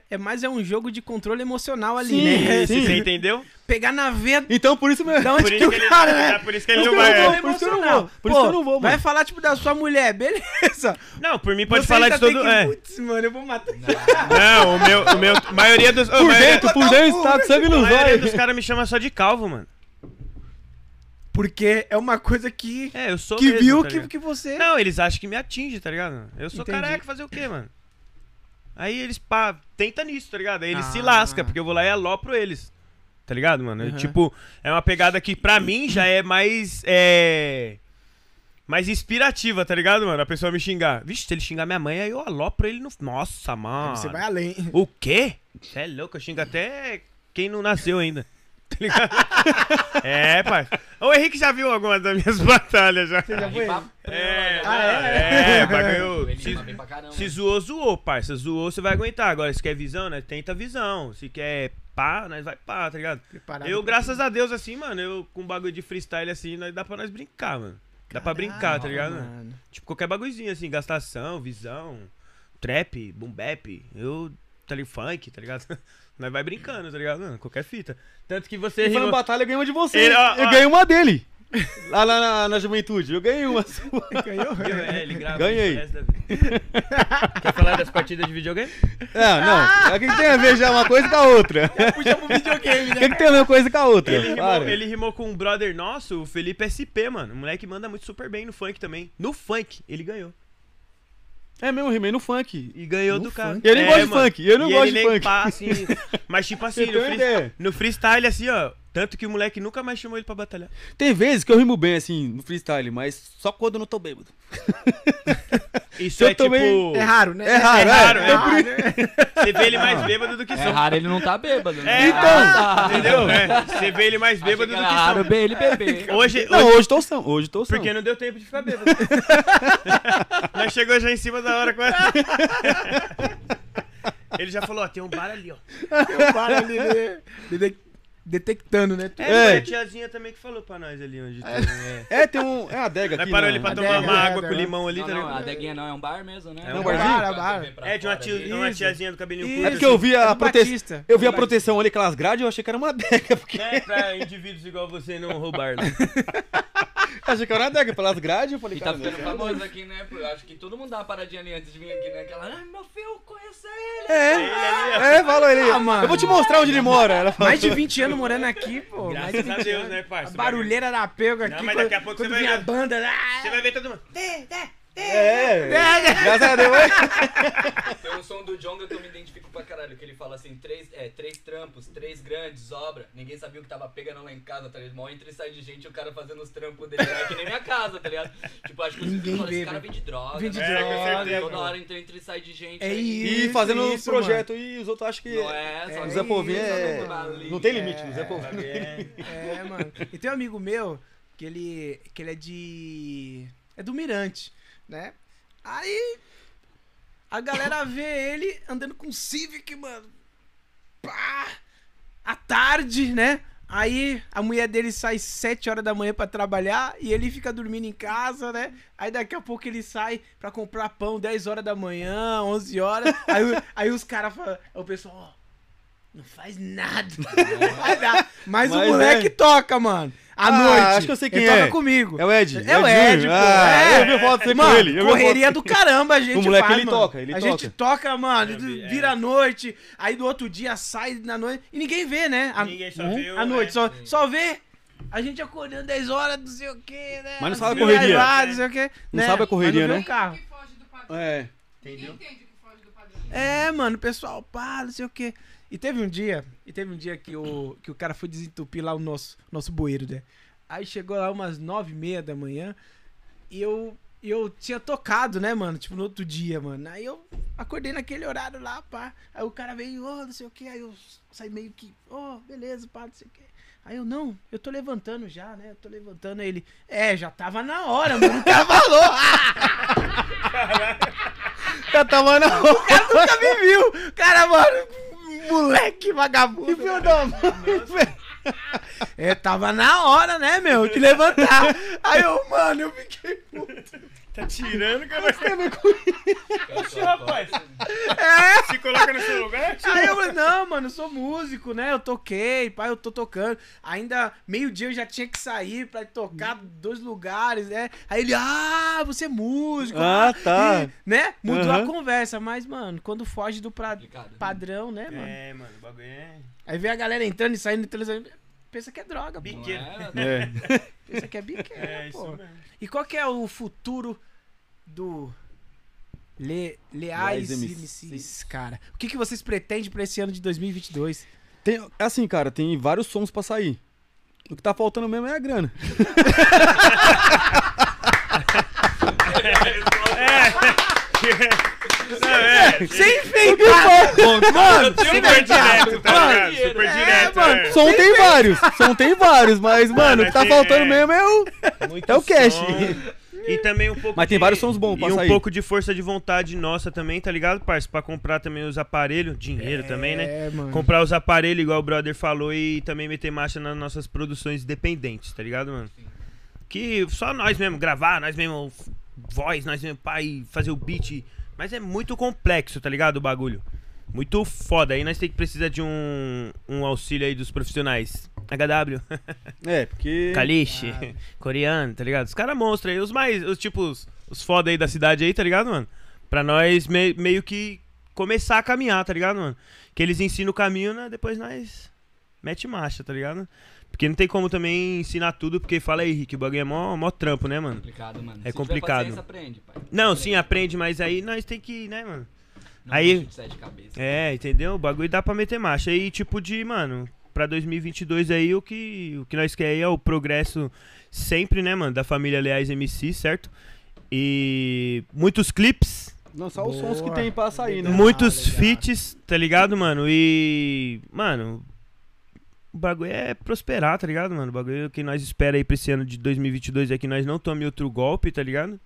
é, é mais é um jogo de controle emocional ali, Sim, né? Sim. Você entendeu? Pegar na veia Então por isso mesmo. da onde Por que isso o que ele, cara, né? por isso que ele não isso vai. não vou, por isso que eu não vou. Por isso que eu não vou, Vai mano. falar, tipo, da sua mulher, beleza. Não, por mim pode Você falar de todo. que- É. Putz, mano, eu vou matar. Não, o meu. O meu a maioria dos. a Por maioria, dentro, por dentro, tá sangue a nos maioria olhos. dos caras me chama só de calvo, mano. Porque é uma coisa que, É, eu sou que mesmo, viu tá que, que você... Não, eles acham que me atinge, tá ligado? Eu sou Entendi. careca, fazer o quê, mano? Aí eles, pá, tenta nisso, tá ligado? Aí eles se Ah. lascam, porque eu vou lá e alopro eles. Tá ligado, mano? Uhum. Tipo, é uma pegada que pra mim já é mais. É. Mais inspirativa, tá ligado, mano? A pessoa me xingar. Vixe, se ele xingar minha mãe, aí eu alopro ele no. Nossa, mano. Você vai além. O quê? Você é louco, eu xingo até quem não nasceu ainda. Tá ligado? é, pai. O Henrique já viu algumas das minhas batalhas já. Você já foi? É, Ah, mano, é? é, bagulho. Se, se zoou, zoou, parça. Zoou, você vai aguentar. Agora, se quer visão, né? Tenta visão. Se quer pá, nós vai pá, tá ligado? Preparado Eu, graças a Deus, assim, mano, eu com bagulho de freestyle assim, nós dá pra nós brincar, mano. Dá pra brincar, tá ligado? mano. Tipo, qualquer bagulhozinho, assim, gastação, visão, trap, boom bap, eu, tá ligado, funk, tá ligado? Nós vai brincando, tá ligado? Mano, qualquer fita. Tanto que você Ele foi rima... na batalha, eu ganhei uma de você. Ele, ó, eu ganhei uma dele. Lá na, na, na juventude. Eu ganhei uma sua. Ganhou? É, ele grava Ganhei. Quer falar das partidas de videogame? É, não. O que, que tem a ver já uma coisa com a outra? Puxa pro videogame, O né? que, que tem a ver uma coisa com a outra? Ele rimou, ele rimou com um brother nosso, o Felipe SP, mano. O moleque manda muito super bem no funk também. No funk, ele ganhou. É mesmo, rimei no funk. E ganhou No do cara. funk? Eu nem É, gosto de mano. funk, eu não E gosto de funk. pá, assim, mas tipo assim, no, free- no freestyle, assim, ó. Tanto que o moleque nunca mais chamou ele pra batalhar. Tem vezes que eu rimo bem, assim, no freestyle, mas só quando eu não tô bêbado. Isso Eu é tipo. também- É raro, né? É raro, É raro, é. é raro, né? Você vê ele mais bêbado do que É som. raro ele não tá bêbado, né? É, Então, entendeu? É, Você vê ele mais bêbado do que raro som. bem ele beber. Hoje, Não, hoje hoje tô são, hoje tô são. porque não deu tempo de ficar bêbado. Nós chegou já em cima da hora quase. Ele já falou, ó, tem um bar ali, ó. Eu paro ali, né? Dede- detectando, né? É, É. foi a tiazinha também que falou pra nós ali onde tem. É. É, tem um. É a adega Nós aqui. parou na- ali pra tomar uma é, água né? com limão ali, Não, tá não, ligado? a deguinha não, é um bar mesmo, né? É um barzinho? Bar, bar. É, de uma, tia, de uma Isso. tiazinha do cabelinho Isso. curto. É porque eu vi a É proteção. Eu vi a proteção ali, aquelas grades, eu achei que era uma adega. Porque Não é pra indivíduos igual você não roubar, né? achei que era uma adega. Pelas grades, eu falei, E tá cara, ficando famoso aqui, né? Acho que todo mundo dá uma paradinha ali antes de vir aqui, né? Aquela, ai meu filho, eu conheço ele. É, é, falou ele. Ah, mano. Eu vou te mostrar onde ele mora. Ela falou. Mais de 20 anos morando aqui, pô. Graças a 20 Deus, anos. né, A parça? barulheira da pega aqui. Não, mas daqui a pouco você vai a ver. banda. Você Ah, vai ver todo mundo. É, É, graças a Deus. Tem um som do Jonga que eu me identifico pra caralho, que ele fala assim, três, é, três trampos, três grandes, obra. Ninguém sabia o que tava pegando lá em casa, tá ligado? Mó entra e sai de gente e o cara fazendo os trampos dele. É que nem minha casa, tá ligado? Tipo, acho que os Ninguém falam, esse cara vende droga. Vende né? É, droga. certeza. Toda hora entra, entra e sai de gente. É aí- E fazendo Isso, os projetos e os outros acham que. Não é, só É o Zé Povinho é. isso, ali. Não tem limite, o Zé É. Povinho. É, mano. E tem um amigo meu que ele, que ele é de. É do Mirante, né? Aí a galera vê ele andando com Civic, mano. Pá! À tarde, né? Aí a mulher dele sai 7 horas da manhã pra trabalhar e ele fica dormindo em casa, né? Aí daqui a pouco ele sai pra comprar pão 10 horas da manhã, 11 horas. Aí, aí os caras falam, o pessoal, ó, não faz nada. Não faz nada. Mas, o Mas moleque é. toca, mano. À Ah, noite. acho que eu sei quem ele é. toca comigo. É o Ed. É o Ed, Júnior. pô. Ah, é. Eu vi foto dele com Mano, ele. eu correria foto- do caramba a gente O moleque, faz, ele mano. toca, ele a toca. gente toca, mano, vi, é. vira a noite, aí do outro dia sai na noite e ninguém vê, né? A, Ninguém só Uhum. vê à noite, é. só, só vê a gente acordando 10 horas, não sei o que, né? Mas não sabe a correria. lá, não sei o quê, Não né? sabe a correria, Mas não né? o carro. É. Ninguém entende que foge do padrão. É, mano, o pessoal, pá, não sei o quê. E teve um dia, e teve um dia que o, que o cara foi desentupir lá o nosso, nosso bueiro, né? Aí chegou lá umas nove e meia da manhã e eu, eu tinha tocado, né, mano? Tipo, no outro dia, mano. Aí eu acordei naquele horário lá, pá. Aí o cara veio, ô, não sei o quê. Aí eu saí meio que, ô, beleza, pá, não sei o quê. Aí eu, não, eu tô levantando já, né? Eu tô levantando. Aí ele, é, já tava na hora, mano. O cara falou, Já tava na o cara nunca me viu. Cara, mano, moleque vagabundo. Que filho da mãe. É, tava na hora, né, meu, de levantar. Aí eu, mano, eu fiquei puto. Tá tirando, cara. Oxe, rapaz. É. Se coloca no seu lugar, tira. Aí eu falei, não, mano, eu sou músico, né? Eu toquei, pai, eu tô tocando. Ainda meio-dia eu já tinha que sair pra tocar dois lugares, né? Aí ele, ah, você é músico. Ah, tá. E, né? Mudou a Aham. conversa, mas, mano, quando foge do pra- Complicado. padrão, né, mano? É, mano, o bagulho é. Aí vem a galera entrando e saindo, entrando, e saindo, pensa que é droga, Biqueiro. é? É. Pensa que é biqueira, É, isso pô. mesmo. E qual que é o futuro do Le... Leais Leais MCs, MCs, cara? O que, que vocês pretendem pra esse ano de 2022? Tem, assim, cara, tem vários sons pra sair. O que tá faltando mesmo é a grana. Não, é. Sem enfeitar! Mano, sem Super direto, tá Mano, ligado? Super é, direto. mano, é. Som tem vários, som tem vários, mas, mano, o que tá tem- faltando é. mesmo é o. É o cash. E também um pouco Mas tem de- vários sons bons pra E um sair. pouco de força de vontade nossa também, tá ligado, parça? Pra comprar também os aparelhos, dinheiro também, né? É, mano. Comprar os aparelhos, igual o brother falou, e também meter marcha nas nossas produções independentes, tá ligado, mano? Que só nós mesmo gravar, nós mesmo voz, nós mesmo pai, fazer o beat. Mas é muito complexo, tá ligado, o bagulho? Muito foda. Aí nós tem que precisar de um, um auxílio aí dos profissionais. HW, É, porque. Kalish, coreano, tá ligado? Os caras monstros aí, os mais, os tipos, os foda aí da cidade aí, tá ligado, mano? Pra nós me- meio que começar a caminhar, tá ligado, mano? Que eles ensinam o caminho, né? Depois nós mete marcha, tá ligado? Porque não tem como também ensinar tudo, porque fala aí, Rick, o bagulho é mó, mó trampo, né, mano? complicado, mano. É Se complicado. Aprende, pai. Não, sim, aprende, mas aí nós tem que, né, mano? Não Aí- cabeças. É, entendeu? O bagulho dá pra meter marcha. E tipo de, mano, pra 2022 aí o que, o que nós quer aí é o progresso sempre, né, mano, da família Leais MC, certo? E muitos clipes, Lançar os sons que tem pra sair, né? Muitos legal. feats, tá ligado, mano? E, mano, o bagulho é prosperar, tá ligado, mano? O bagulho que nós espera aí pra esse ano de 2022 é que nós não tome outro golpe, tá ligado?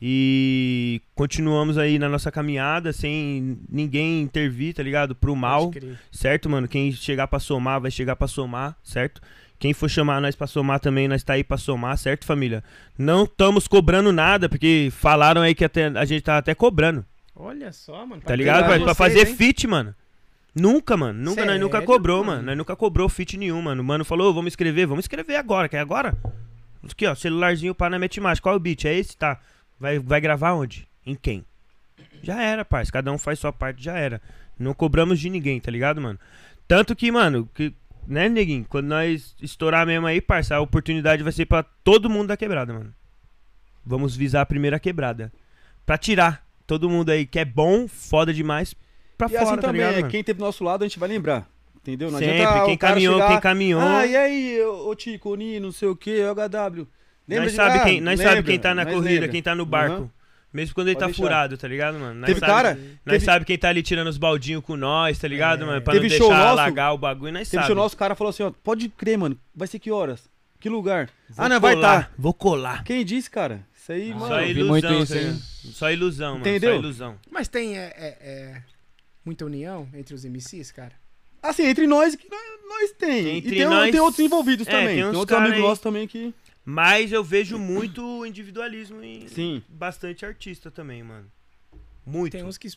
E continuamos aí na nossa caminhada sem ninguém intervir, tá ligado? Pro mal, certo, mano? Quem chegar pra somar, vai chegar pra somar, certo? Quem for chamar nós pra somar também, nós tá aí pra somar, certo, família? Não estamos cobrando nada, porque falaram aí que até, a gente tá até cobrando, Olha só, mano. tá ligado? Pra, Pra, pra fazer feat, mano. Nunca, mano. Nunca, nós nunca Sério, cobrou, mano? Nós nunca cobrou feat nenhum, mano. O mano falou, "Ô, vamos escrever, vamos escrever agora, quer agora? Aqui, ó, celularzinho para na mete mais. Qual é o beat? É esse? Tá. Vai, vai gravar onde? Em quem? Já era, parça. Cada um faz sua parte, já era. Não cobramos de ninguém, tá ligado, mano? Tanto que, mano, que, né, neguinho? Quando nós estourar mesmo aí, parça, a oportunidade vai ser pra todo mundo da quebrada, mano. vamos visar a primeira quebrada. Pra tirar todo mundo aí que é bom, foda demais, pra E fora, assim tá também, ligado, é, quem teve do nosso lado, a gente vai lembrar. Entendeu? Não Sempre, adianta quem caminhou, chegar, quem caminhou. Ah, e aí, ô, Tico, o Nino, não sei o que, o HW. Lembra nós de sabe quem, nós lembra, sabe quem tá na corrida, lembra. quem tá no barco. Aham. Mesmo quando ele Pode tá deixar. furado, tá ligado, mano? Nós Teve sabe, cara, Nós teve- sabe quem tá ali tirando os baldinhos com nós, tá ligado, É. mano? Pra Teve não show deixar nosso- alagar o bagulho, nós Teve sabe. show nosso, o cara falou assim, ó, pode crer, mano, vai ser que horas? Que lugar? Vou ah, não, vai colar, estar. Vou colar. Quem disse, cara? Isso aí, Ah, mano. Só ilusão, muito isso, tá hein? ligado? Só ilusão, mano. Entendeu? Só ilusão. Mas tem é, é, é, muita união entre os MCs, cara? Assim, entre nós, que nós, tem. Entre e tem, nós- tem outros envolvidos É, também. tem Tem, outros amigos aí- nossos também que... Mas eu vejo muito individualismo em Sim. bastante artista também, mano. Muito. Tem uns que.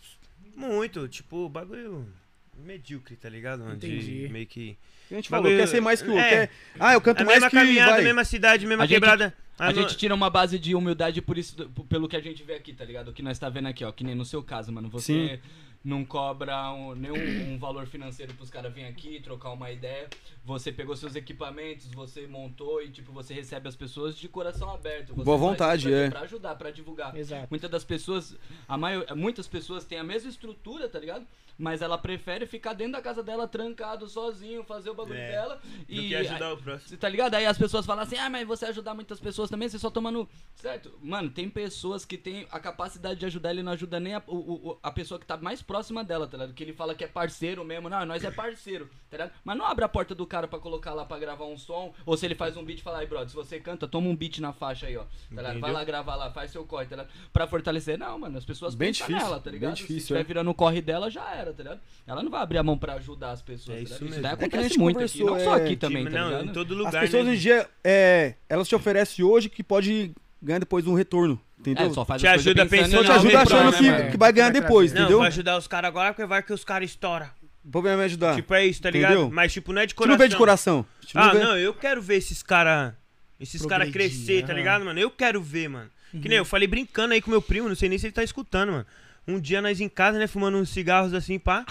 Muito. Tipo, bagulho medíocre, tá ligado? mano? De Entendi. meio que. A gente Bagulho- falou, quer ser mais que o outro. é. quer- Ah, eu canto A mais mesma que caminhada, vai. mesma cidade, mesma A gente- quebrada. A Ah, não- gente tira uma base de humildade por isso, pelo que a gente vê aqui, tá ligado? O que nós tá vendo aqui, ó. Que nem no seu caso, mano. Você Sim. Não cobra um- nenhum um valor financeiro pros caras virem aqui, trocar uma ideia. Você pegou seus equipamentos, você montou e, tipo, você recebe as pessoas de coração aberto. Você Boa vontade, pra, é. Pra ajudar, pra divulgar. Exato. Muitas das pessoas, a maior, muitas pessoas têm a mesma estrutura, tá ligado? Mas ela prefere ficar dentro da casa dela, trancado, sozinho, fazer o bagulho É, dela. Do E que ajudar o próximo. você tá ligado? Aí as pessoas falam assim, ah, mas você ajudar muitas pessoas também, você só toma no. Certo? Mano, tem pessoas que têm a capacidade de ajudar, ele não ajuda nem a, o- o- a pessoa que tá mais próxima dela, tá ligado? Que ele fala que é parceiro mesmo. Não, nós é parceiro, tá ligado? Mas não abre a porta do cara pra colocar lá pra gravar um som. Ou se ele faz um beat, fala aí, brother, se você canta, toma um beat na faixa aí, ó. Tá ligado? Vai lá gravar lá, faz seu corre, tá ligado? Pra fortalecer. Não, mano, as pessoas Bem pensam difícil, nela, tá bem ligado? difícil, se estiver é. virando o corre dela, já era, tá ligado? Ela não vai abrir a mão pra ajudar as pessoas, É tá isso ligado? mesmo. daí É acontece muito aqui, não só é, aqui também, Tipo, tá não, ligado? em todo As lugar, pessoas né? hoje em dia, é, elas te oferecem hoje que pode ganhar depois um retorno. Entendeu? É, só faz Te ajuda pensando Só te Não, ajuda achando que, que vai ganhar Vai depois. Não, entendeu? vou ajudar os caras agora porque vai que os caras estouram. O problema é me ajudar. Tipo, é isso, tá ligado? Entendeu? Mas, tipo, não é de coração. não vê de coração. Gente Ah, vê- não, eu quero ver esses caras. Esses caras crescer, tá ligado, mano? Eu quero ver, mano. Que nem eu falei brincando aí com meu primo, não sei nem se ele tá escutando, mano. Um dia nós em casa, né, fumando uns cigarros assim, pá.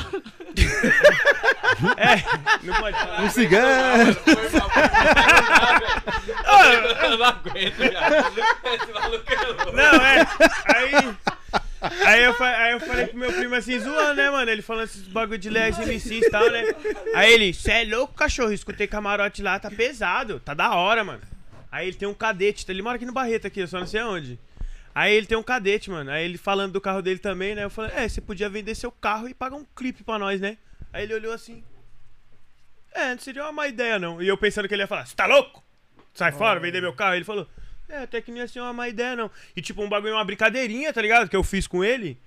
é, não pode falar. Um cigarro. Eu não aguento, cara. Esse maluco é louco. Não, é. Aí. Aí eu, aí eu falei pro meu primo assim, zoando, né, mano? Ele falando esses bagulho de Lex MCs e tal, né? Aí ele, cê é louco, cachorro? Escutei camarote lá, tá pesado, tá da hora, mano. Aí ele tem um cadete, tá- ele mora aqui no Barreto, aqui, eu só não sei aonde. Aí ele tem um cadete, mano. Aí ele falando do carro dele também, né? Eu falei, é, você podia vender seu carro e pagar um clipe pra nós, né? Aí ele olhou assim. É, não seria uma má ideia, não. E eu pensando que ele ia falar, você tá louco? Sai fora, vender meu carro. Ele falou, é, até que não ia ser uma má ideia, não. E tipo, um bagulho, uma brincadeirinha, tá ligado? Que eu fiz com ele.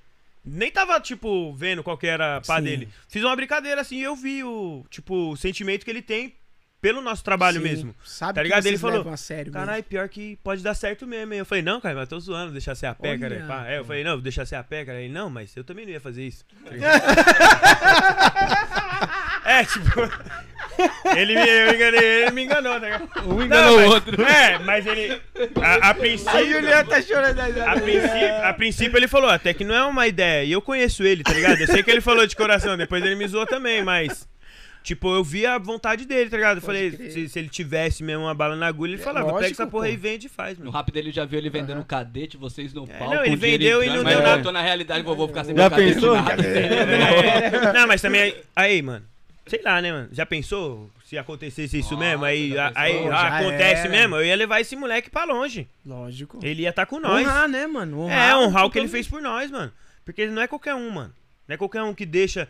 Nem tava, tipo, vendo qual que era a pá Sim. dele. Fiz uma brincadeira assim e eu vi o, tipo, o sentimento que ele tem pelo nosso trabalho Sim. mesmo. Sabe Tá que ligado? Ele falou. Caralho, pior que pode dar certo mesmo. hein? Eu falei, não, cara, mas tô zoando, deixar ser a pé, cara. Olha, Pá. É, eu falei, não, vou deixar ser a pé, cara. Ele, não, mas eu também não ia fazer isso. Tá é, tipo. Ele me, eu enganei, ele me enganou, tá ligado? Um enganou enganou o o outro. É, mas ele. A, a princípio. A Juliana tá chorando. A princípio, a princípio ele falou, até que não é uma ideia. E eu conheço ele, tá ligado? Eu sei que ele falou de coração, depois ele me zoou também, mas. Tipo, eu vi a vontade dele, tá ligado? Eu falei, se, se ele tivesse mesmo uma bala na agulha, ele É, falava, pega lógico, essa porra pô. e vende e faz, No mano. rap dele já viu ele vendendo cadete, vocês no É, palco. não, ele vendeu e não deu eu nada. tô na realidade, vou, vou ficar sem Já meu cadete pensou? nada. É, não, mas também, aí, aí, mano, sei lá, né, mano? Já pensou se acontecesse isso Nossa, mesmo? Aí, a- aí Já acontece era. mesmo, eu ia levar esse moleque pra longe. Lógico. Ele ia estar com nós. Honrar, né, mano? É, honrar o que ele fez por nós, mano. Porque não é qualquer um, mano. Não é qualquer um que deixa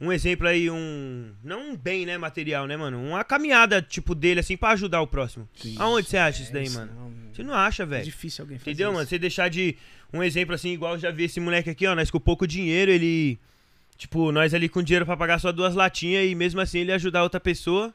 um exemplo aí, um. Não um bem, né, material, né, mano? Uma caminhada, tipo, dele, assim, pra ajudar o próximo. Aonde você acha isso daí, isso mano? não- Você não acha, É velho. difícil alguém fazer Entendeu, isso. mano? Você deixar de. Um exemplo assim, igual eu já vi esse moleque aqui, ó. Nós com pouco dinheiro, ele. Tipo, nós ali com dinheiro pra pagar só duas latinhas e mesmo assim ele ajudar outra pessoa.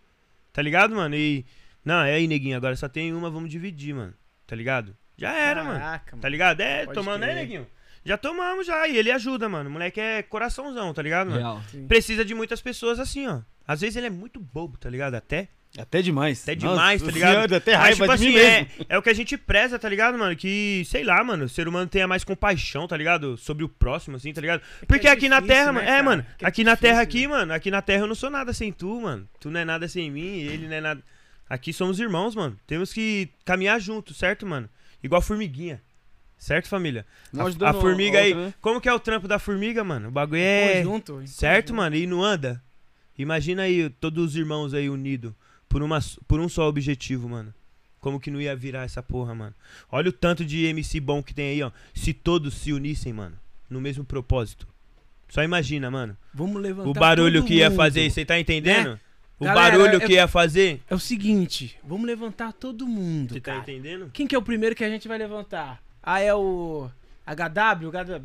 Tá ligado, mano? E. Não, é aí, neguinho, agora só tem uma, vamos dividir, mano. Tá ligado? Já era, mano. Caraca, Tá ligado? É, Pode tomando, né, neguinho? Já tomamos já. E ele ajuda, mano. O moleque é coraçãozão, tá ligado, mano? Real. Precisa de muitas pessoas assim, ó. Às vezes ele é muito bobo, tá ligado? Até. Até demais. Até demais, Nossa tá ligado? Até Mas, raiva tipo de mim assim, mesmo. é, é o que a gente preza, tá ligado, mano? Que, sei lá, mano, o ser humano tenha mais compaixão, tá ligado? Sobre o próximo, assim, tá ligado? Porque é aqui na difícil, Terra, né, mano. É, mano. Que é aqui na Terra, difícil, aqui, mano. Aqui na Terra eu não sou nada sem tu, mano. Tu não é nada sem mim, ele não é nada. Aqui somos irmãos, mano. Temos que caminhar juntos, certo, mano? Igual formiguinha. Certo, família? Um A, a formiga a aí. outra, né? Como que é o trampo da formiga, mano? O bagulho é. Conjunto. Certo, mano? E não anda? Imagina aí todos os irmãos aí unidos por, uma, por um só objetivo, mano. Como que não ia virar essa porra, mano? Olha o tanto de MC bom que tem aí, ó. Se todos se unissem, mano, no mesmo propósito. Só imagina, mano. Vamos levantar O barulho que ia mundo. fazer, você tá entendendo? O Galera, barulho é- que ia fazer. É o seguinte, vamos levantar todo mundo, Você tá entendendo? Quem que é o primeiro que a gente vai levantar? Ah, é o HW, o HW.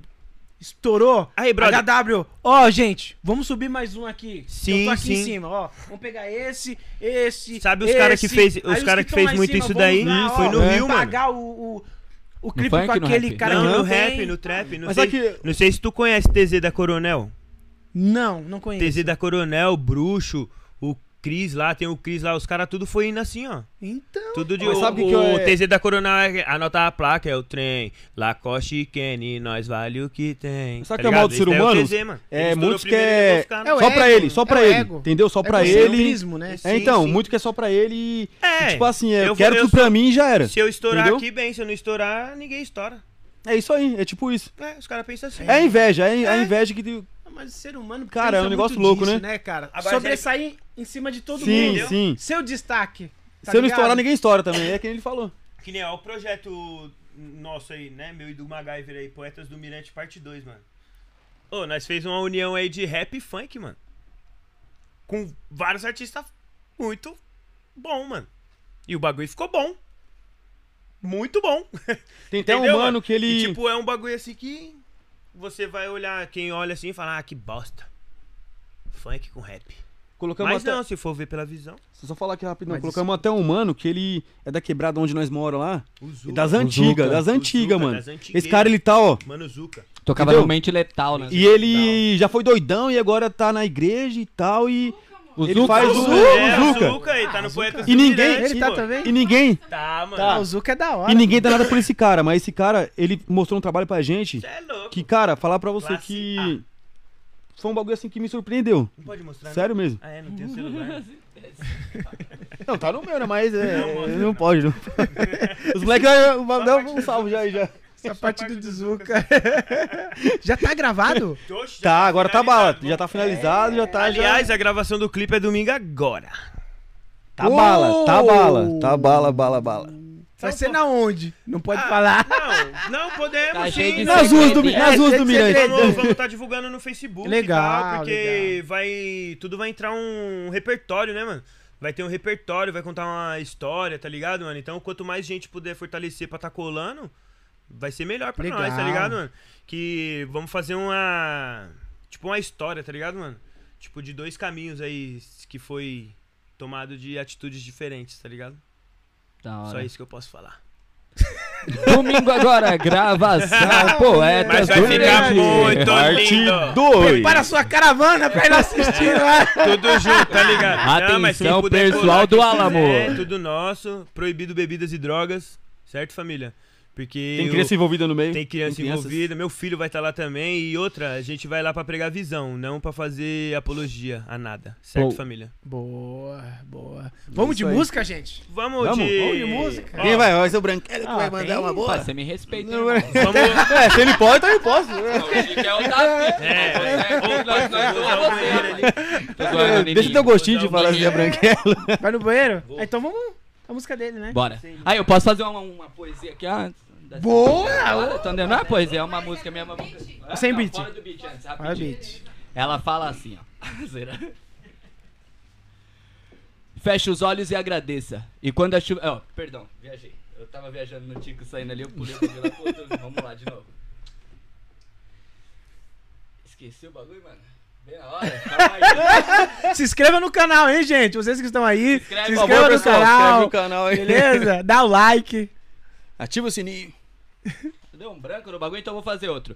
Estourou. Aí, brother. HW. Ó, gente, vamos subir mais um aqui. Sim, Eu tô aqui sim. em cima, ó. Vamos pegar esse, esse. Sabe os esse. cara que fez- os Aí cara que fez muito cima, isso daí lá, foi ó, no Rio, mano. pagar o, o, o clipe funk, com no aquele rap? cara não, que no tem. rap, no trap. Não Mas sei, sabe que- não sei se tu conhece TZ da Coronel. Não, não conheço. TZ da Coronel, Bruxo, Cris lá, tem o Cris lá, os caras tudo foi indo assim, ó. Então. Tudo de Mas o, sabe o, que eu é- TZ da Coronel é anota a placa, é o trem. Lacoste e Kenny, nós vale o que tem. Sabe tá que é o mal do ser humano? o TZ, mano. É, muitos primeiro, que é- É o Só ego, pra ele, só é pra o ele. ego. Entendeu? Só pra é ele. egocentrismo, né? É, então, sim. muito que é só pra ele e. É, Tipo assim, é, eu eu quero eu tudo pra mim e já era. Se eu estourar Entendeu? aqui, bem. Se eu não estourar, ninguém estoura. É isso aí, é tipo isso. É, os caras pensam assim. É a inveja, é a É. inveja que. Mas o ser humano Cara, é um negócio louco, disso, né? cara? Agora, Sobressair em cima de todo sim, mundo. sim. Seu destaque. tá Se eu não ligado? estourar, ninguém estoura também. É quem ele falou. Que nem ó, o projeto nosso aí, né? Meu e do MacGyver aí, Poetas do Mirante, parte 2, mano. Ô, nós fez uma união aí de rap e funk, mano. Com vários artistas muito bom, mano. E o bagulho ficou bom. Muito bom. Tem até um Entendeu, mano que ele. E, tipo, é um bagulho assim que você vai olhar, quem olha assim e fala, ah, que bosta. Funk com rap. colocamos Mas até... não, se for ver pela visão. Só falar aqui rapidão. Mas colocamos até um mano que ele é da quebrada onde nós moramos lá. O E Zuka. das antigas, das antigas, mano. das. Esse cara, ele tá, ó. Mano Zuka. Tocava Entendeu? no Mente Letal, né? E ele já foi doidão e agora tá na igreja e tal. E, O ele Zuka, faz o o, Zuka. É, o Zuka. Zuka aí, tá no Poetas E ninguém- Ele tá também? E ninguém. Tá, mano. Ah, o Zuka é da hora. E ninguém dá nada por esse cara, mas esse cara, ele mostrou um trabalho pra gente Cê é louco. que, cara, falar pra você Classe que foi um bagulho assim que me surpreendeu. Não pode mostrar, Sério mesmo. né? Ah, é, não tem o celular. Não, tá no meu, né? Mas é, Não, mostra, não, não. pode, não. Os moleques vai dar um salve já aí já. Essa parte do Zuka. Já tá gravado? Oxe, já Tá, agora tá bala. Já tá finalizado, já tá. Aliás, já... a gravação do clipe é domingo agora. tá bala, tá bala. Tá bala, bala, bala. Vai ser na onde? Não pode Ah, falar. Não, não podemos Tá sim. Nas ruas do, nas ruas do É, Mirante. Vamos vamos tá divulgando no Facebook Legal, e tal, porque legal. vai tudo vai entrar um repertório, né, mano? Vai ter um repertório, vai contar uma história, tá ligado, mano? Então, quanto mais gente puder fortalecer pra tá colando, vai ser melhor pra nós, tá Legal. ligado, mano? Que vamos fazer uma tipo uma história, tá ligado, mano? Tipo de dois caminhos aí que foi tomado de atitudes diferentes, tá ligado? Da hora. Só isso que eu posso falar. Domingo agora, gravação Poetas Mas vai do ficar Mirante. muito Parte lindo. 2. Para a sua caravana pra ir assistir lá. Tudo junto, tá ligado? Não, mas quem Atenção, puder pessoal colar, do Álamo. quiser, tudo nosso. Proibido bebidas e drogas. Certo, família? Porque Tem eu- criança envolvida no meio. tem criança Tem envolvida, meu filho vai estar lá também. E outra, a gente vai lá pra pregar visão, não pra fazer apologia a nada. Certo, Bom. família? Boa, boa. Vamos de aí. música, gente? Vamos, Vamos, de... vamos de música. Ó, Quem vai? Vai ser o Branquelo que Ah, vai mandar tem- uma boa. você me respeita, Não. Vamos... É, se ele pode, então eu posso. É. É, usar o É. Deixa teu gostinho de falar um assim, é. Branquelo. Vai no banheiro? Ah, então vamos. A música dele, né? Bora. Aí, eu posso fazer uma, uma poesia aqui antes? Boa! Bora, tá entendendo? Não é poesia, é uma música mesmo. Ah, Sem não, beat. Fora do beat antes, rapidinho. beat. Ela fala assim, ó. Feche os olhos e agradeça. E quando a chuva. Ó, perdão, viajei. Eu tava viajando no Tico saindo ali, eu pulei pro outro. Vamos lá de novo. Esqueci o bagulho, mano. Se inscreva no canal, hein, gente? Vocês que estão aí, se inscreve, inscreva, por favor, no pessoal, canal. no canal aí. Beleza? Dá o like. Ativa o sininho. Deu um branco no bagulho, então eu vou fazer outro.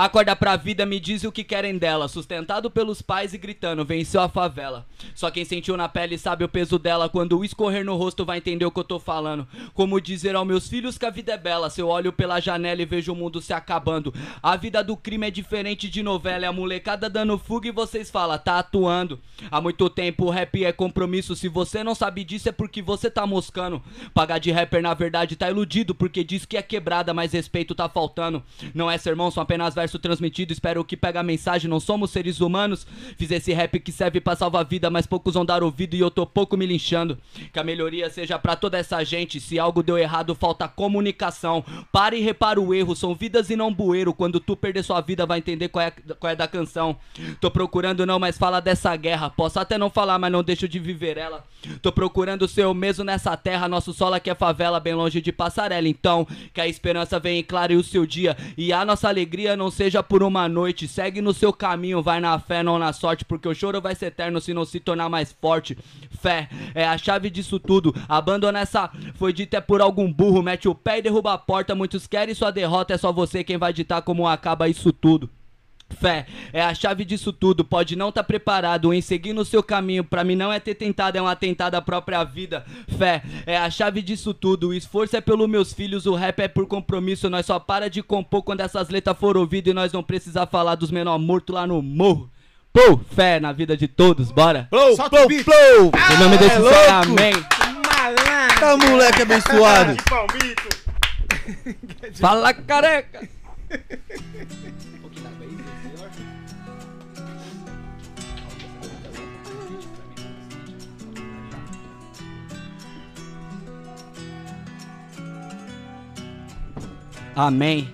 Acorda pra vida, me diz o que querem dela. Sustentado pelos pais e gritando, venceu a favela. Só quem sentiu na pele sabe o peso dela. Quando escorrer no rosto vai entender o que eu tô falando. Como dizer aos meus filhos que a vida é bela. Se eu olho pela janela e vejo o mundo se acabando. A vida do crime é diferente de novela. É a molecada dando fuga e vocês falam, tá atuando. Há muito tempo o rap é compromisso. Se você não sabe disso é porque você tá moscando. Pagar de rapper na verdade tá iludido. Porque diz que é quebrada, mas respeito tá faltando. Não é sermão, são apenas versos transmitido. Espero que pegue a mensagem. Não somos seres humanos. Fiz esse rap que serve pra salvar a vida, mas poucos vão dar ouvido e eu tô pouco me linchando. Que a melhoria seja pra toda essa gente. Se algo deu errado, falta comunicação. Pare e repara o erro. São vidas e não bueiro. Quando tu perder sua vida, vai entender qual é, qual é da canção. Tô procurando não, mas fala dessa guerra. Posso até não falar, mas não deixo de viver ela. Tô procurando o seu mesmo nessa terra. Nosso solo aqui é favela, bem longe de passarela. Então, que a esperança venha claro e o seu dia. E a nossa alegria não seja por uma noite. Segue no seu caminho, vai na fé, não na sorte. Porque o choro vai ser eterno se não se tornar mais forte. Fé é a chave disso tudo. Abandona essa. Foi dito é por algum burro. Mete o pé e derruba a porta. Muitos querem sua derrota. É só você quem vai ditar como acaba isso tudo. Fé é a chave disso tudo. Pode não estar tá preparado em seguir no seu caminho. Pra mim não é ter tentado, é um atentado à própria vida. Fé é a chave disso tudo. O esforço é pelos meus filhos, o rap é por compromisso. Nós só para de compor quando essas letras forem ouvidas e nós não precisar falar dos menor mortos lá no morro. Pô, fé na vida de todos, bora. Flow, flow, flow! Em nome desse é Senhor, louco? amém. Malandro. Tá moleque abençoado. Fala careca. Amém.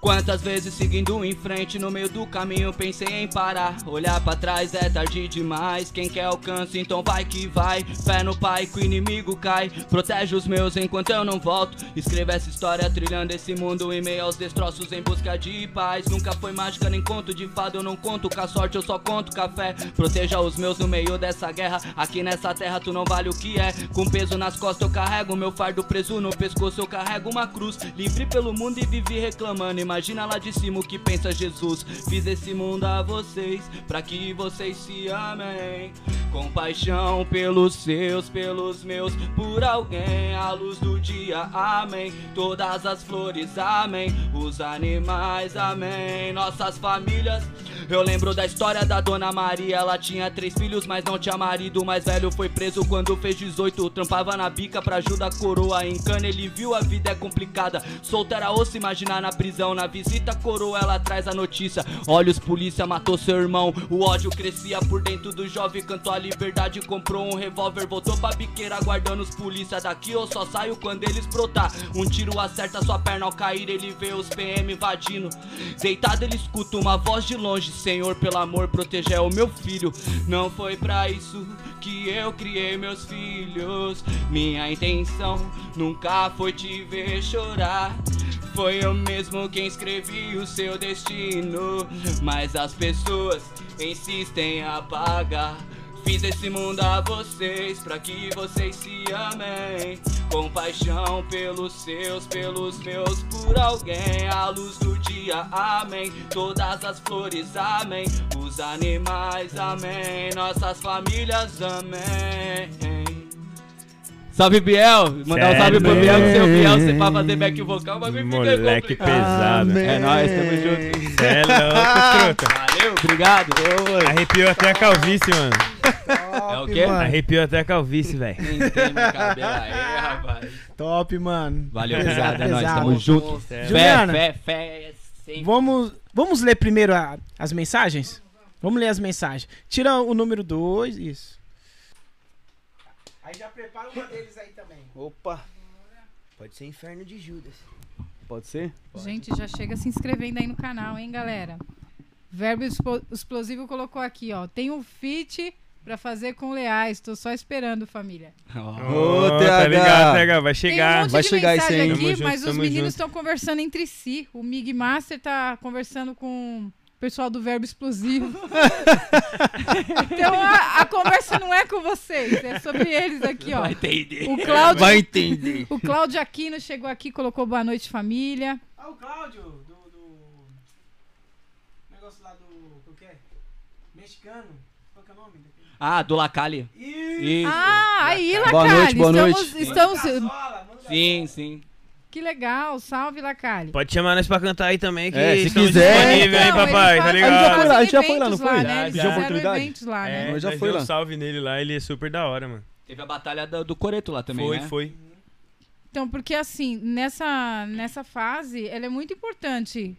Quantas vezes seguindo em frente no meio do caminho pensei em parar. Olhar pra trás é tarde demais Quem quer alcance então vai que vai. Fé no pai que o inimigo cai Protege os meus enquanto eu não volto. Escreva essa história trilhando esse mundo Em meio aos destroços em busca de paz. Nunca foi mágica nem conto de fada Eu não conto com a sorte eu só conto com a fé. Proteja os meus no meio dessa guerra Aqui nessa terra tu não vale o que é. Com peso nas costas eu carrego Meu fardo preso no pescoço eu carrego uma cruz. Livre pelo mundo e vivi reclamando Imagina lá de cima o que pensa Jesus. Fiz esse mundo a vocês, pra que vocês se amem. Compaixão pelos seus, pelos meus, por alguém. A luz do dia, amém. Todas as flores, amém. Os animais, amém. Nossas famílias. Eu lembro da história da dona Maria. Ela tinha três filhos, mas não tinha marido. O mais velho foi preso quando fez 18. Trampava na bica pra ajudar a coroa. Em cana ele viu a vida é complicada. Solta era osso, imaginar na prisão. Na visita, coroa, ela traz a notícia. Olha, os polícia matou seu irmão. O ódio crescia por dentro do jovem. Cantou a liberdade, comprou um revólver. Voltou pra biqueira, aguardando os polícia. Daqui eu só saio quando eles brotar. Um tiro acerta sua perna ao cair. Ele vê os PM invadindo. Deitado, ele escuta uma voz de longe. Senhor, pelo amor, proteja o meu filho. Não foi pra isso que eu criei meus filhos. Minha intenção nunca foi te ver chorar. Foi eu mesmo quem escrevi o seu destino. Mas as pessoas insistem em apagar. Fiz esse mundo a vocês, pra que vocês se amem. Compaixão pelos seus, pelos meus, por alguém. A luz do dia, amém. Todas as flores, amém. Os animais, amém. Nossas famílias, amém. Salve Biel! Mandar um salve pro? Biel, que seu Biel, você pra fazer back vocal, o bagulho fica Moleque pesado. Amém. É nóis, tamo junto. Cê é louco, truta. Valeu, obrigado. Arrepiou até a calvície, mano. É o quê? mano. Arrepiou até a calvície, velho. Nem tem meu cabelo aí, rapaz. Top, mano. Valeu, Pesado, obrigado, é nóis, tamo junto. Fé, Juliana. fé, fé, é. Vamos, vamos ler primeiro a- as mensagens? Vamos ler as mensagens. Tira o número 2, isso. Aí já prepara uma deles aí também. Opa, Pode ser inferno de Judas. pode ser? Gente, já chega se inscrevendo aí no canal, hein, galera? Verbo Explosivo colocou aqui, ó. Tem um feat pra fazer com o Leais. Tô só esperando, família. Ô, Ô, TH. tá ligado, TH, vai Tem um chegar. monte vai de chegar isso mensagem aí, hein? aqui, Tamo junto, mas os meninos estão conversando entre si. O Mig Master tá conversando com pessoal do Verbo Explosivo. então a, a conversa não é com vocês, é sobre eles aqui, ó. Vai entender. O Cláudio, Vai entender. o Cláudio Aquino chegou aqui, colocou boa noite, família. Ah, o Cláudio, do, do. Negócio lá do. O que é? Mexicano. Qual que é o nome? Ah, do Lacalle. Isso. Ah, aí, Lacali. Boa noite, boa estamos, noite. estamos- manda- Sim, sim. Que legal, salve, Lacali. Pode chamar nós pra cantar aí também, que É, se estamos quiser. disponíveis aí, Então, papai, tá já foi ligado? lá, a gente já foi lá, não foi? né? Já, Eles já. fizeram oportunidade? eventos lá, né? É, Nós já foi deu lá. um salve nele lá, ele é super da hora, mano. Teve a batalha do, do Coreto lá também, foi, né? foi. Então, porque assim, nessa, nessa fase, ela é muito importante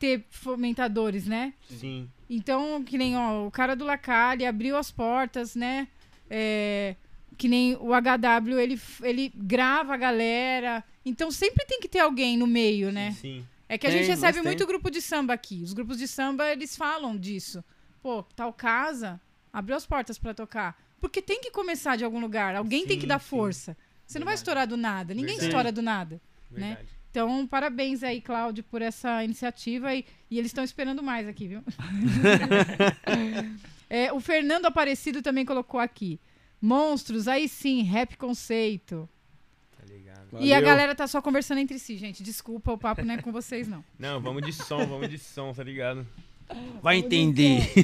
ter fomentadores, né? Sim. Então, que nem ó, o cara do Lacalle abriu as portas, né? É, que nem o HW, ele, ele grava a galera. Então, sempre tem que ter alguém no meio, né? Sim. É que a Tem, gente recebe muito tem. grupo de samba aqui. Os grupos de samba, eles falam disso. Pô, tal casa abriu as portas pra tocar. Porque tem que começar de algum lugar. Alguém tem Sim, que dar sim. força. Você não vai Verdade. estourar do nada. Ninguém Verdade. estoura do nada. Né? Verdade. Então, parabéns aí, Cláudio, por essa iniciativa. E, e eles estão esperando mais aqui, viu? É, o Fernando Aparecido também colocou aqui. Monstros, aí sim, rap conceito. Ligado. E a Valeu. galera tá só conversando entre si, gente. Desculpa, o papo não é com vocês, não. Não, vamos de som, vamos de som, tá ligado? Vai entender.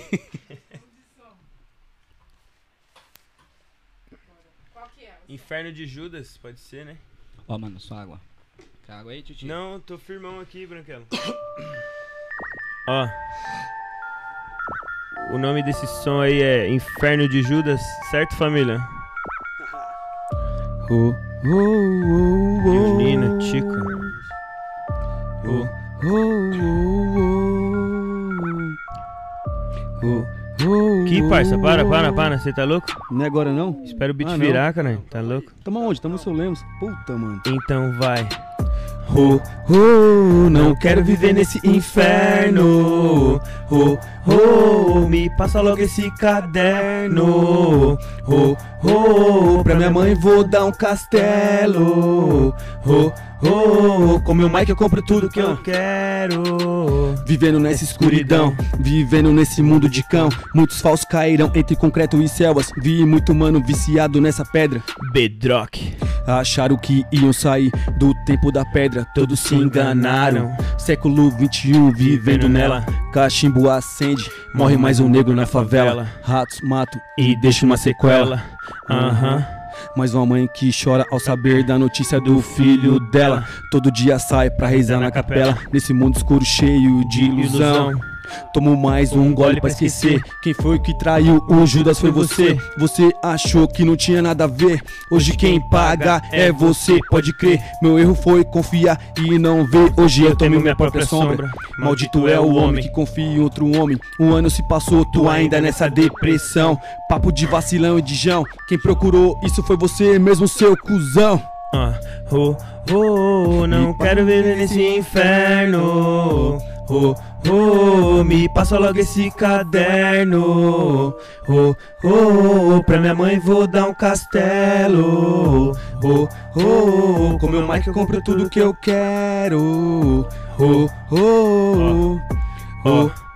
Qual que é? Inferno de Judas, pode ser, né? Ó, mano, só água. Quer água aí, Titi? Não, tô firmão aqui, Branquelo. Ó. O nome desse som aí é Inferno de Judas, certo, família? Oh, oh, oh, oh. Violino, Tico. Oh, oh. Oh, Que parça, para, para, para, você tá louco? Não é agora não? Espera o beat Ah, virar, cara, tá louco? Tamo onde? Tamo no seu Lemos. Puta, mano. Então vai. Oh, oh, não quero viver nesse inferno. Oh, oh, me passa logo esse caderno. oh, oh, pra minha mãe vou dar um castelo. Oh, oh, com meu mic eu compro tudo que eu quero. Vivendo nessa escuridão, vivendo nesse mundo de cão. Muitos falsos caíram entre concreto e selvas. Vi muito mano viciado nessa pedra. Bedrock. Acharam que iam sair do tempo da pedra, todos se enganaram. Século 21 vivendo nela, cachimbo acende, morre mais um negro na favela. Ratos matam e deixa uma sequela. Aham. Mais uma mãe que chora ao saber da notícia do filho dela. Todo dia sai pra rezar na capela, nesse mundo escuro cheio de ilusão. Tomo mais um gole pra esquecer. Quem foi que traiu o Judas foi você. Você achou que não tinha nada a ver. Hoje quem paga é você, pode crer. Meu erro foi confiar e não ver. Hoje eu temo minha própria sombra. Maldito é o homem que confia em outro homem. Um ano se passou, tu ainda nessa depressão. Papo de vacilão e de jão. Quem procurou isso foi você mesmo, seu cuzão. Ah, oh, oh, não quero viver nesse inferno. Oh, oh, me passa logo esse caderno. Oh, oh, pra minha mãe vou dar um castelo. Oh, oh, com meu mic eu compro tudo que eu quero. Oh, oh, oh, oh.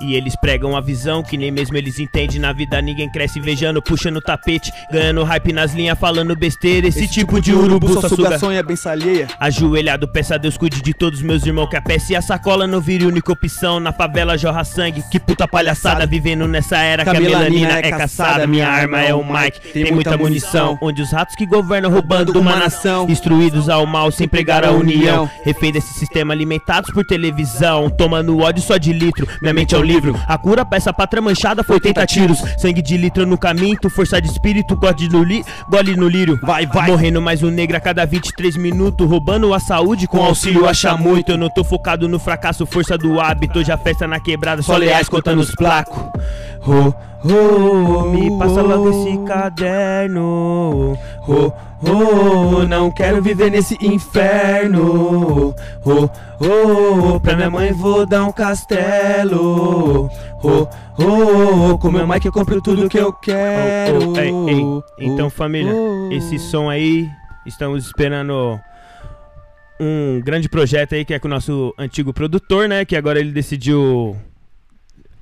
E eles pregam a visão que nem mesmo eles entendem. Na vida ninguém cresce invejando, puxando tapete, ganhando hype nas linhas, falando besteira. Esse, tipo de urubu só suga. é bem alheia. Ajoelhado, peça a Deus cuide de todos meus irmãos. Que a peça e a sacola não vire única opção. Na favela jorra sangue, que puta palhaçada. Vivendo nessa era que a melanina é caçada. Minha arma é o Mike, tem muita munição. Onde os ratos que governam roubando uma nação. Instruídos ao mal sem pregar a união. Refém desse sistema alimentados por televisão. Tomando ódio só de litro, minha mente é o livro. A cura pra essa pátria manchada foi 80 tiros. Sangue de litro no caminho, força de espírito, gole no, li, gole no lírio. Vai, vai. Morrendo mais um negro a cada 23 minutos. Roubando a saúde com auxílio acha muito. Eu não tô focado no fracasso, força do hábito. Já festa na quebrada, só leais contando os placos. Oh, oh, me passa logo esse caderno. Oh, oh, não quero viver nesse inferno. Oh, oh, pra minha mãe vou dar um castelo. Oh, oh, com meu mic eu compro tudo que eu quero. Oh, ei, ei. Então, família, esse som aí, estamos esperando um grande projeto aí que é com o nosso antigo produtor, né? Que agora ele decidiu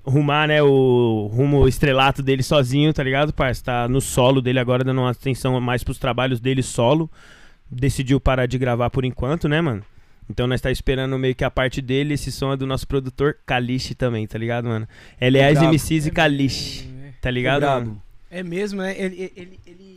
rumar, né, o rumo estrelato dele sozinho, tá ligado, parça? Tá no solo dele agora, dando uma atenção mais pros trabalhos dele solo. Decidiu parar de gravar por enquanto, né, mano? Então nós tá esperando meio que a parte dele, esse som é do nosso produtor Kalish também, tá ligado, mano? Aliás, brabo. MCs e Kalish, tá ligado, mano? É mesmo, né? Ele, ele, ele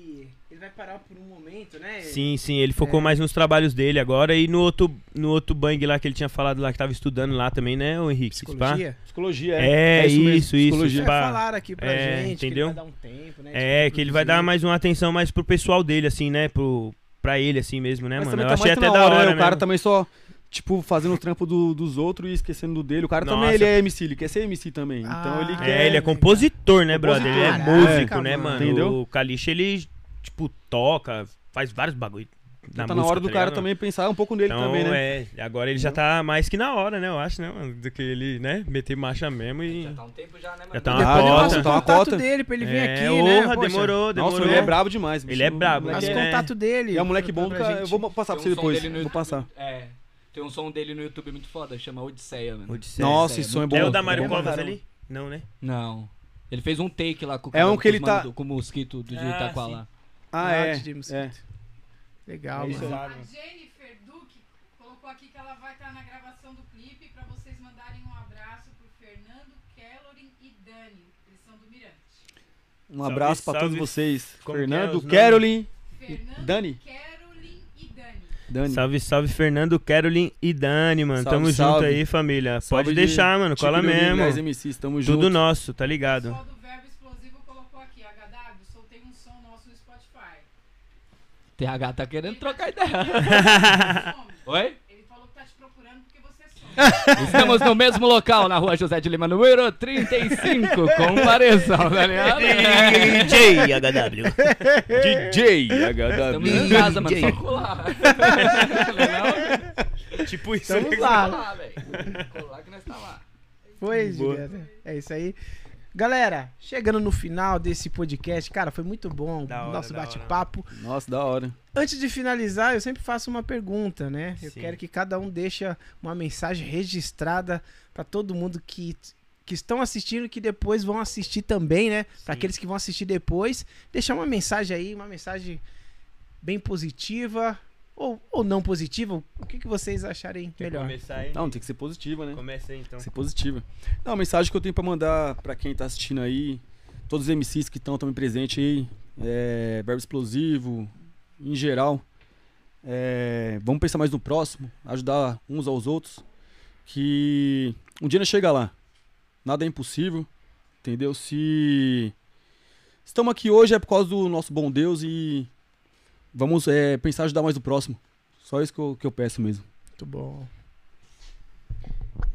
vai parar por um momento, né? Sim, sim, ele focou É. mais nos trabalhos dele agora e no outro, no outro bang lá que ele tinha falado lá, que tava estudando lá também, né, o Henrique? Psicologia. Psicologia, É, é. isso, mesmo, isso, psicologia. É, Pá. falaram aqui pra É, gente entendeu? que ele vai dar um tempo, né? É, que ele vai dar mais uma atenção mais pro pessoal dele, assim, né? Pro, pra ele, assim mesmo, né, Mas mano? Eu tá achei até da hora, né? O cara mesmo. também só, tipo, fazendo o trampo do- dos outros e esquecendo do dele. O cara Nossa. também, ele é MC, ele quer ser MC também. Ah, então ele é, quer... É, ele é compositor, né, brother? Ele é Compositor. músico, Caraca, né, mano. mano? Entendeu? O Kalish, ele, tipo, toca, faz vários bagulho na tá música, na hora do tá cara também pensar um pouco nele Então, também, né? é, agora ele já tá mais que na hora, né, eu acho, né, mano? Do que ele, né, meter marcha mesmo e... Já tá um tempo já, né, mano? Já tá uma Depois cota. ele passa o Tá uma contato cota. dele pra ele vir é, aqui, né? Poxa, demorou, demorou. Nossa, ele é brabo demais. bicho. Ele é brabo, Passa É. o contato dele. É um moleque bom, pra cara. gente. Eu vou passar pra você depois. dele no Vou YouTube- passar. É. Tem um som dele no YouTube muito foda, chama Odisseia, mano. Odisseia. Nossa, é esse som é bom. É o da é Mário bom pra Covas ali? Não, né? Não. Ele fez um take lá com o É um cara que ele com tá- com o mosquito do Ah, Itaquá lá. Ah, é. de James é. Legal, É mano. A Jennifer Duque colocou aqui que ela vai estar na gravação do clipe pra vocês mandarem um abraço pro Fernando, Kellorin e Dani. Eles são do Mirante. Um abraço pra todos salve. vocês. Como que é Fernando, os nomes? Carolyn, Fernando, Dani? Carolyn e Dani. Dani. Salve, salve, Fernando, Carolyn e Dani, mano. Salve, Tamo junto salve. aí, família. Salve Pode de deixar, mano. Tico Cola mesmo. 10 MCs, tamo Tudo junto. nosso, tá ligado? pessoal do Verbo Explosivo colocou aqui, HW, soltei um som nosso no Spotify. TH tá querendo trocar ideia. Oi? Ele falou que tá te procurando porque você some. Estamos no mesmo local, na rua José de Lima, número 35. Compareçam, tá ligado? DJ HW. DJ Estamos HW. em casa, mano. Só colar. Não, tipo isso. Lá. colar, que nós tá lá. Juliana. É isso aí. Galera, chegando no final desse podcast, cara, foi muito bom Da hora, nosso bate-papo. Nossa, da hora. Antes de finalizar, eu sempre faço uma pergunta, né? Eu Sim. quero que cada um deixe uma mensagem registrada pra todo mundo que, que estão assistindo e que depois vão assistir também, né? Pra Sim. aqueles que vão assistir depois, deixar uma mensagem aí, uma mensagem bem positiva ou, ou não positiva. O que, que vocês acharem Quer melhor? começar aí? Não, tem que ser positiva, né? Começa aí, então. Tem ser positiva. Não, a mensagem que eu tenho pra mandar pra quem tá assistindo aí, todos os MCs que estão também presentes aí, é, Verbo Explosivo, em geral, é, vamos pensar mais no próximo, ajudar uns aos outros, que um dia nós chega lá. Nada é impossível, entendeu? Se estamos aqui hoje é por causa do nosso bom Deus e vamos é, pensar em ajudar mais o próximo. Só isso que eu, que eu peço mesmo. Muito bom.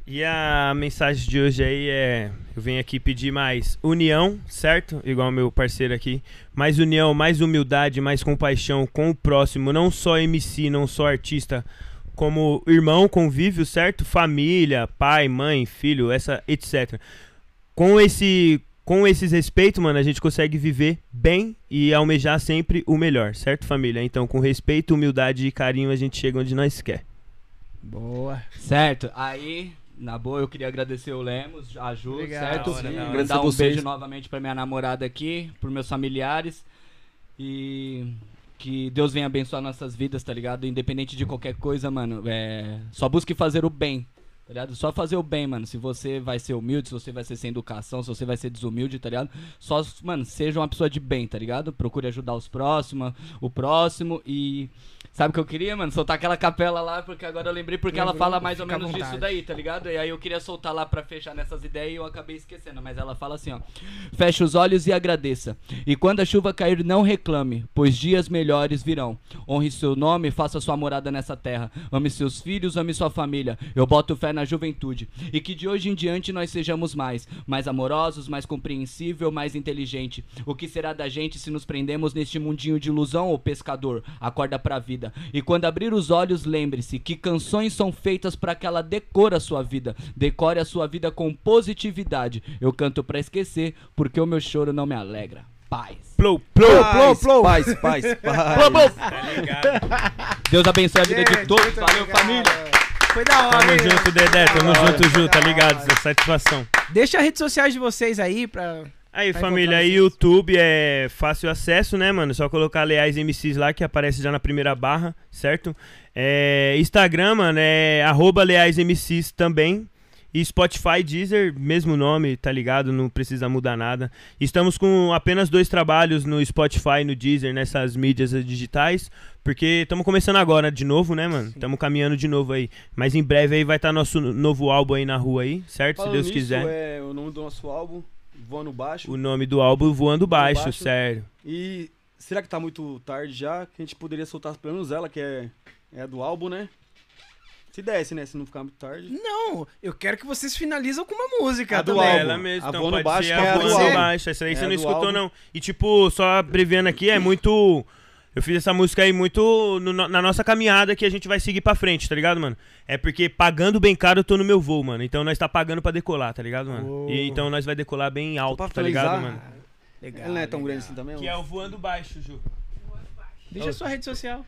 E a mensagem de hoje aí é: eu venho aqui pedir mais união, certo? Igual meu parceiro aqui. Mais união, mais humildade, mais compaixão com o próximo. Não só MC, não só artista, como irmão, convívio, certo? Família, pai, mãe, filho, essa etc. Com esse. Com esses respeitos, mano, a gente consegue viver bem e almejar sempre o melhor, certo, família? Então, com respeito, humildade e carinho, a gente chega onde nós quer. Boa. Certo, aí, na boa, eu queria agradecer o Lemos, a Ju, Obrigado. certo? Hora, da hora. Agradecer Mandar um vocês. beijo novamente pra minha namorada aqui, pros meus familiares. E que Deus venha abençoar nossas vidas, tá ligado? Independente de qualquer coisa, mano. É... Só busque fazer o bem. Tá ligado? Só fazer o bem, mano. Se você vai ser humilde, se você vai ser sem educação, se você vai ser desumilde, tá ligado? Só, mano, seja uma pessoa de bem, tá ligado? Procure ajudar os próximos, o próximo e. Sabe o que eu queria, mano? Soltar aquela capela lá, porque agora eu lembrei porque ela Lembrou? fala mais ou menos disso daí, tá ligado? E aí eu queria soltar lá pra fechar nessas ideias e eu acabei esquecendo. Mas ela fala assim, ó. Feche os olhos e agradeça. E quando a chuva cair, não reclame, pois dias melhores virão. Honre seu nome, faça sua morada nessa terra. Ame seus filhos, ame sua família. Eu boto fé na na juventude. E que de hoje em diante nós sejamos mais, mais amorosos, mais compreensível, mais inteligente. O que será da gente se nos prendemos neste mundinho de ilusão, ô pescador? Acorda pra vida. E quando abrir os olhos, lembre-se que canções são feitas para que ela decore a sua vida. Decore a sua vida com positividade. Eu canto pra esquecer, porque o meu choro não me alegra. Paz. Plou, plou, plou, plou. Paz, paz, paz. Tá ligado? Deus abençoe a vida de todos. Valeu, obrigado. família. Foi da hora. Tamo hein? junto, Dedé. Tamo junto, Ju, tá ligado? Essa satisfação. Deixa as redes sociais de vocês aí pra. Aí, Vai família, aí. YouTube é fácil acesso, né, mano? Só colocar Leais MCs lá que aparece já na primeira barra, certo? É, Instagram, mano, é arroba Leais MCs também. E Spotify, Deezer, mesmo nome, tá ligado? Não precisa mudar nada. Estamos com apenas dois trabalhos no Spotify e no Deezer, nessas mídias digitais. Porque estamos começando agora de novo, né, mano? Estamos caminhando de novo aí. Mas em breve aí vai estar nosso novo álbum aí na rua aí, certo? Falando Se Deus nisso, quiser. é o nome do nosso álbum, Voando Baixo. O nome do álbum Voando Baixo, Baixo. sério. E será que tá muito tarde já? Que a gente poderia soltar pelo menos ela, que é, é do álbum, né? Se desse, né? Se não ficar muito tarde. Não, eu quero que vocês finalizam com uma música A do também. álbum. Ela mesmo, A então Voando pode Baixo, ser é a a do Voando álbum. Baixo. Essa aí É você não escutou, álbum. não. E tipo, só abreviando aqui, é muito... Eu fiz essa música aí muito no- na nossa caminhada que a gente vai seguir pra frente, tá ligado, mano? É porque pagando bem caro eu tô no meu voo, mano. Então nós tá pagando pra decolar, tá ligado, mano? Oh. E então nós vai decolar bem alto, pra tá ligado, mano? Legal. Ela não é tão legal. grande assim também? Que é o Voando Baixo, Ju. Deixa a sua rede social.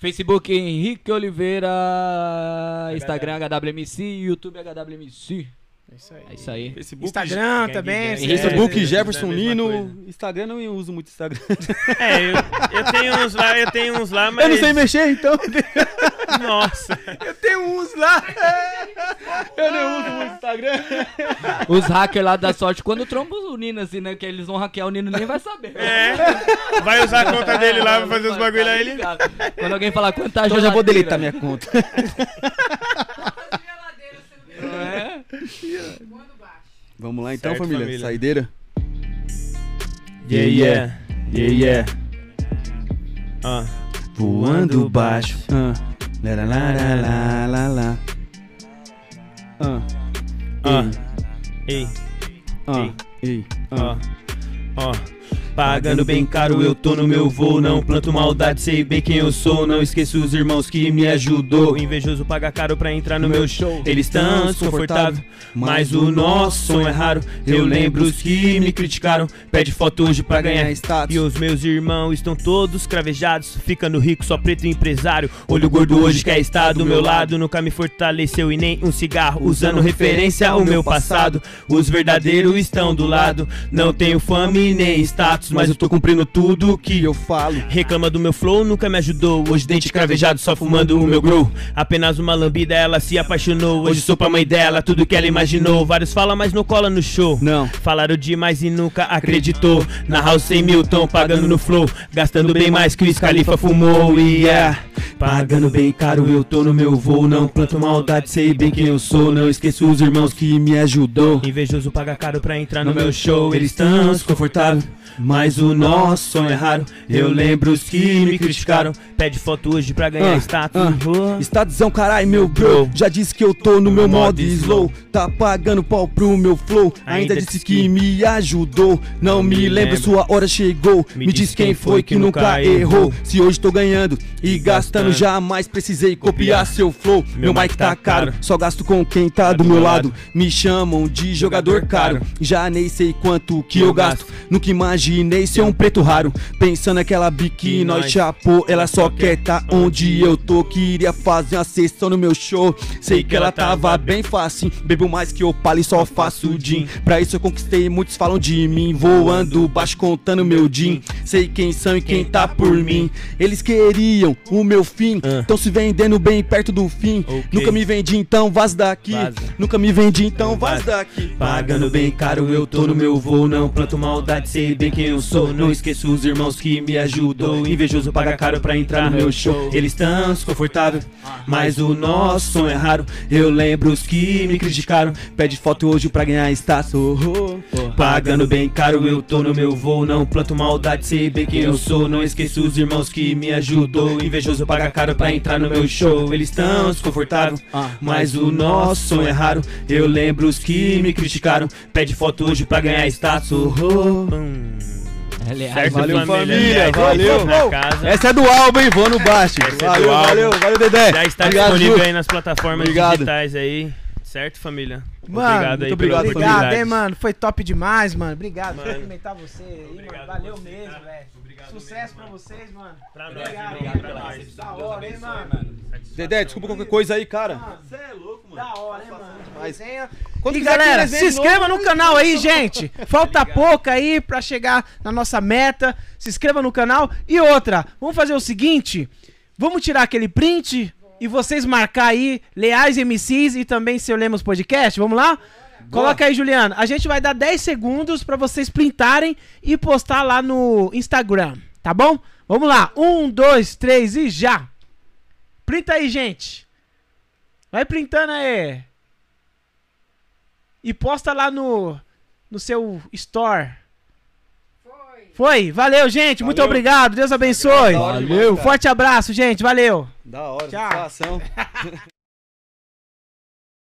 Facebook Henrique Oliveira, Instagram HWMC, YouTube HWMC. É isso aí. É isso aí. Facebook, Instagram também. Quiser. Facebook É, Jefferson é Nino. coisa. Instagram não eu uso muito Instagram. É, eu, eu tenho uns lá, eu tenho uns lá, mas... Eu não sei mexer, então. Nossa. Eu tenho uns lá. eu não uso muito Instagram. Os hackers lá da sorte, quando trombam o Nino assim, né? Que eles vão hackear o Nino, nem vai saber. É. Vai usar a conta dele lá pra fazer os bagulho Tá lá, ele... ligado? Quando alguém falar quanta Então eu já vou deletar minha conta. Vamos lá então, Certo, família. família. Saideira. Yeah, yeah, yeah, yeah. Ah. Voando baixo. Ah. Lá, lá, lá, lá, lá, lá. Ah. Ah. Ei, Ah. Ei. ó, Ah. Pagando bem caro, eu tô no meu voo. Não planto maldade, sei bem quem eu sou. Não esqueço os irmãos que me ajudou. Invejoso paga caro pra entrar no meu show. Eles tão desconfortável, mas o nosso som é raro. Eu lembro os que me criticaram. Pede foto hoje pra ganhar status. E os meus irmãos estão todos cravejados, ficando rico, só preto empresário. Olho gordo hoje quer estar do meu lado, nunca me fortaleceu e nem um cigarro. Usando referência ao meu passado, os verdadeiros estão do lado. Não tenho fama e nem status, mas eu tô cumprindo tudo que eu falo. Reclama do meu flow, nunca me ajudou. Hoje dente cravejado, só fumando o meu grow. Apenas uma lambida, ela se apaixonou. Hoje sou pra mãe dela, tudo que ela imaginou. Vários falam, mas não cola no show. Não. Falaram demais e nunca acreditou. Na house 100 mil tão pagando no flow. Gastando bem mais que o Scalifa fumou. E yeah. Pagando bem caro, eu tô no meu voo. Não planto maldade, sei bem quem eu sou. Não esqueço os irmãos que me ajudou. Invejoso paga caro pra entrar no meu show. Eles tão desconfortáveis. Mas o nosso som é raro. Eu lembro os que me criticaram. Pede foto hoje pra ganhar Ah, status. ah. Oh. Estadizão, carai, meu bro. Já disse que eu tô no meu modo slow. Tá pagando pau pro meu flow. Ainda disse que me ajudou. Não me lembro, sua hora chegou. Me diz quem foi que nunca errou. Se hoje tô ganhando e gastando, jamais precisei copiar seu flow. Meu mic tá caro, só gasto com quem tá do meu lado. Me chamam de jogador caro. Já nem sei quanto que eu gasto. Nunca imaginei ser um preto raro. Pensando naquela bique, nós chapou. Ela só quer tá onde eu tô. Queria fazer uma sessão no meu show. Sei que ela tava bem fácil. Bebo mais que eu palo e só faço gin. Pra isso eu conquistei, muitos falam de mim. Voando baixo, contando meu din. Sei quem são e quem tá por mim. Eles queriam o meu fim. Ah. Tão se vendendo bem perto do fim. Nunca me vendi, então vaza daqui. Nunca me vendi, então Vaza. daqui. Pagando bem caro, eu tô no meu voo. Não planto maldade, sei bem bem quem eu sou. Não esqueço os irmãos que me ajudou. Invejoso paga caro pra entrar no meu show. Eles tão desconfortável, mas o nosso som é raro. Eu lembro os que me criticaram. Pede foto hoje pra ganhar status. Oh, oh, oh. Pagando bem caro, eu tô no meu voo. Não planto maldade, sei bem quem eu sou. Não esqueço os irmãos que me ajudou. Invejoso paga caro pra entrar no meu show. Eles tão desconfortável, mas o nosso som é raro. Eu lembro os que me criticaram. Pede foto hoje pra ganhar status. Oh, oh. Certo, Valeu, família, Aí, valeu. Casa. Essa é do álbum, hein? Vou no baixo. Essa é Valeu, álbum. valeu, valeu, Dedé. Já está Obrigado, disponível Ju. aí nas plataformas Obrigado. digitais aí. Certo, família? Mano, obrigado aí obrigado, Obrigado, hein, mano. Foi top demais, mano. Obrigado. Mano. Cumprimentar você aí, mano. Obrigado Valeu você, mesmo, cara. velho. Obrigado Sucesso mesmo, pra mano. vocês, mano. Pra nós, Obrigado, obrigado mano. Da hora, hein, mano. mano. Dedé, desculpa qualquer coisa aí, cara. Você é louco, Da hora, hein, mano. Mas- Resenha. Quando E galera, se inscreva novo, no canal aí, gente. Falta pouco aí pra chegar na nossa meta. Se inscreva no canal. E outra, vamos fazer o seguinte: vamos tirar aquele print e vocês marcar aí Leais MCs e também Seu Lemos Podcast. Vamos lá? Coloca aí, Juliana. A gente vai dar 10 segundos pra vocês printarem e postar lá no Instagram, tá bom? Vamos lá. Um, dois, três e já. Printa aí, gente. Vai printando aí. E posta lá no, no seu store. Foi. Foi? Valeu, gente. Muito Valeu. obrigado. Deus abençoe. Cara. Forte abraço, gente. Valeu. Da hora, Tchau.